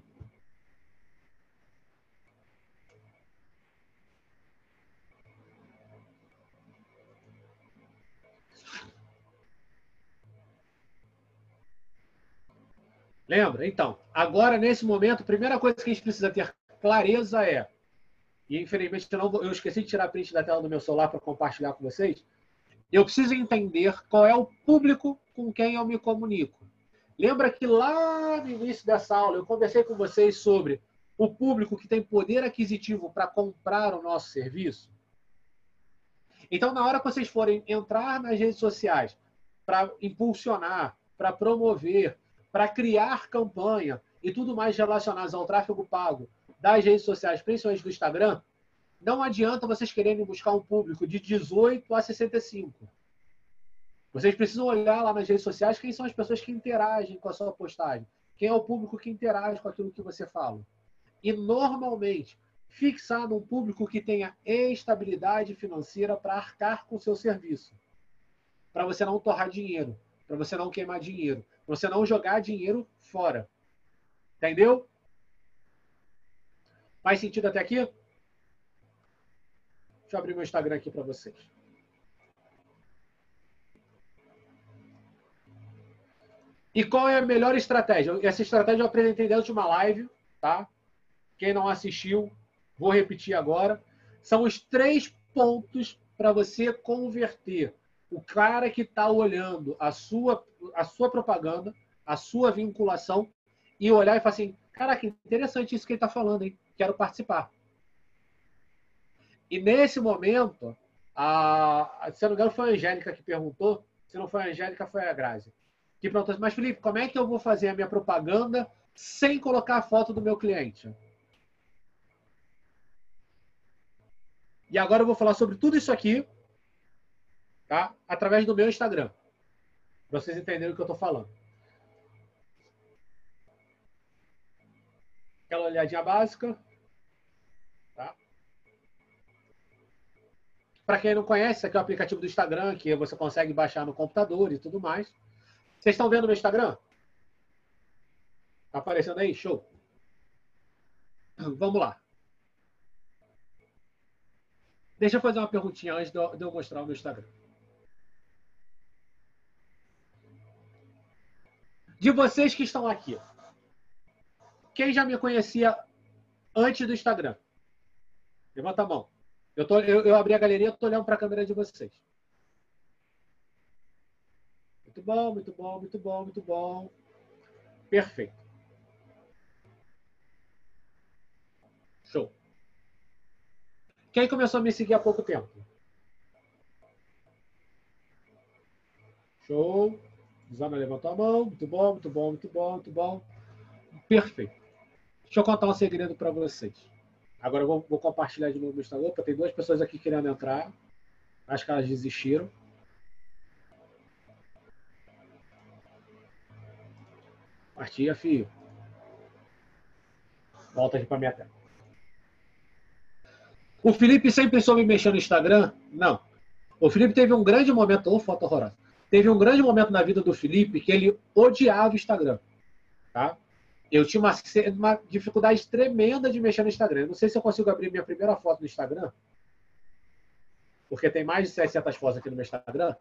Lembra? Então, agora, nesse momento, a primeira coisa que a gente precisa ter clareza é, e infelizmente eu, não, eu esqueci de tirar print da tela do meu celular para compartilhar com vocês, eu preciso entender qual é o público com quem eu me comunico. Lembra que lá no início dessa aula eu conversei com vocês sobre o público que tem poder aquisitivo para comprar o nosso serviço? Então, na hora que vocês forem entrar nas redes sociais para impulsionar, para promover, para criar campanha e tudo mais relacionado ao tráfego pago das redes sociais, principalmente do Instagram, não adianta vocês quererem buscar um público de 18 a 65. Vocês precisam olhar lá nas redes sociais quem são as pessoas que interagem com a sua postagem. Quem é o público que interage com aquilo que você fala. E, normalmente, fixar num público que tenha estabilidade financeira para arcar com o seu serviço. Para você não torrar dinheiro. Para você não queimar dinheiro. Para você não jogar dinheiro fora. Entendeu? Faz sentido até aqui? Deixa eu abrir meu Instagram aqui para vocês. E qual é a melhor estratégia? Essa estratégia eu apresentei dentro de uma live, tá? Quem não assistiu, vou repetir agora. São os três pontos para você converter o cara que está olhando a sua, a sua propaganda, a sua vinculação, e olhar e falar assim: caraca, interessante isso que ele está falando, hein? Quero participar. E nesse momento, a, se não me engano, foi a Angélica que perguntou. Se não foi a Angélica, foi a Grazi. Que perguntou assim, mas Felipe, como é que eu vou fazer a minha propaganda sem colocar a foto do meu cliente? E agora eu vou falar sobre tudo isso aqui, tá? Através do meu Instagram. Para vocês entenderem o que eu estou falando. Aquela olhadinha básica. Para quem não conhece, aqui é o aplicativo do Instagram, que você consegue baixar no computador e tudo mais. Vocês estão vendo meu Instagram? Tá aparecendo aí? Show. Vamos lá. Deixa eu fazer uma perguntinha antes de eu mostrar o meu Instagram. De vocês que estão aqui, quem já me conhecia antes do Instagram? Levanta a mão. Eu, tô, eu, eu abri a galeria, estou olhando para a câmera de vocês. Muito bom, muito bom, muito bom, muito bom. Perfeito. Show. Quem começou a me seguir há pouco tempo? Show. Zana levantou a mão. Muito bom, muito bom, muito bom, muito bom. Perfeito. Deixa eu contar um segredo para vocês. Agora eu vou, vou, compartilhar de novo no Instagram, porque tem duas pessoas aqui querendo entrar. Acho que elas desistiram. Partia, filho. Volta aqui para minha tela. O Felipe sempre soube mexer no Instagram? Não. O Felipe teve um grande momento, ou foto horrorosa. Teve um grande momento na vida do Felipe que ele odiava o Instagram. Tá? Eu tinha uma, uma dificuldade tremenda de mexer no Instagram. Não sei se eu consigo abrir minha primeira foto no Instagram, porque tem mais de 600 fotos aqui no meu Instagram.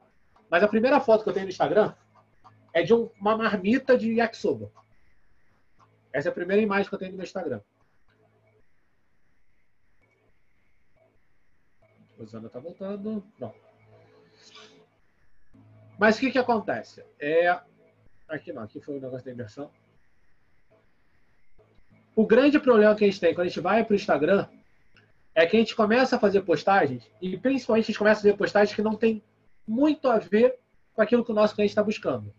Mas a primeira foto que eu tenho no Instagram é de um, uma marmita de yakisoba. Essa é a primeira imagem que eu tenho no meu Instagram. Rosana está voltando. Não. Mas o que, que acontece? É... Aqui não, aqui foi o negócio da inversão. O grande problema que a gente tem quando a gente vai para o Instagram é que a gente começa a fazer postagens, e principalmente a gente começa a fazer postagens que não tem muito a ver com aquilo que o nosso cliente está buscando.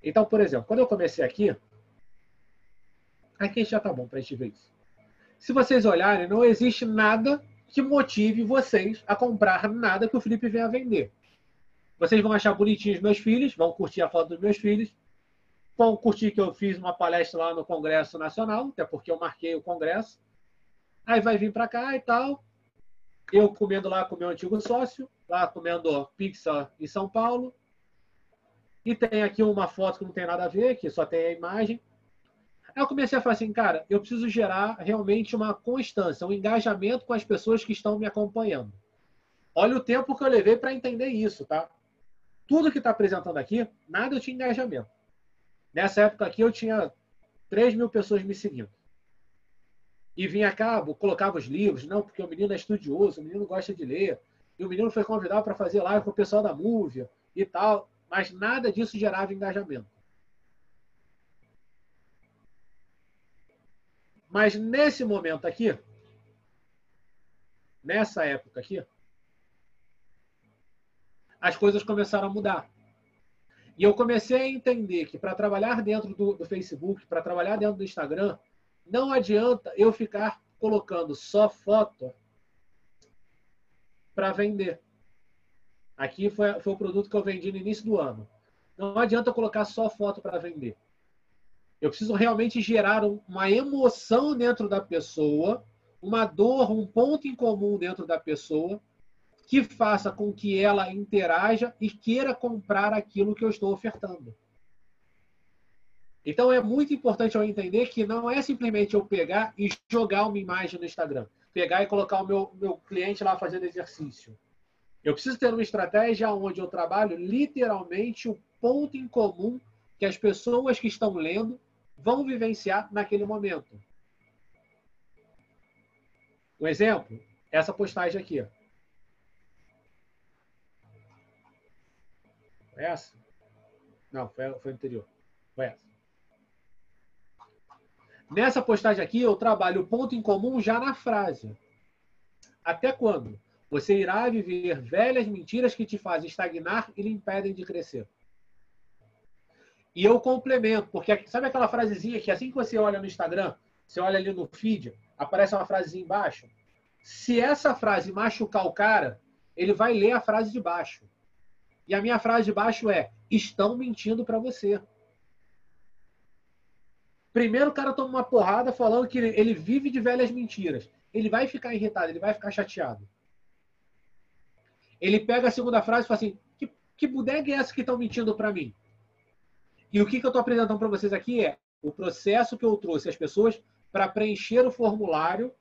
Então, por exemplo, quando eu comecei aqui, aqui já está bom para a gente ver isso se vocês olharem, não existe nada que motive vocês a comprar nada que o Felipe venha vender. Vocês vão achar bonitinhos meus filhos, vão curtir a foto dos meus filhos, vão curtir que eu fiz uma palestra lá no Congresso Nacional, até porque eu marquei o Congresso. Aí vai vir para cá e tal. Eu comendo lá com meu antigo sócio, lá comendo pizza em São Paulo. E tem aqui uma foto que não tem nada a ver, que só tem a imagem. Aí eu comecei a falar assim, cara, eu preciso gerar realmente uma constância, um engajamento com as pessoas que estão me acompanhando. Olha o tempo que eu levei para entender isso, tá? Tudo que está apresentando aqui, nada tinha engajamento. Nessa época aqui eu tinha 3 mil pessoas me seguindo. E vinha cá, colocava os livros, não, porque o menino é estudioso, o menino gosta de ler. E o menino foi convidado para fazer live com o pessoal da Múvia e tal. Mas nada disso gerava engajamento. Mas nesse momento aqui, nessa época aqui, as coisas começaram a mudar. E eu comecei a entender que para trabalhar dentro do, do Facebook, para trabalhar dentro do Instagram, não adianta eu ficar colocando só foto para vender. Aqui foi, foi o produto que eu vendi no início do ano. Não adianta colocar só foto para vender. Eu preciso realmente gerar uma emoção dentro da pessoa, uma dor, um ponto em comum dentro da pessoa, que faça com que ela interaja e queira comprar aquilo que eu estou ofertando. Então é muito importante eu entender que não é simplesmente eu pegar e jogar uma imagem no Instagram, pegar e colocar o meu, meu cliente lá fazendo exercício. Eu preciso ter uma estratégia onde eu trabalho literalmente o ponto em comum que as pessoas que estão lendo vão vivenciar naquele momento. Um exemplo, essa postagem aqui. Foi essa? Não, foi, foi anterior. Foi essa. Nessa postagem aqui, eu trabalho o ponto em comum já na frase. Até quando? Você irá viver velhas mentiras que te fazem estagnar e lhe impedem de crescer. E eu complemento, porque sabe aquela frasezinha que assim que você olha no Instagram, você olha ali no feed, aparece uma frasezinha embaixo? Se essa frase machucar o cara, ele vai ler a frase de baixo. E a minha frase de baixo é: estão mentindo para você. Primeiro o cara toma uma porrada falando que ele vive de velhas mentiras. Ele vai ficar irritado, ele vai ficar chateado. Ele pega a segunda frase e fala assim: que, que bodega é essa que estão mentindo para mim? E o que, que eu estou apresentando para vocês aqui é o processo que eu trouxe às pessoas para preencher o formulário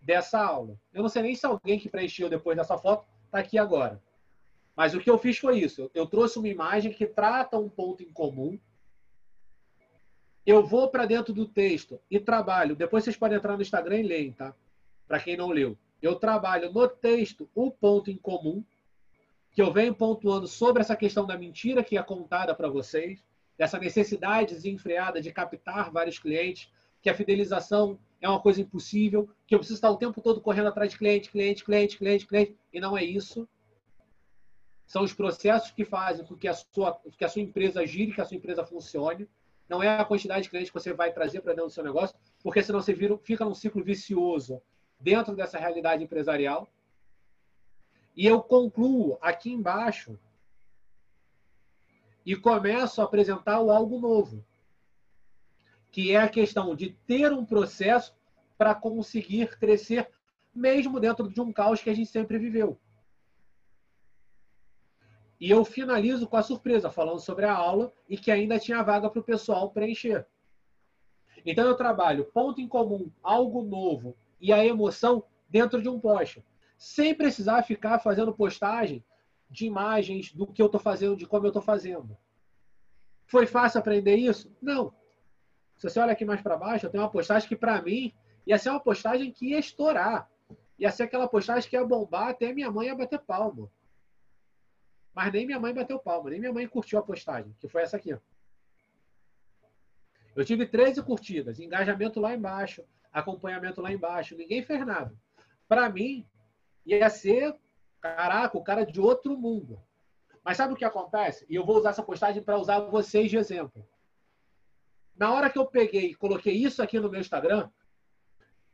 dessa aula. Eu não sei nem se alguém que preencheu depois dessa foto está aqui agora. Mas o que eu fiz foi isso. Eu trouxe uma imagem que trata um ponto em comum. Eu vou para dentro do texto e trabalho. Depois vocês podem entrar no Instagram e lerem, tá? Para quem não leu. Eu trabalho no texto o ponto em comum, que eu venho pontuando sobre essa questão da mentira que é contada para vocês dessa necessidade desenfreada de captar vários clientes, que a fidelização é uma coisa impossível, que eu preciso estar o tempo todo correndo atrás de cliente, cliente, cliente, cliente, cliente, e não é isso. São os processos que fazem com que a sua, que a sua empresa gire, que a sua empresa funcione. Não é a quantidade de clientes que você vai trazer para dentro do seu negócio, porque senão você vira, fica num ciclo vicioso dentro dessa realidade empresarial. E eu concluo aqui embaixo e começo a apresentar algo novo, que é a questão de ter um processo para conseguir crescer, mesmo dentro de um caos que a gente sempre viveu. E eu finalizo com a surpresa, falando sobre a aula e que ainda tinha vaga para o pessoal preencher. Então eu trabalho ponto em comum, algo novo e a emoção dentro de um post, sem precisar ficar fazendo postagem de imagens do que eu estou fazendo, de como eu estou fazendo. Foi fácil aprender isso? Não. Se você olha aqui mais para baixo, eu tenho uma postagem que, para mim, ia ser uma postagem que ia estourar. Ia ser aquela postagem que ia bombar até minha mãe ia bater palma. Mas nem minha mãe bateu palma, nem minha mãe curtiu a postagem, que foi essa aqui. Eu tive 13 curtidas, engajamento lá embaixo, acompanhamento lá embaixo, ninguém fez nada. Para mim, ia ser Caraca, o cara de outro mundo. Mas sabe o que acontece? E eu vou usar essa postagem para usar vocês de exemplo. Na hora que eu peguei e coloquei isso aqui no meu Instagram,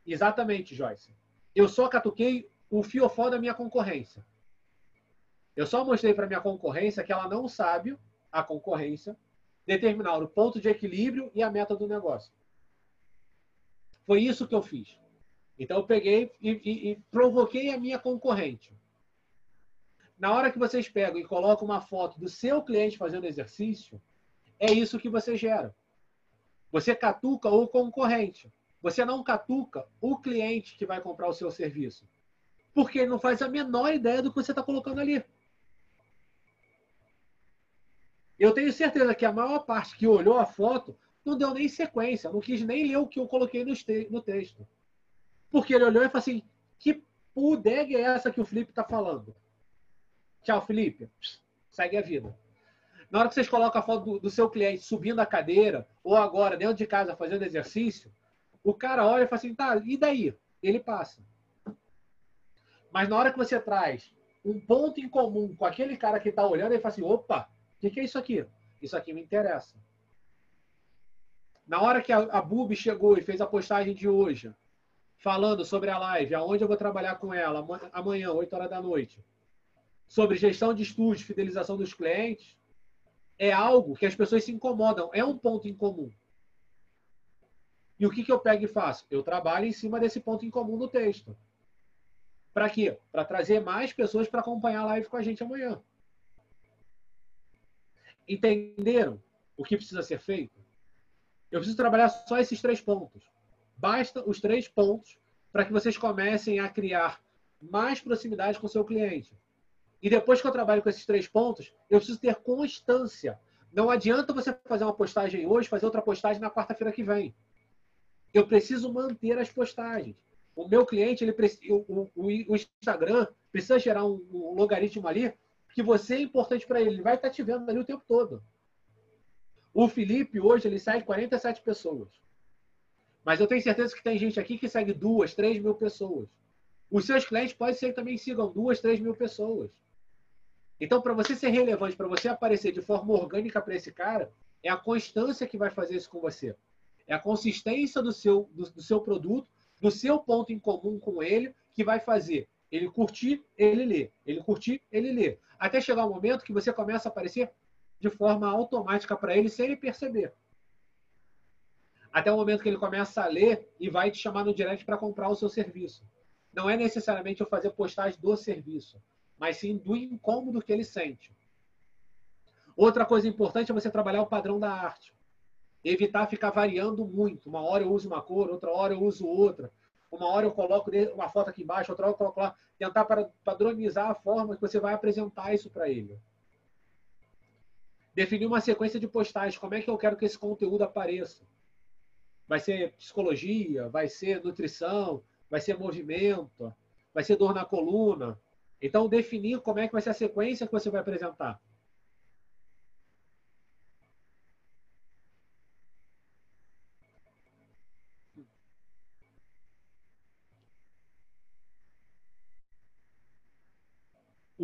exatamente, Joyce, eu só catuquei o fiofó da minha concorrência. Eu só mostrei para minha concorrência que ela não sabe, a concorrência, determinar o ponto de equilíbrio e a meta do negócio. Foi isso que eu fiz. Então, eu peguei e, e, e provoquei a minha concorrente na hora que vocês pegam e colocam uma foto do seu cliente fazendo exercício, é isso que você gera. Você catuca o concorrente. Você não catuca o cliente que vai comprar o seu serviço. Porque ele não faz a menor ideia do que você está colocando ali. Eu tenho certeza que a maior parte que olhou a foto não deu nem sequência, não quis nem ler o que eu coloquei no, texto. Porque ele olhou e falou assim: que pudega é essa que o Felipe está falando? Tchau, Felipe. Segue a vida. Na hora que vocês colocam a foto do, do, seu cliente subindo a cadeira, ou agora dentro de casa fazendo exercício, o cara olha e fala assim, tá, e daí? Ele passa. Mas na hora que você traz um ponto em comum com aquele cara que está olhando, ele fala assim, opa, o que, é isso aqui? Isso aqui me interessa. Na hora que a, a Bubi chegou e fez a postagem de hoje, falando sobre a live, aonde eu vou trabalhar com ela amanhã, 8 horas da noite, sobre gestão de estúdio, fidelização dos clientes, é algo que as pessoas se incomodam, é um ponto em comum. E o que, que eu pego e faço? Eu trabalho em cima desse ponto em comum no texto. Para quê? Para trazer mais pessoas para acompanhar a live com a gente amanhã. Entenderam o que precisa ser feito? Eu preciso trabalhar só esses três pontos. Basta os três pontos para que vocês comecem a criar mais proximidade com o seu cliente. E depois que eu trabalho com esses três pontos, eu preciso ter constância. Não adianta você fazer uma postagem hoje, fazer outra postagem na quarta-feira que vem. Eu preciso manter as postagens. O meu cliente, ele o, o, o Instagram precisa gerar um, um, logaritmo ali que você é importante para ele. Ele vai estar tá te vendo ali o tempo todo. O Felipe, hoje, ele segue 47 pessoas. Mas eu tenho certeza que tem gente aqui que segue duas, três mil pessoas. Os seus clientes podem ser que também sigam duas, três mil pessoas. Então, para você ser relevante, para você aparecer de forma orgânica para esse cara, é a constância que vai fazer isso com você. É a consistência do seu, do, do seu produto, do seu ponto em comum com ele, que vai fazer ele curtir, ele lê. Ele curtir, ele lê. Até chegar o um momento que você começa a aparecer de forma automática para ele, sem ele perceber. Até o momento que ele começa a ler e vai te chamar no direct para comprar o seu serviço. Não é necessariamente eu fazer postagem do serviço, mas sim do incômodo que ele sente. Outra coisa importante é você trabalhar o padrão da arte. Evitar ficar variando muito. Uma hora eu uso uma cor, outra hora eu uso outra. Uma hora eu coloco uma foto aqui embaixo, outra hora eu coloco lá. Tentar padronizar a forma que você vai apresentar isso para ele. Definir uma sequência de postagens. Como é que eu quero que esse conteúdo apareça? Vai ser psicologia? Vai ser nutrição? Vai ser movimento? Vai ser dor na coluna? Então, definir como é que vai ser a sequência que você vai apresentar.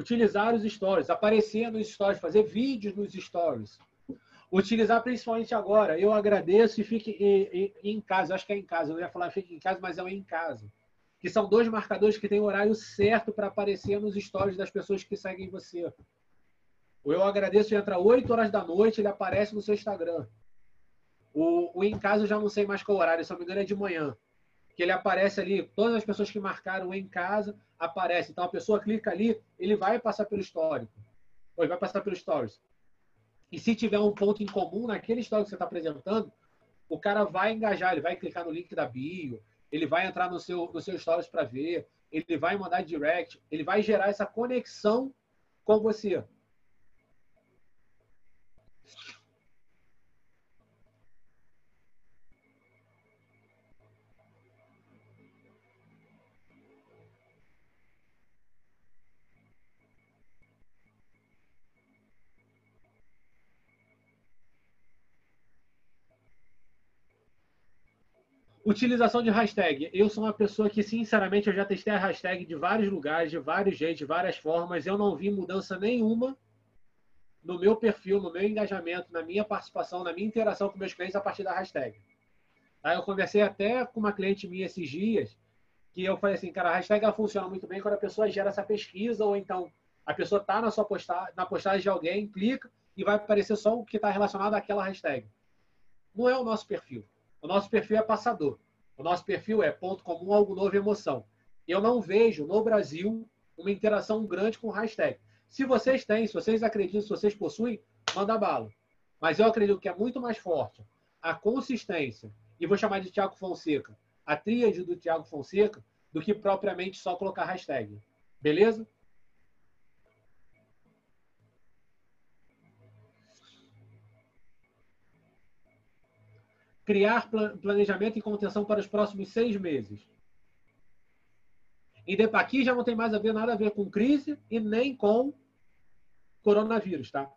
Utilizar os stories, aparecer nos stories, fazer vídeos nos stories. Utilizar principalmente agora. Eu agradeço e fique em, casa. Acho que é em casa. Eu ia falar fique em casa, mas é o em casa. Que são dois marcadores que têm horário certo para aparecer nos stories das pessoas que seguem você. O Eu Agradeço entra 8 horas da noite, ele aparece no seu Instagram. O, o Em Casa eu já não sei mais qual horário, se não me engano é de manhã que ele aparece ali, todas as pessoas que marcaram em casa aparecem. Então a pessoa clica ali, ele vai passar pelo histórico. Ou ele vai passar pelo stories. E se tiver um ponto em comum naquele histórico que você está apresentando, o cara vai engajar, ele vai clicar no link da bio, ele vai entrar no seu, no seu stories para ver, ele vai mandar direct, ele vai gerar essa conexão com você. Utilização de hashtag. Eu sou uma pessoa que, sinceramente, eu já testei a hashtag de vários lugares, de vários jeitos, de várias formas. Eu não vi mudança nenhuma no meu perfil, no meu engajamento, na minha participação, na minha interação com meus clientes a partir da hashtag. Aí eu conversei até com uma cliente minha esses dias, que eu falei assim, cara, a hashtag ela funciona muito bem quando a pessoa gera essa pesquisa, ou então a pessoa está na sua postagem, na postagem de alguém, clica e vai aparecer só o que está relacionado àquela hashtag. Não é o nosso perfil. O nosso perfil é passador. O nosso perfil é ponto comum, algo novo, emoção. Eu não vejo no Brasil uma interação grande com hashtag. Se vocês têm, se vocês acreditam, se vocês possuem, manda bala. Mas eu acredito que é muito mais forte a consistência, e vou chamar de Tiago Fonseca, a tríade do Tiago Fonseca, do que propriamente só colocar hashtag. Beleza? Criar planejamento e contenção para os próximos seis meses. E aqui já não tem mais a ver nada a ver com crise e nem com coronavírus, tá?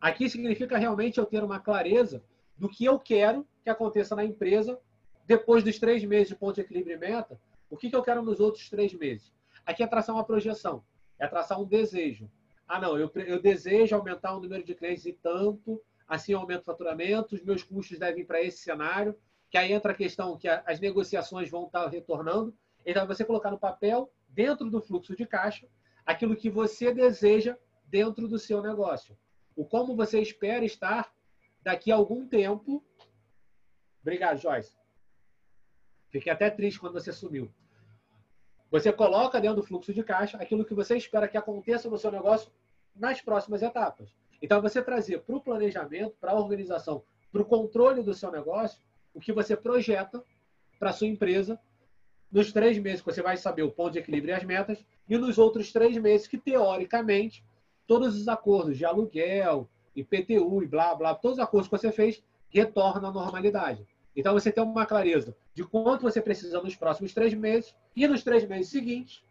Aqui significa realmente eu ter uma clareza do que eu quero que aconteça na empresa depois dos três meses de ponto de equilíbrio e meta. O que, que eu quero nos outros três meses? Aqui é traçar uma projeção, é traçar um desejo. Ah, não, eu, eu desejo aumentar o número de clientes e tanto, assim eu aumento o faturamento, os meus custos devem ir para esse cenário, que aí entra a questão que as negociações vão estar retornando. Então, você colocar no papel, dentro do fluxo de caixa, aquilo que você deseja dentro do seu negócio. O como você espera estar daqui a algum tempo. Obrigado, Joyce. Fiquei até triste quando você sumiu. Você coloca dentro do fluxo de caixa aquilo que você espera que aconteça no seu negócio nas próximas etapas. Então, você trazer para o planejamento, para a organização, para o controle do seu negócio, o que você projeta para a sua empresa nos três meses que você vai saber o ponto de equilíbrio e as metas, e nos outros três meses que, teoricamente, todos os acordos de aluguel, IPTU e blá, blá, todos os acordos que você fez retornam à normalidade. Então, você tem uma clareza de quanto você precisa nos próximos três meses e nos três meses seguintes,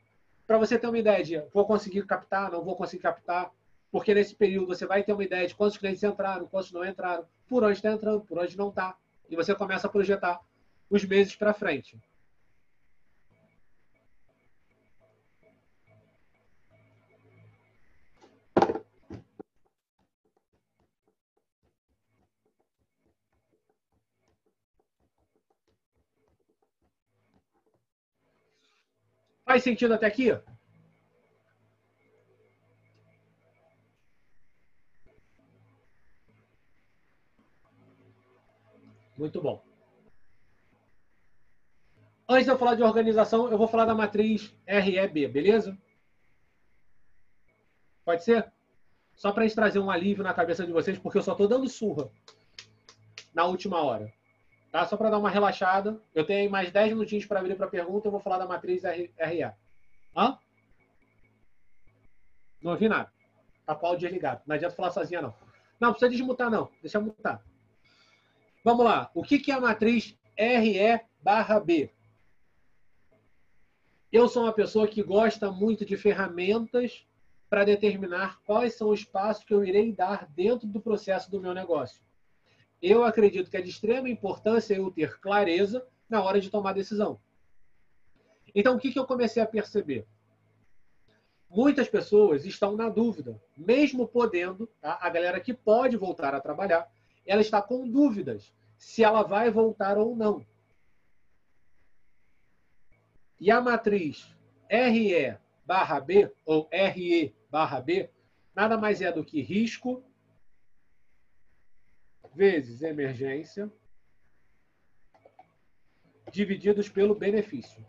para você ter uma ideia de vou conseguir captar, não vou conseguir captar, porque nesse período você vai ter uma ideia de quantos clientes entraram, quantos não entraram, por onde está entrando, por onde não está. E você começa a projetar os meses para frente. Faz sentido até aqui? Muito bom. Antes de eu falar de organização, eu vou falar da matriz REB, beleza? Pode ser? Só para gente trazer um alívio na cabeça de vocês, porque eu só estou dando surra na última hora. Tá? Só para dar uma relaxada. Eu tenho mais 10 minutinhos para abrir para pergunta. Eu vou falar da matriz RE. Hã? Não ouvi nada. Tá com o áudio desligado. Não adianta falar sozinha, não. Não, precisa desmutar, não. Deixa eu mutar. Vamos lá. O que, é a matriz RE barra B? Eu sou uma pessoa que gosta muito de ferramentas para determinar quais são os passos que eu irei dar dentro do processo do meu negócio. Eu acredito que é de extrema importância eu ter clareza na hora de tomar decisão. Então, o que eu comecei a perceber? Muitas pessoas estão na dúvida, mesmo podendo, tá? a galera que pode voltar a trabalhar, ela está com dúvidas se ela vai voltar ou não. E a matriz RE barra B, ou RE barra B, nada mais é do que risco vezes emergência divididos pelo benefício.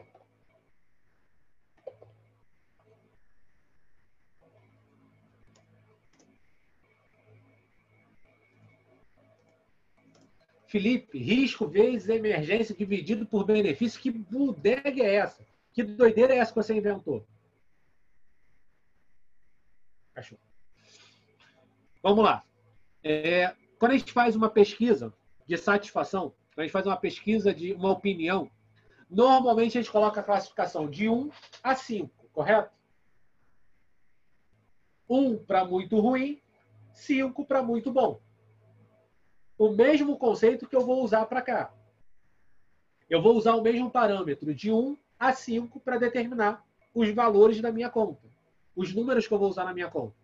Felipe, risco vezes emergência dividido por benefício. Que bodega é essa? Que doideira é essa que você inventou? Cachorro. Vamos lá. É, quando a gente faz uma pesquisa de satisfação, quando a gente faz uma pesquisa de uma opinião, normalmente a gente coloca a classificação de 1 a 5, correto? 1 para muito ruim, 5 para muito bom o mesmo conceito que eu vou usar para cá. Eu vou usar o mesmo parâmetro de 1 a 5 para determinar os valores da minha conta, os números que eu vou usar na minha conta.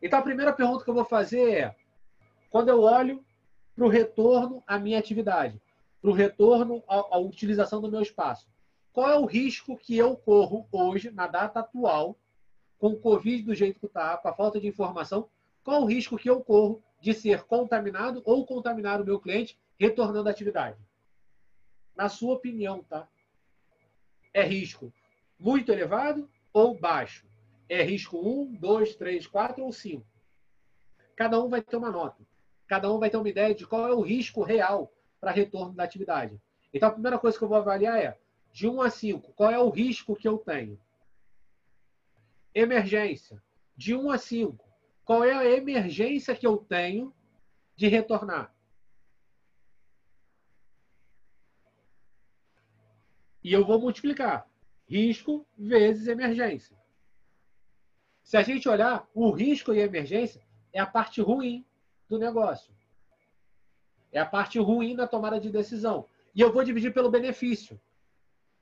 Então, a primeira pergunta que eu vou fazer é: quando eu olho para o retorno à minha atividade, para o retorno à, à utilização do meu espaço, qual é o risco que eu corro hoje, na data atual, com o Covid do jeito que está, com a falta de informação, qual é o risco que eu corro de ser contaminado ou contaminar o meu cliente retornando à atividade? Na sua opinião, tá? É risco muito elevado ou baixo? É risco 1, 2, 3, 4 ou 5? Cada um vai ter uma nota. Cada um vai ter uma ideia de qual é o risco real para retorno da atividade. Então, a primeira coisa que eu vou avaliar é, de 1 a 5, qual é o risco que eu tenho? Emergência. De 1 a 5, qual é a emergência que eu tenho de retornar? E eu vou multiplicar risco vezes emergência. Se a gente olhar, o risco e a emergência é a parte ruim do negócio. É a parte ruim da tomada de decisão. E eu vou dividir pelo benefício.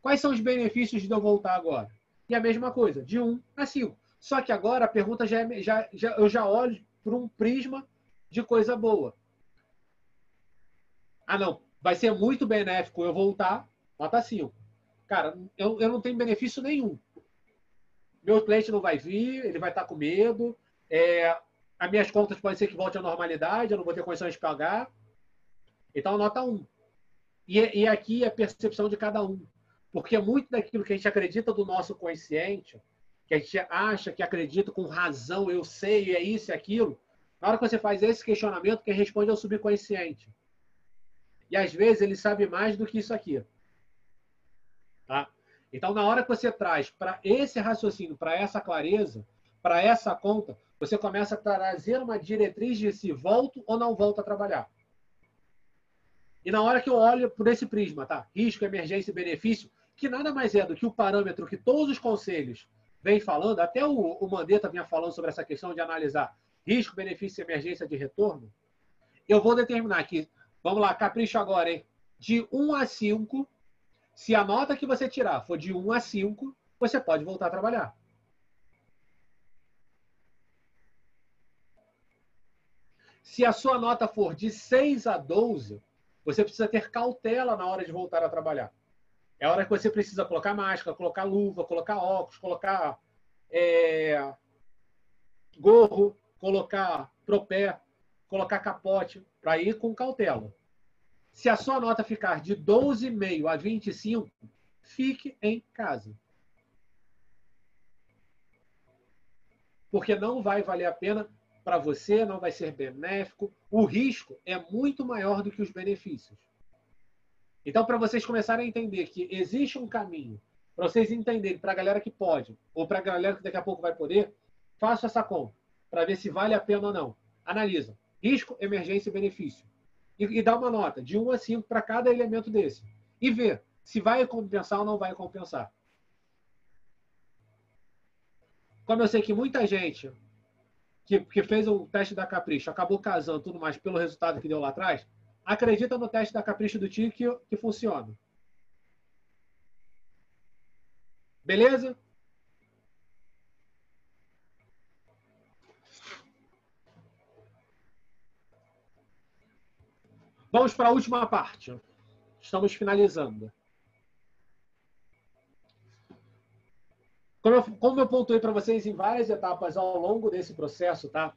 Quais são os benefícios de eu voltar agora? E a mesma coisa, de 1 a 5. Só que agora a pergunta já, é, já, já eu já olho por um prisma de coisa boa. Ah, não, vai ser muito benéfico eu voltar, nota 5. Cara, eu, eu não tenho benefício nenhum. Meu cliente não vai vir, ele vai estar com medo. É, as minhas contas podem ser que volte à normalidade, eu não vou ter condições de pagar. Então, nota 1. E, e aqui é a percepção de cada um. Porque muito daquilo que a gente acredita do nosso consciente, que a gente acha, que acredita com razão, eu sei, é isso e aquilo. Na hora que você faz esse questionamento, quem responde é o subconsciente. E às vezes ele sabe mais do que isso aqui. Tá? Então, na hora que você traz para esse raciocínio, para essa clareza, para essa conta, você começa a trazer uma diretriz de se volto ou não volto a trabalhar. E na hora que eu olho por esse prisma, tá? Risco, emergência e benefício, que nada mais é do que o parâmetro que todos os conselhos vem falando, até o, o Mandetta vinha falando sobre essa questão de analisar risco, benefício e emergência de retorno, eu vou determinar aqui, vamos lá, capricho agora, hein? De 1 a 5, se a nota que você tirar for de 1 a 5, você pode voltar a trabalhar. Se a sua nota for de 6 a 12, você precisa ter cautela na hora de voltar a trabalhar. É a hora que você precisa colocar máscara, colocar luva, colocar óculos, colocar é, gorro, colocar propé, colocar capote, para ir com cautela. Se a sua nota ficar de 12,5 a 25, fique em casa. Porque não vai valer a pena para você, não vai ser benéfico. O risco é muito maior do que os benefícios. Então, para vocês começarem a entender que existe um caminho, para vocês entenderem, para a galera que pode, ou para a galera que daqui a pouco vai poder, faça essa conta, para ver se vale a pena ou não. Analisa. Risco, emergência e benefício. E, e dá uma nota de 1 a 5 para cada elemento desse. E vê se vai compensar ou não vai compensar. Como eu sei que muita gente que, que fez o teste da Capricho acabou casando tudo mais pelo resultado que deu lá atrás, acredita no teste da Capricho do Tio que, que funciona. Beleza? Vamos para a última parte. Estamos finalizando. Como eu, como eu pontuei para vocês em várias etapas ao longo desse processo, tá?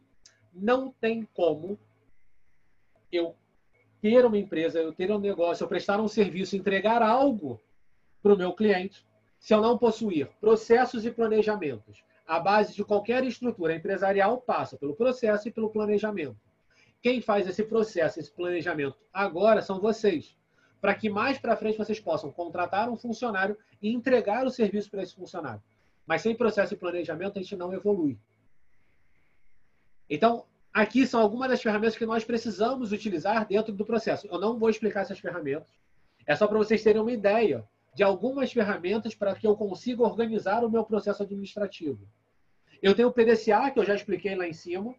Não tem como eu ter uma empresa, eu ter um negócio, eu prestar um serviço, entregar algo para o meu cliente, se eu não possuir processos e planejamentos. A base de qualquer estrutura empresarial passa pelo processo e pelo planejamento. Quem faz esse processo, esse planejamento agora são vocês, para que mais para frente vocês possam contratar um funcionário e entregar o serviço para esse funcionário. Mas sem processo e planejamento a gente não evolui. Então, aqui são algumas das ferramentas que nós precisamos utilizar dentro do processo. Eu não vou explicar essas ferramentas. É só para vocês terem uma ideia de algumas ferramentas para que eu consiga organizar o meu processo administrativo. Eu tenho o PDCA, que eu já expliquei lá em cima,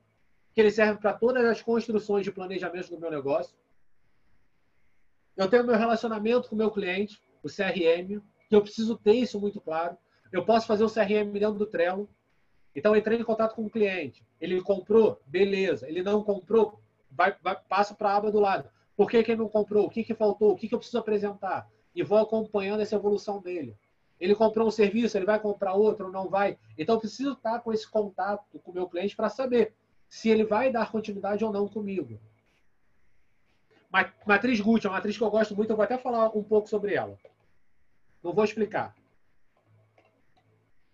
que ele serve para todas as construções de planejamento do meu negócio. Eu tenho meu relacionamento com o meu cliente, o CRM, que eu preciso ter isso muito claro. Eu posso fazer o CRM dentro do Trello. Então, entrei em contato com o cliente. Ele comprou, beleza. Ele não comprou, vai, vai passa para a aba do lado. Por que, que ele não comprou? O que, que faltou? O que, que eu preciso apresentar? E vou acompanhando essa evolução dele. Ele comprou um serviço, ele vai comprar outro, não vai. Então, eu preciso estar com esse contato com o meu cliente para saber se ele vai dar continuidade ou não comigo. Matriz Gucci é uma matriz que eu gosto muito, eu vou até falar um pouco sobre ela. Não vou explicar.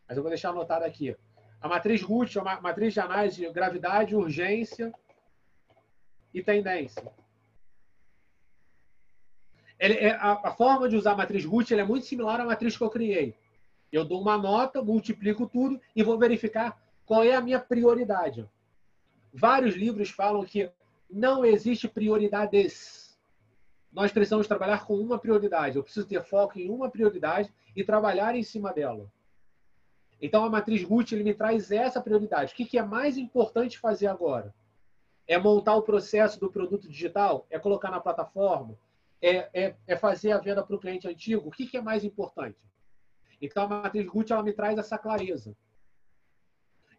Mas eu vou deixar anotado aqui. A matriz é uma matriz de análise de gravidade, urgência e tendência. É, a, a, forma de usar a matriz Gucci é muito similar à matriz que eu criei. Eu dou uma nota, multiplico tudo e vou verificar qual é a minha prioridade. Vários livros falam que não existe prioridades. Nós precisamos trabalhar com uma prioridade. Eu preciso ter foco em uma prioridade e trabalhar em cima dela. Então, a matriz Gucci ele me traz essa prioridade. O que é mais importante fazer agora? É montar o processo do produto digital? É colocar na plataforma? É, é, é fazer a venda para o cliente antigo? O que é mais importante? Então, a matriz Gucci ela me traz essa clareza.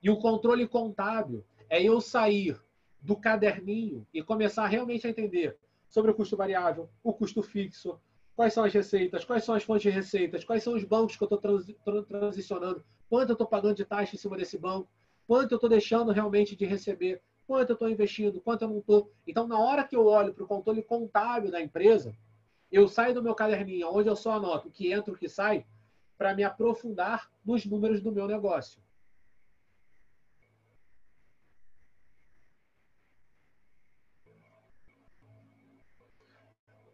E o controle contábil é eu sair do caderninho e começar realmente a entender sobre o custo variável, o custo fixo, quais são as receitas, quais são as fontes de receitas, quais são os bancos que eu estou transicionando, quanto eu estou pagando de taxa em cima desse banco, quanto eu estou deixando realmente de receber, quanto eu estou investindo, quanto eu não estou. Então, na hora que eu olho para o controle contábil da empresa, eu saio do meu caderninho, onde eu só anoto o que entra e o que sai, para me aprofundar nos números do meu negócio.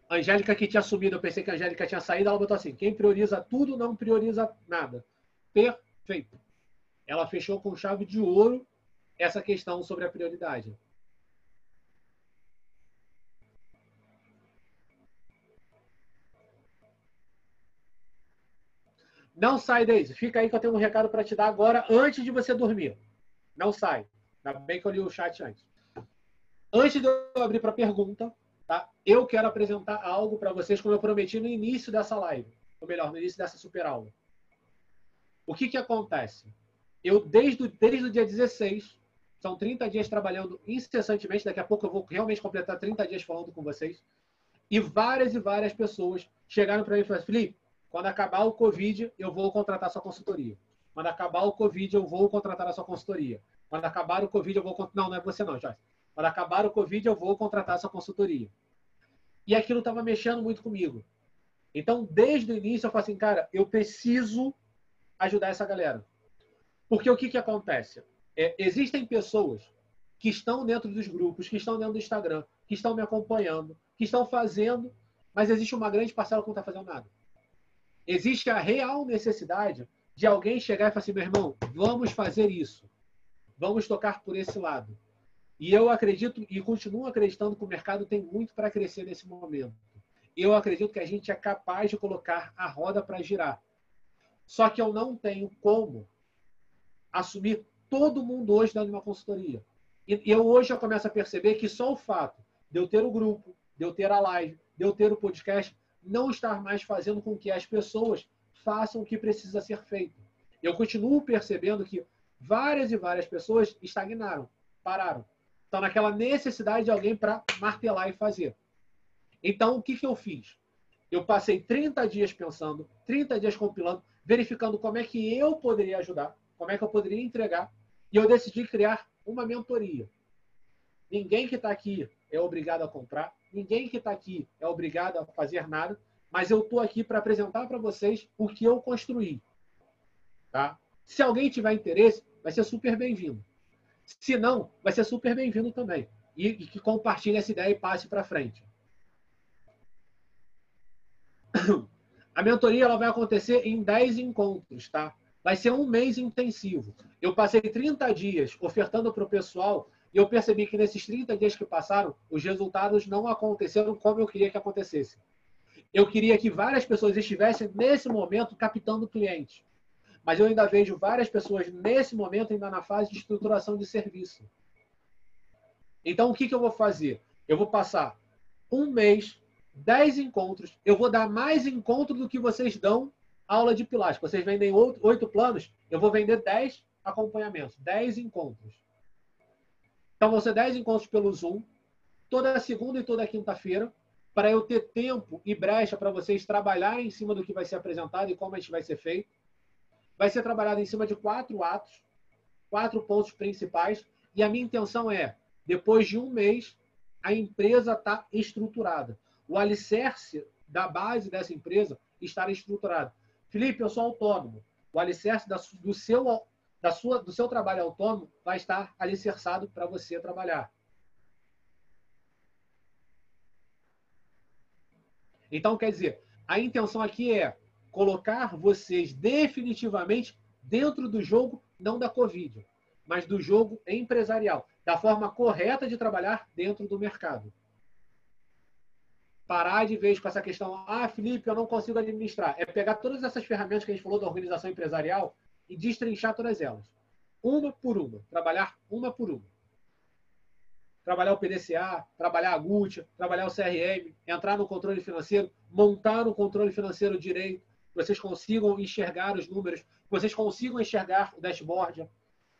A Angélica que tinha sumido, eu pensei que a Angélica tinha saído, ela botou assim: quem prioriza tudo não prioriza nada. Perfeito. Ela fechou com chave de ouro essa questão sobre a prioridade. Não sai, Deise. Fica aí que eu tenho um recado para te dar agora, antes de você dormir. Não sai. Ainda bem que eu li o chat antes. Antes de eu abrir para pergunta, tá? eu quero apresentar algo para vocês, como eu prometi no início dessa live. Ou melhor, no início dessa super aula. O que, que acontece? Eu, desde, desde o dia 16, são 30 dias trabalhando incessantemente. Daqui a pouco eu vou realmente completar 30 dias falando com vocês. E várias e várias pessoas chegaram para mim e falaram: Felipe, quando acabar o Covid, eu vou contratar sua consultoria. Quando acabar o Covid, eu vou contratar a sua consultoria. Quando acabar o Covid, eu vou. Não, não é você, não, Joyce. Quando acabar o Covid, eu vou contratar a sua consultoria. E aquilo estava mexendo muito comigo. Então, desde o início, eu falei assim, cara, eu preciso ajudar essa galera. Porque o que, que acontece? é, existem pessoas que estão dentro dos grupos, que estão dentro do Instagram, que estão me acompanhando, que estão fazendo, mas existe uma grande parcela que não está fazendo nada. Existe a real necessidade de alguém chegar e falar assim, meu irmão, vamos fazer isso. Vamos tocar por esse lado. E eu acredito e continuo acreditando que o mercado tem muito para crescer nesse momento. Eu acredito que a gente é capaz de colocar a roda para girar. Só que eu não tenho como assumir todo mundo hoje dando uma consultoria. E, eu hoje já começo a perceber que só o fato de eu ter o grupo, de eu ter a live, de eu ter o podcast, não estar mais fazendo com que as pessoas façam o que precisa ser feito. Eu continuo percebendo que várias e várias pessoas estagnaram, pararam. Estão naquela necessidade de alguém para martelar e fazer. Então, o que, que eu fiz? Eu passei 30 dias pensando, 30 dias compilando, verificando como é que eu poderia ajudar, como é que eu poderia entregar e eu decidi criar uma mentoria. Ninguém que está aqui é obrigado a comprar, ninguém que está aqui é obrigado a fazer nada, mas eu estou aqui para apresentar para vocês o que eu construí. Tá? Se alguém tiver interesse, vai ser super bem-vindo. Se não, vai ser super bem-vindo também. E, e, que compartilhe essa ideia e passe para frente. A mentoria ela vai acontecer em 10 encontros, tá? Vai ser um mês intensivo. Eu passei 30 dias ofertando para o pessoal e eu percebi que nesses 30 dias que passaram, os resultados não aconteceram como eu queria que acontecesse. Eu queria que várias pessoas estivessem nesse momento captando clientes. Mas eu ainda vejo várias pessoas nesse momento ainda na fase de estruturação de serviço. Então, o que, que eu vou fazer? Eu vou passar um mês, 10 encontros. Eu vou dar mais encontro do que vocês dão aula de Pilates. Vocês vendem oito planos, eu vou vender dez acompanhamentos, dez encontros. Então, vão ser dez encontros pelo Zoom, toda segunda e toda quinta-feira, para eu ter tempo e brecha para vocês trabalharem em cima do que vai ser apresentado e como a gente vai ser feito. Vai ser trabalhado em cima de quatro atos, quatro pontos principais. E a minha intenção é, depois de um mês, a empresa está estruturada. O alicerce da base dessa empresa estar estruturado. Felipe, eu sou autônomo. O alicerce do, seu, da sua, do seu trabalho autônomo vai estar alicerçado para você trabalhar. Então, quer dizer, a intenção aqui é colocar vocês definitivamente dentro do jogo, não da Covid, mas do jogo empresarial, da forma correta de trabalhar dentro do mercado parar de vez com essa questão, ah, Felipe, eu não consigo administrar. É pegar todas essas ferramentas que a gente falou da organização empresarial e destrinchar todas elas. Uma por uma. Trabalhar uma por uma. Trabalhar o PDCA, trabalhar a GUT, trabalhar o CRM, entrar no controle financeiro, montar o controle financeiro direito, que vocês consigam enxergar os números, que vocês consigam enxergar o dashboard.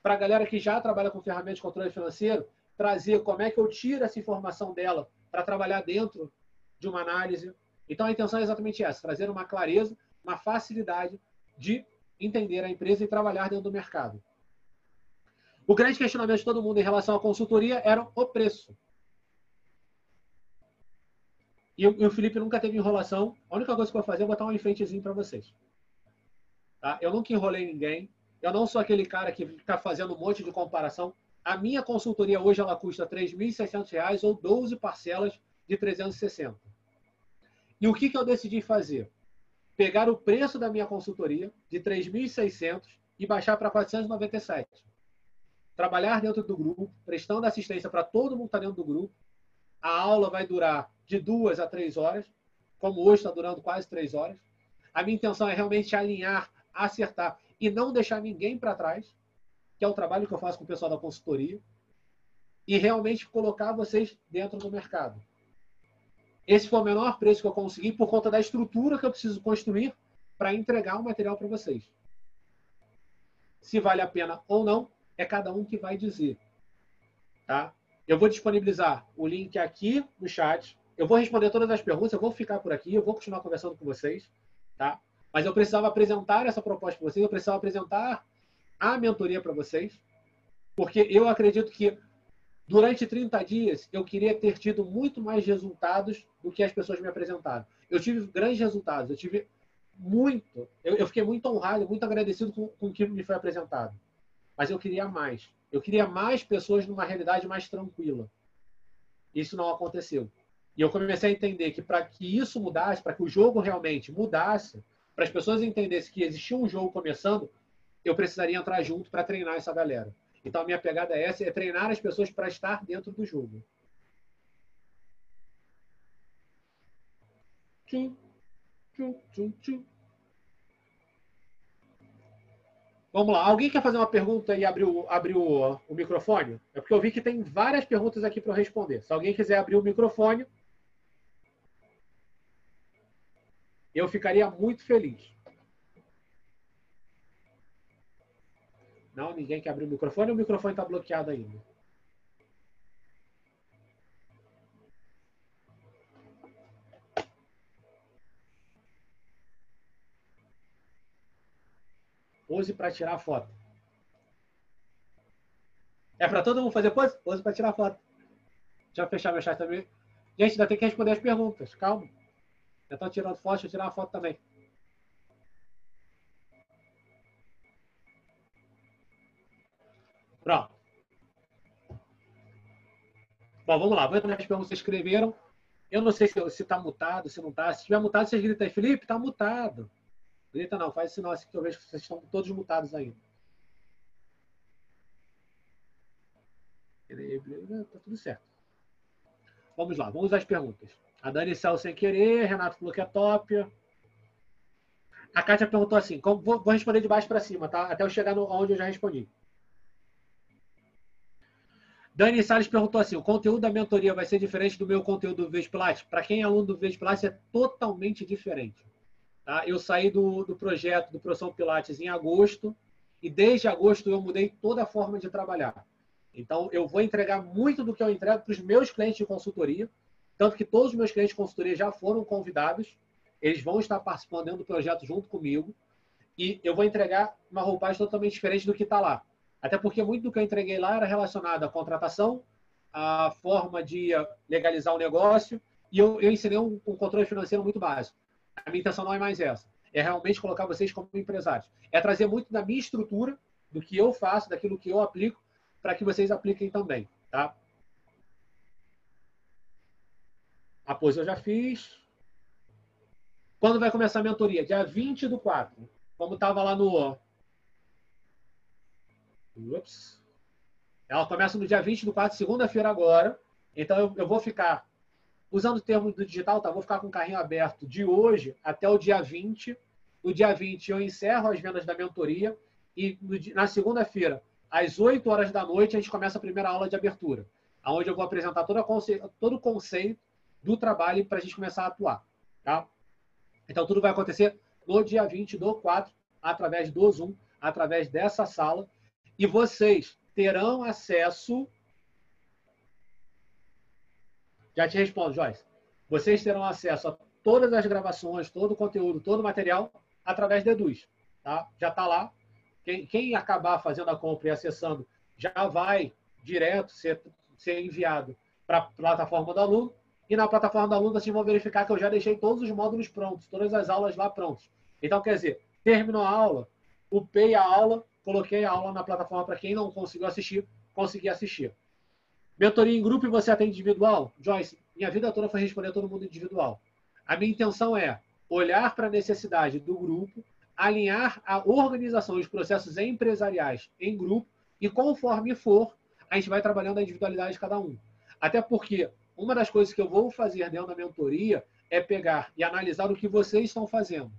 Para a galera que já trabalha com ferramentas de controle financeiro, trazer como é que eu tiro essa informação dela para trabalhar dentro de uma análise. Então, a intenção é exatamente essa: trazer uma clareza, uma facilidade de entender a empresa e trabalhar dentro do mercado. O grande questionamento de todo mundo em relação à consultoria era o preço. E o, Felipe nunca teve enrolação. A única coisa que eu vou fazer é botar um enfrentezinho para vocês. Tá? Eu nunca enrolei ninguém. Eu não sou aquele cara que fica fazendo um monte de comparação. A minha consultoria hoje ela custa R$ 3.600 ou 12 parcelas de 360. E o que, que eu decidi fazer? Pegar o preço da minha consultoria de 3.600 e baixar para 497. Trabalhar dentro do grupo, prestando assistência para todo mundo que está dentro do grupo. A aula vai durar de duas a três horas, como hoje está durando quase três horas. A minha intenção é realmente alinhar, acertar e não deixar ninguém para trás, que é o trabalho que eu faço com o pessoal da consultoria. e realmente colocar vocês dentro do mercado. Esse foi o menor preço que eu consegui por conta da estrutura que eu preciso construir para entregar o material para vocês. Se vale a pena ou não, é cada um que vai dizer. Tá? Eu vou disponibilizar o link aqui no chat. Eu vou responder todas as perguntas, eu vou ficar por aqui, eu vou continuar conversando com vocês, tá? Mas eu precisava apresentar essa proposta para vocês, eu precisava apresentar a mentoria para vocês, porque eu acredito que durante 30 dias eu queria ter tido muito mais resultados do que as pessoas me apresentaram. Eu tive grandes resultados, eu tive muito, eu, eu fiquei muito honrado, muito agradecido com, com o que me foi apresentado. Mas eu queria mais. Eu queria mais pessoas numa realidade mais tranquila. Isso não aconteceu. E eu comecei a entender que para que isso mudasse, para que o jogo realmente mudasse, para as pessoas entendessem que existia um jogo começando, eu precisaria entrar junto para treinar essa galera. Então minha pegada é essa, é treinar as pessoas para estar dentro do jogo. Tchum, tchum, tchum, tchum. Vamos lá. Alguém quer fazer uma pergunta e abrir o, abrir o, o microfone? É porque eu vi que tem várias perguntas aqui para eu responder. Se alguém quiser abrir o microfone, eu ficaria muito feliz. Não, ninguém quer abrir o microfone ou o microfone está bloqueado ainda? Pose para tirar foto. É para todo mundo fazer pose? Pose para tirar foto. Deixa eu fechar meu chat também. Gente, ainda tem que responder as perguntas. Calma. Já estão tirando foto, deixa eu tirar uma foto também. Pronto. Bom, vamos lá. Vou entrar nas perguntas que vocês escreveram. Eu não sei se está mutado, se não está. Se estiver mutado, vocês gritam aí, Felipe, está mutado. Grita não, faz sinal assim que eu vejo que vocês estão todos mutados ainda. Tá tudo certo. Vamos lá, vamos às perguntas. A Dani Cel sem querer, Renato falou que é top. A Kátia perguntou assim, vou, vou responder de baixo para cima, tá? Até eu chegar no, onde eu já respondi. Dani Salles perguntou assim: o conteúdo da mentoria vai ser diferente do meu conteúdo do Vesplat? Para quem é aluno do Vesplat, é totalmente diferente. Tá? Eu saí do, do projeto do Profissão Pilates em agosto e desde agosto eu mudei toda a forma de trabalhar. Então, eu vou entregar muito do que eu entrego para os meus clientes de consultoria, tanto que todos os meus clientes de consultoria já foram convidados, eles vão estar participando do projeto junto comigo, e eu vou entregar uma roupagem totalmente diferente do que está lá. Até porque muito do que eu entreguei lá era relacionado à contratação, à forma de legalizar o negócio, e eu, eu ensinei um, um controle financeiro muito básico. A minha intenção não é mais essa. É realmente colocar vocês como empresários. É trazer muito da minha estrutura, do que eu faço, daquilo que eu aplico, para que vocês apliquem também. Tá? A pose eu já fiz. Quando vai começar a mentoria? Dia 20 do 4. Como estava lá no, Ups. Ela começa no dia 20 do 4, segunda-feira agora. Então eu, eu, vou ficar, usando o termo do digital, tá? Vou ficar com o carrinho aberto de hoje até o dia 20. No dia 20 eu encerro as vendas da mentoria. E no, na segunda-feira, às 8 horas da noite, a gente começa a primeira aula de abertura. Onde eu vou apresentar todo, todo o conceito do trabalho para a gente começar a atuar. Tá? Então tudo vai acontecer no dia 20 do 4, através do Zoom, através dessa sala e vocês terão acesso. Já te respondo, Joyce. Vocês terão acesso a todas as gravações, todo o conteúdo, todo o material através do Eduz. Tá? Já está lá. Quem, quem, acabar fazendo a compra e acessando já vai direto ser, ser enviado para a plataforma do aluno. E na plataforma do aluno vocês vão verificar que eu já deixei todos os módulos prontos, todas as aulas lá prontas. Então, quer dizer, terminou a aula, upei a aula, coloquei a aula na plataforma para quem não conseguiu assistir, conseguir assistir. Mentoria em grupo e você atende individual? Joyce, minha vida toda foi responder a todo mundo individual. A minha intenção é olhar para a necessidade do grupo, alinhar a organização os processos empresariais em grupo e conforme for, a gente vai trabalhando a individualidade de cada um. Até porque uma das coisas que eu vou fazer dentro da mentoria é pegar e analisar o que vocês estão fazendo.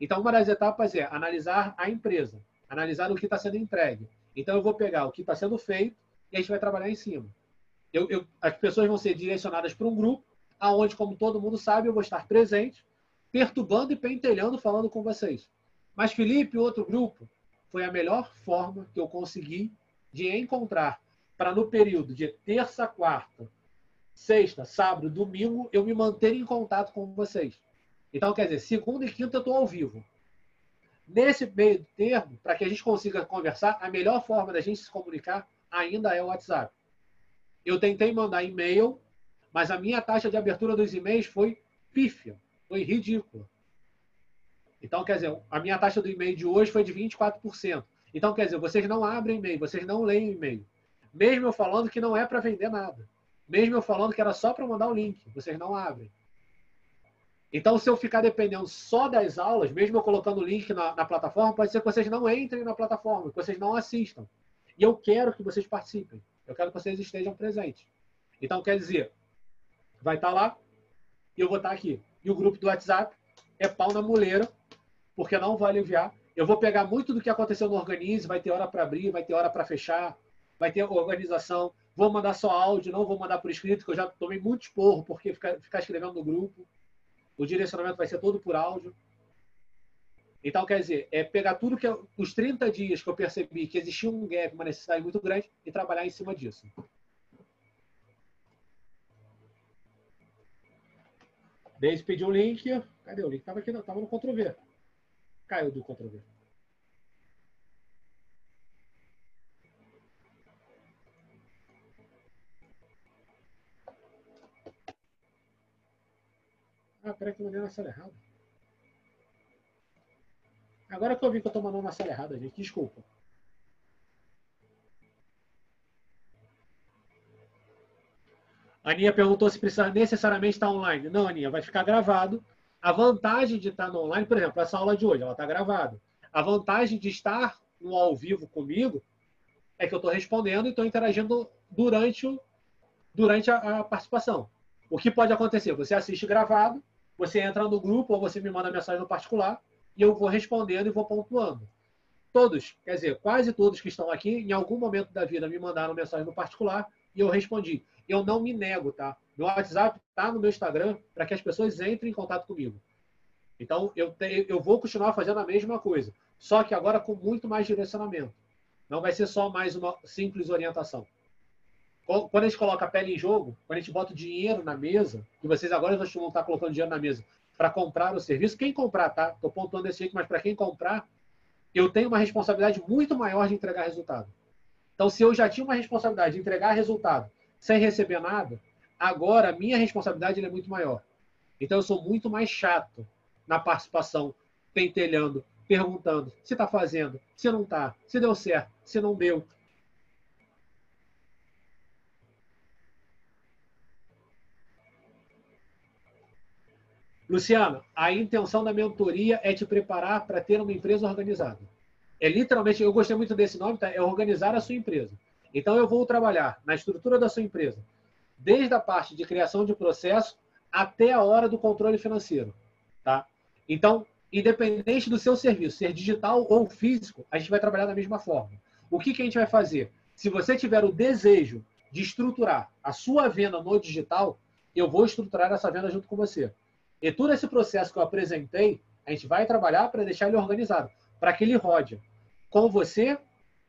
Então, uma das etapas é analisar a empresa analisar o que está sendo entregue. Então, eu vou pegar o que está sendo feito e a gente vai trabalhar em cima. eu, eu, as pessoas vão ser direcionadas para um grupo, aonde, como todo mundo sabe, eu vou estar presente, perturbando e pentelhando, falando com vocês. Mas Felipe, outro grupo, foi a melhor forma que eu consegui de encontrar para no período de terça, quarta, sexta, sábado, domingo, eu me manter em contato com vocês. Então, quer dizer, segunda e quinta eu estou ao vivo. Nesse meio termo, para que a gente consiga conversar, a melhor forma da gente se comunicar ainda é o WhatsApp. Eu tentei mandar e-mail, mas a minha taxa de abertura dos e-mails foi pífia, foi ridícula. Então, quer dizer, a minha taxa do e-mail de hoje foi de 24%. Então, quer dizer, vocês não abrem e-mail, vocês não leem e-mail. Mesmo eu falando que não é para vender nada. Mesmo eu falando que era só para mandar o link, vocês não abrem. Então, se eu ficar dependendo só das aulas, mesmo eu colocando o link na, na, plataforma, pode ser que vocês não entrem na plataforma, que vocês não assistam. E eu quero que vocês participem. Eu quero que vocês estejam presentes. Então, quer dizer, vai estar lá e eu vou estar aqui. E o grupo do WhatsApp é pau na muleira, porque não vai aliviar. Eu vou pegar muito do que aconteceu no Organize, vai ter hora para abrir, vai ter hora para fechar, vai ter organização. Vou mandar só áudio, não vou mandar por escrito, que eu já tomei muito esporro, porque ficar, ficar escrevendo no grupo. O direcionamento vai ser todo por áudio. Então, quer dizer, é pegar tudo que eu, os 30 dias que eu percebi que existia um gap, uma necessidade muito grande, e trabalhar em cima disso. Desde pediu o link. Cadê o link? Estava aqui, estava no Ctrl-V. Caiu do Ctrl-V. Ah, peraí que eu mandei na sala errada. Agora que eu vi que eu tô mandando na sala errada, gente. Desculpa. A Aninha perguntou se precisa necessariamente estar online. Não, Aninha, vai ficar gravado. A vantagem de estar no online, por exemplo, essa aula de hoje, ela está gravada. A vantagem de estar no ao vivo comigo é que eu estou respondendo e estou interagindo durante, o, durante a, a participação. O que pode acontecer? Você assiste gravado, você entra no grupo ou você me manda mensagem no particular e eu vou respondendo e vou pontuando. Todos, quer dizer, quase todos que estão aqui, em algum momento da vida me mandaram mensagem no particular e eu respondi. Eu não me nego, tá? Meu WhatsApp está no meu Instagram para que as pessoas entrem em contato comigo. Então, eu, te, eu vou continuar fazendo a mesma coisa, só que agora com muito mais direcionamento. Não vai ser só mais uma simples orientação quando a gente coloca a pele em jogo, quando a gente bota o dinheiro na mesa, e vocês agora vão estar colocando dinheiro na mesa para comprar o serviço, quem comprar, tá? Estou pontuando esse aqui, mas para quem comprar, eu tenho uma responsabilidade muito maior de entregar resultado. Então, se eu já tinha uma responsabilidade de entregar resultado sem receber nada, agora a minha responsabilidade é muito maior. Então, eu sou muito mais chato na participação, pentelhando, perguntando se está fazendo, se não está, se deu certo, se não deu, Luciano, a intenção da mentoria é te preparar para ter uma empresa organizada. É literalmente, eu gostei muito desse nome, tá? É organizar a sua empresa. Então eu vou trabalhar na estrutura da sua empresa, desde a parte de criação de processo até a hora do controle financeiro, tá? Então, independente do seu serviço, ser digital ou físico, a gente vai trabalhar da mesma forma. O que, que a gente vai fazer? Se você tiver o desejo de estruturar a sua venda no digital, eu vou estruturar essa venda junto com você. E todo esse processo que eu apresentei, a gente vai trabalhar para deixar ele organizado, para que ele rode. Com você,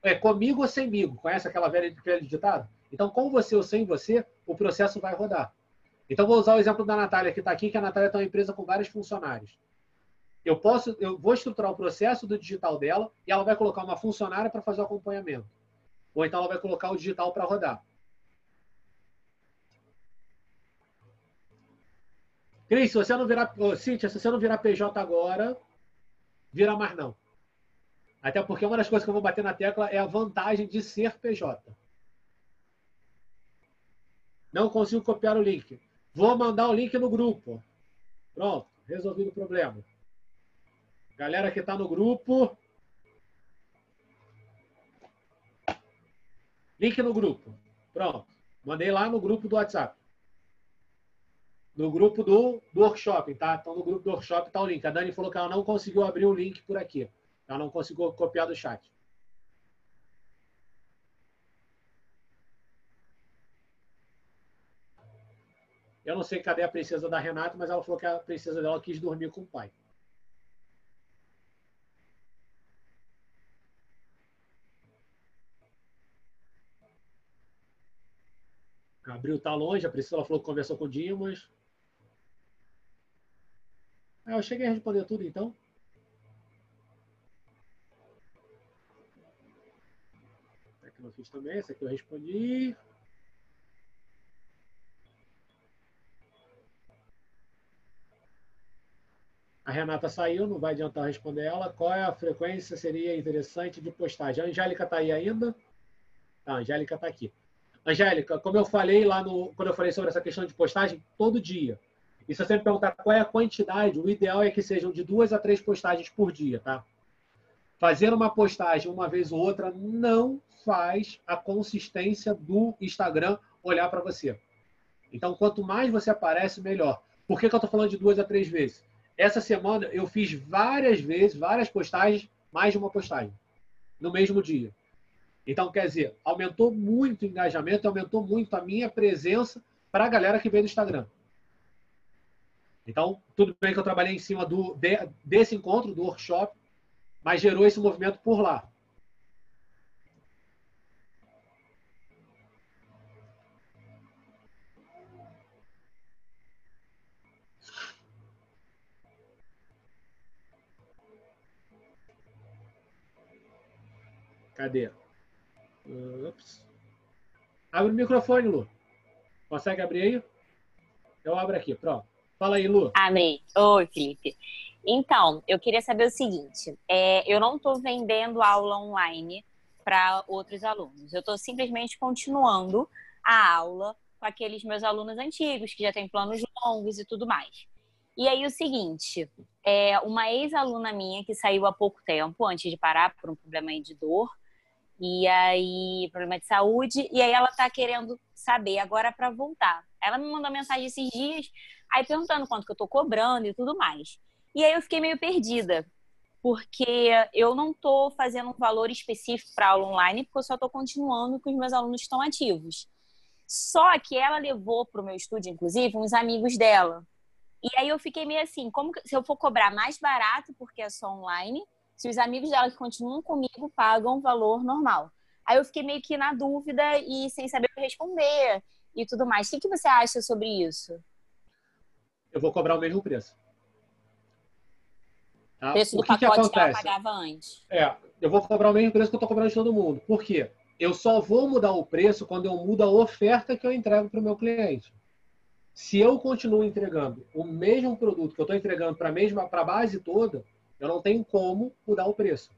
é comigo ou semigo. Conhece aquela velha, velha ditado? Então, com você ou sem você, o processo vai rodar. Então, vou usar o exemplo da Natália, que está aqui, que a Natália tem uma empresa com vários funcionários. Eu posso, eu vou estruturar o processo do digital dela e ela vai colocar uma funcionária para fazer o acompanhamento. Ou então ela vai colocar o digital para rodar. Cris, se você não virar. Oh, Cíntia, se você não virar PJ agora, vira mais não. Até porque uma das coisas que eu vou bater na tecla é a vantagem de ser PJ. Não consigo copiar o link. Vou mandar o link no grupo. Pronto, resolvido o problema. Galera que está no grupo. Link no grupo. Pronto. Mandei lá no grupo do WhatsApp no grupo do, do workshop, tá? Então, no grupo do workshop está o link. A Dani falou que ela não conseguiu abrir o link por aqui. Ela não conseguiu copiar do chat. Eu não sei cadê a princesa da Renata, mas ela falou que a princesa dela quis dormir com o pai. Gabriel tá longe, a Priscila falou que conversou com o Dimas. Ah, eu cheguei a responder tudo então. Aqui eu fiz também, esse aqui eu respondi. A Renata saiu, não vai adiantar responder ela. Qual é a frequência seria interessante de postagem? A Angélica está aí ainda? Tá, a Angélica está aqui. Angélica, como eu falei lá no, quando eu falei sobre essa questão de postagem, todo dia. E se você me perguntar qual é a quantidade, o ideal é que sejam de duas a três postagens por dia, tá? Fazer uma postagem uma vez ou outra não faz a consistência do Instagram olhar para você. Então, quanto mais você aparece, melhor. Por que, que eu estou falando de duas a três vezes? Essa semana eu fiz várias vezes, várias postagens, mais de uma postagem, no mesmo dia. Então, quer dizer, aumentou muito o engajamento, aumentou muito a minha presença para a galera que veio do Instagram. Então, tudo bem que eu trabalhei em cima do, de, desse encontro, do workshop, mas gerou esse movimento por lá. Cadê? Ups. Abre o microfone, Lu. Consegue abrir aí? Eu abro aqui, pronto. Fala aí, Lu. Abri. Oi, Felipe. Então, eu queria saber o seguinte: é, eu não estou vendendo aula online para outros alunos. Eu estou simplesmente continuando a aula com aqueles meus alunos antigos, que já têm planos longos e tudo mais. E aí, o seguinte: é, uma ex-aluna minha que saiu há pouco tempo, antes de parar por um problema de dor, e aí, problema de saúde. E aí ela tá querendo saber agora para voltar. Ela me mandou mensagem esses dias, aí perguntando quanto que eu tô cobrando e tudo mais. E aí eu fiquei meio perdida, porque eu não tô fazendo um valor específico para aula online, porque eu só tô continuando com os meus alunos que estão ativos. Só que ela levou para o meu estúdio, inclusive, uns amigos dela. E aí eu fiquei meio assim, como que, se eu for cobrar mais barato porque é só online, se os amigos dela que continuam comigo pagam o valor normal. Aí eu fiquei meio que na dúvida e sem saber responder e tudo mais. O que, que você acha sobre isso? Eu vou cobrar o mesmo preço. Tá? Preço do o que pacote que, que ela pagava antes. É, eu vou cobrar o mesmo preço que eu estou cobrando de todo mundo. Por quê? Eu só vou mudar o preço quando eu mudo a oferta que eu entrego para o meu cliente. Se eu continuo entregando o mesmo produto que eu estou entregando para a mesma, para a base toda, eu não tenho como mudar o preço.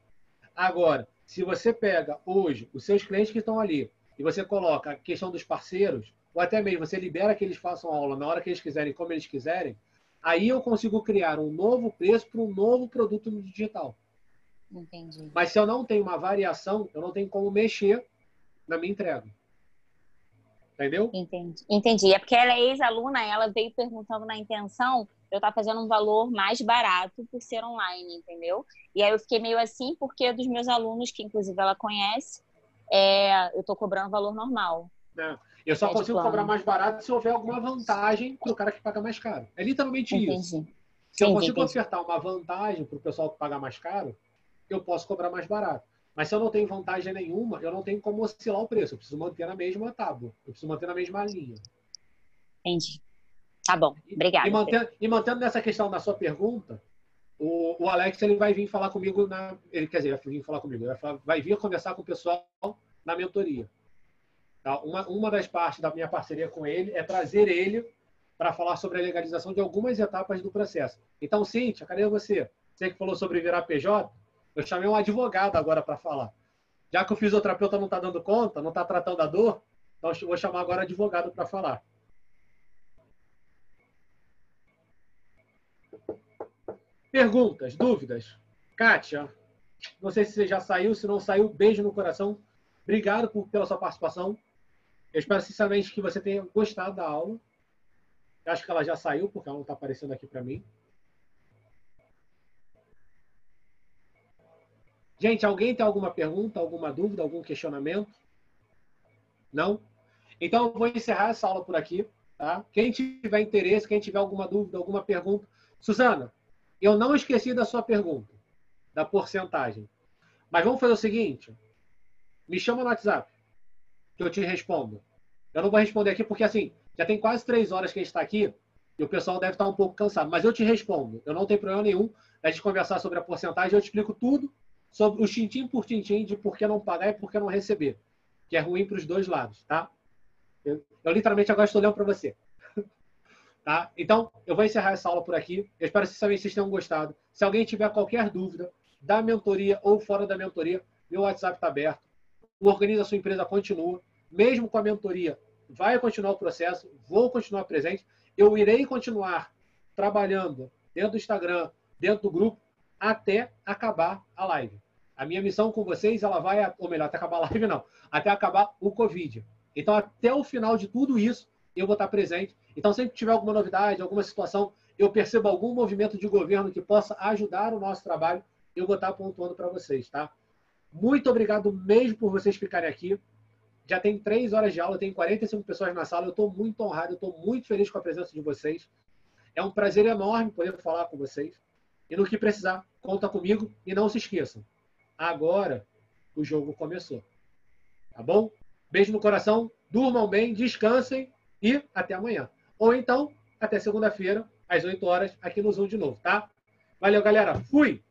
Agora, se você pega hoje os seus clientes que estão ali e você coloca a questão dos parceiros, ou até mesmo você libera que eles façam aula na hora que eles quiserem, como eles quiserem, aí eu consigo criar um novo preço para um novo produto no digital. Entendi. Mas se eu não tenho uma variação, eu não tenho como mexer na minha entrega. Entendeu? Entendi. Entendi. É porque ela é ex-aluna, ela veio perguntando na intenção eu estar fazendo um valor mais barato por ser online, entendeu? E aí eu fiquei meio assim, porque dos meus alunos, que inclusive ela conhece, é, eu estou cobrando valor normal. É. Eu só é consigo cobrar mais barato se houver alguma vantagem para o cara que paga mais caro. É literalmente entendi. isso. Se eu consigo entendi. ofertar uma vantagem para o pessoal que paga mais caro, eu posso cobrar mais barato. Mas se eu não tenho vantagem nenhuma, eu não tenho como oscilar o preço. Eu preciso manter na mesma tábua. Eu preciso manter na mesma linha. Entendi. Tá bom, obrigada. E mantendo, e mantendo nessa questão da sua pergunta, o, o, Alex ele vai vir falar comigo na, ele quer dizer, vai vir falar comigo, vai, falar, vai vir conversar com o pessoal na mentoria. Tá? Uma, uma das partes da minha parceria com ele é trazer ele para falar sobre a legalização de algumas etapas do processo. Então, Cíntia, cadê você? Você que falou sobre virar PJ, eu chamei um advogado agora para falar. Já que o fisioterapeuta não está dando conta, não está tratando a dor, então eu vou chamar agora advogado para falar. Perguntas, dúvidas? Kátia, não sei se você já saiu, se não saiu, beijo no coração. Obrigado por, pela sua participação. Eu espero sinceramente que você tenha gostado da aula. Eu acho que ela já saiu, porque ela não está aparecendo aqui para mim. Gente, alguém tem alguma pergunta, alguma dúvida, algum questionamento? Não? Então, eu vou encerrar essa aula por aqui. Tá? Quem tiver interesse, quem tiver alguma dúvida, alguma pergunta. Suzana, eu não esqueci da sua pergunta, da porcentagem. Mas vamos fazer o seguinte: me chama no WhatsApp, que eu te respondo. Eu não vou responder aqui porque, assim, já tem quase três horas que a gente está aqui e o pessoal deve estar um pouco cansado. Mas eu te respondo. Eu não tenho problema nenhum a gente conversar sobre a porcentagem. Eu te explico tudo sobre o tintim por tintim de por que não pagar e por que não receber. Que é ruim para os dois lados, tá? Eu, eu literalmente agora estou olhando para você. tá? Então, eu vou encerrar essa aula por aqui. Eu espero que vocês tenham gostado. Se alguém tiver qualquer dúvida da mentoria ou fora da mentoria, meu WhatsApp está aberto. O Organiza Sua Empresa continua. Mesmo com a mentoria, vai continuar o processo, vou continuar presente. Eu irei continuar trabalhando dentro do Instagram, dentro do grupo, até acabar a live. A minha missão com vocês, ela vai, ou melhor, até acabar a live não, até acabar o Covid. Então, até o final de tudo isso, eu vou estar presente. Então, sempre que tiver alguma novidade, alguma situação, eu percebo algum movimento de governo que possa ajudar o nosso trabalho, eu vou estar pontuando para vocês, tá? Muito obrigado mesmo por vocês ficarem aqui. Já tem três horas de aula, tem 45 pessoas na sala. Eu estou muito honrado, estou muito feliz com a presença de vocês. É um prazer enorme poder falar com vocês. E no que precisar, conta comigo. E não se esqueçam, agora o jogo começou. Tá bom? Beijo no coração, durmam bem, descansem e até amanhã. Ou então, até segunda-feira, às 8 horas, aqui no Zoom de novo, tá? Valeu, galera. Fui!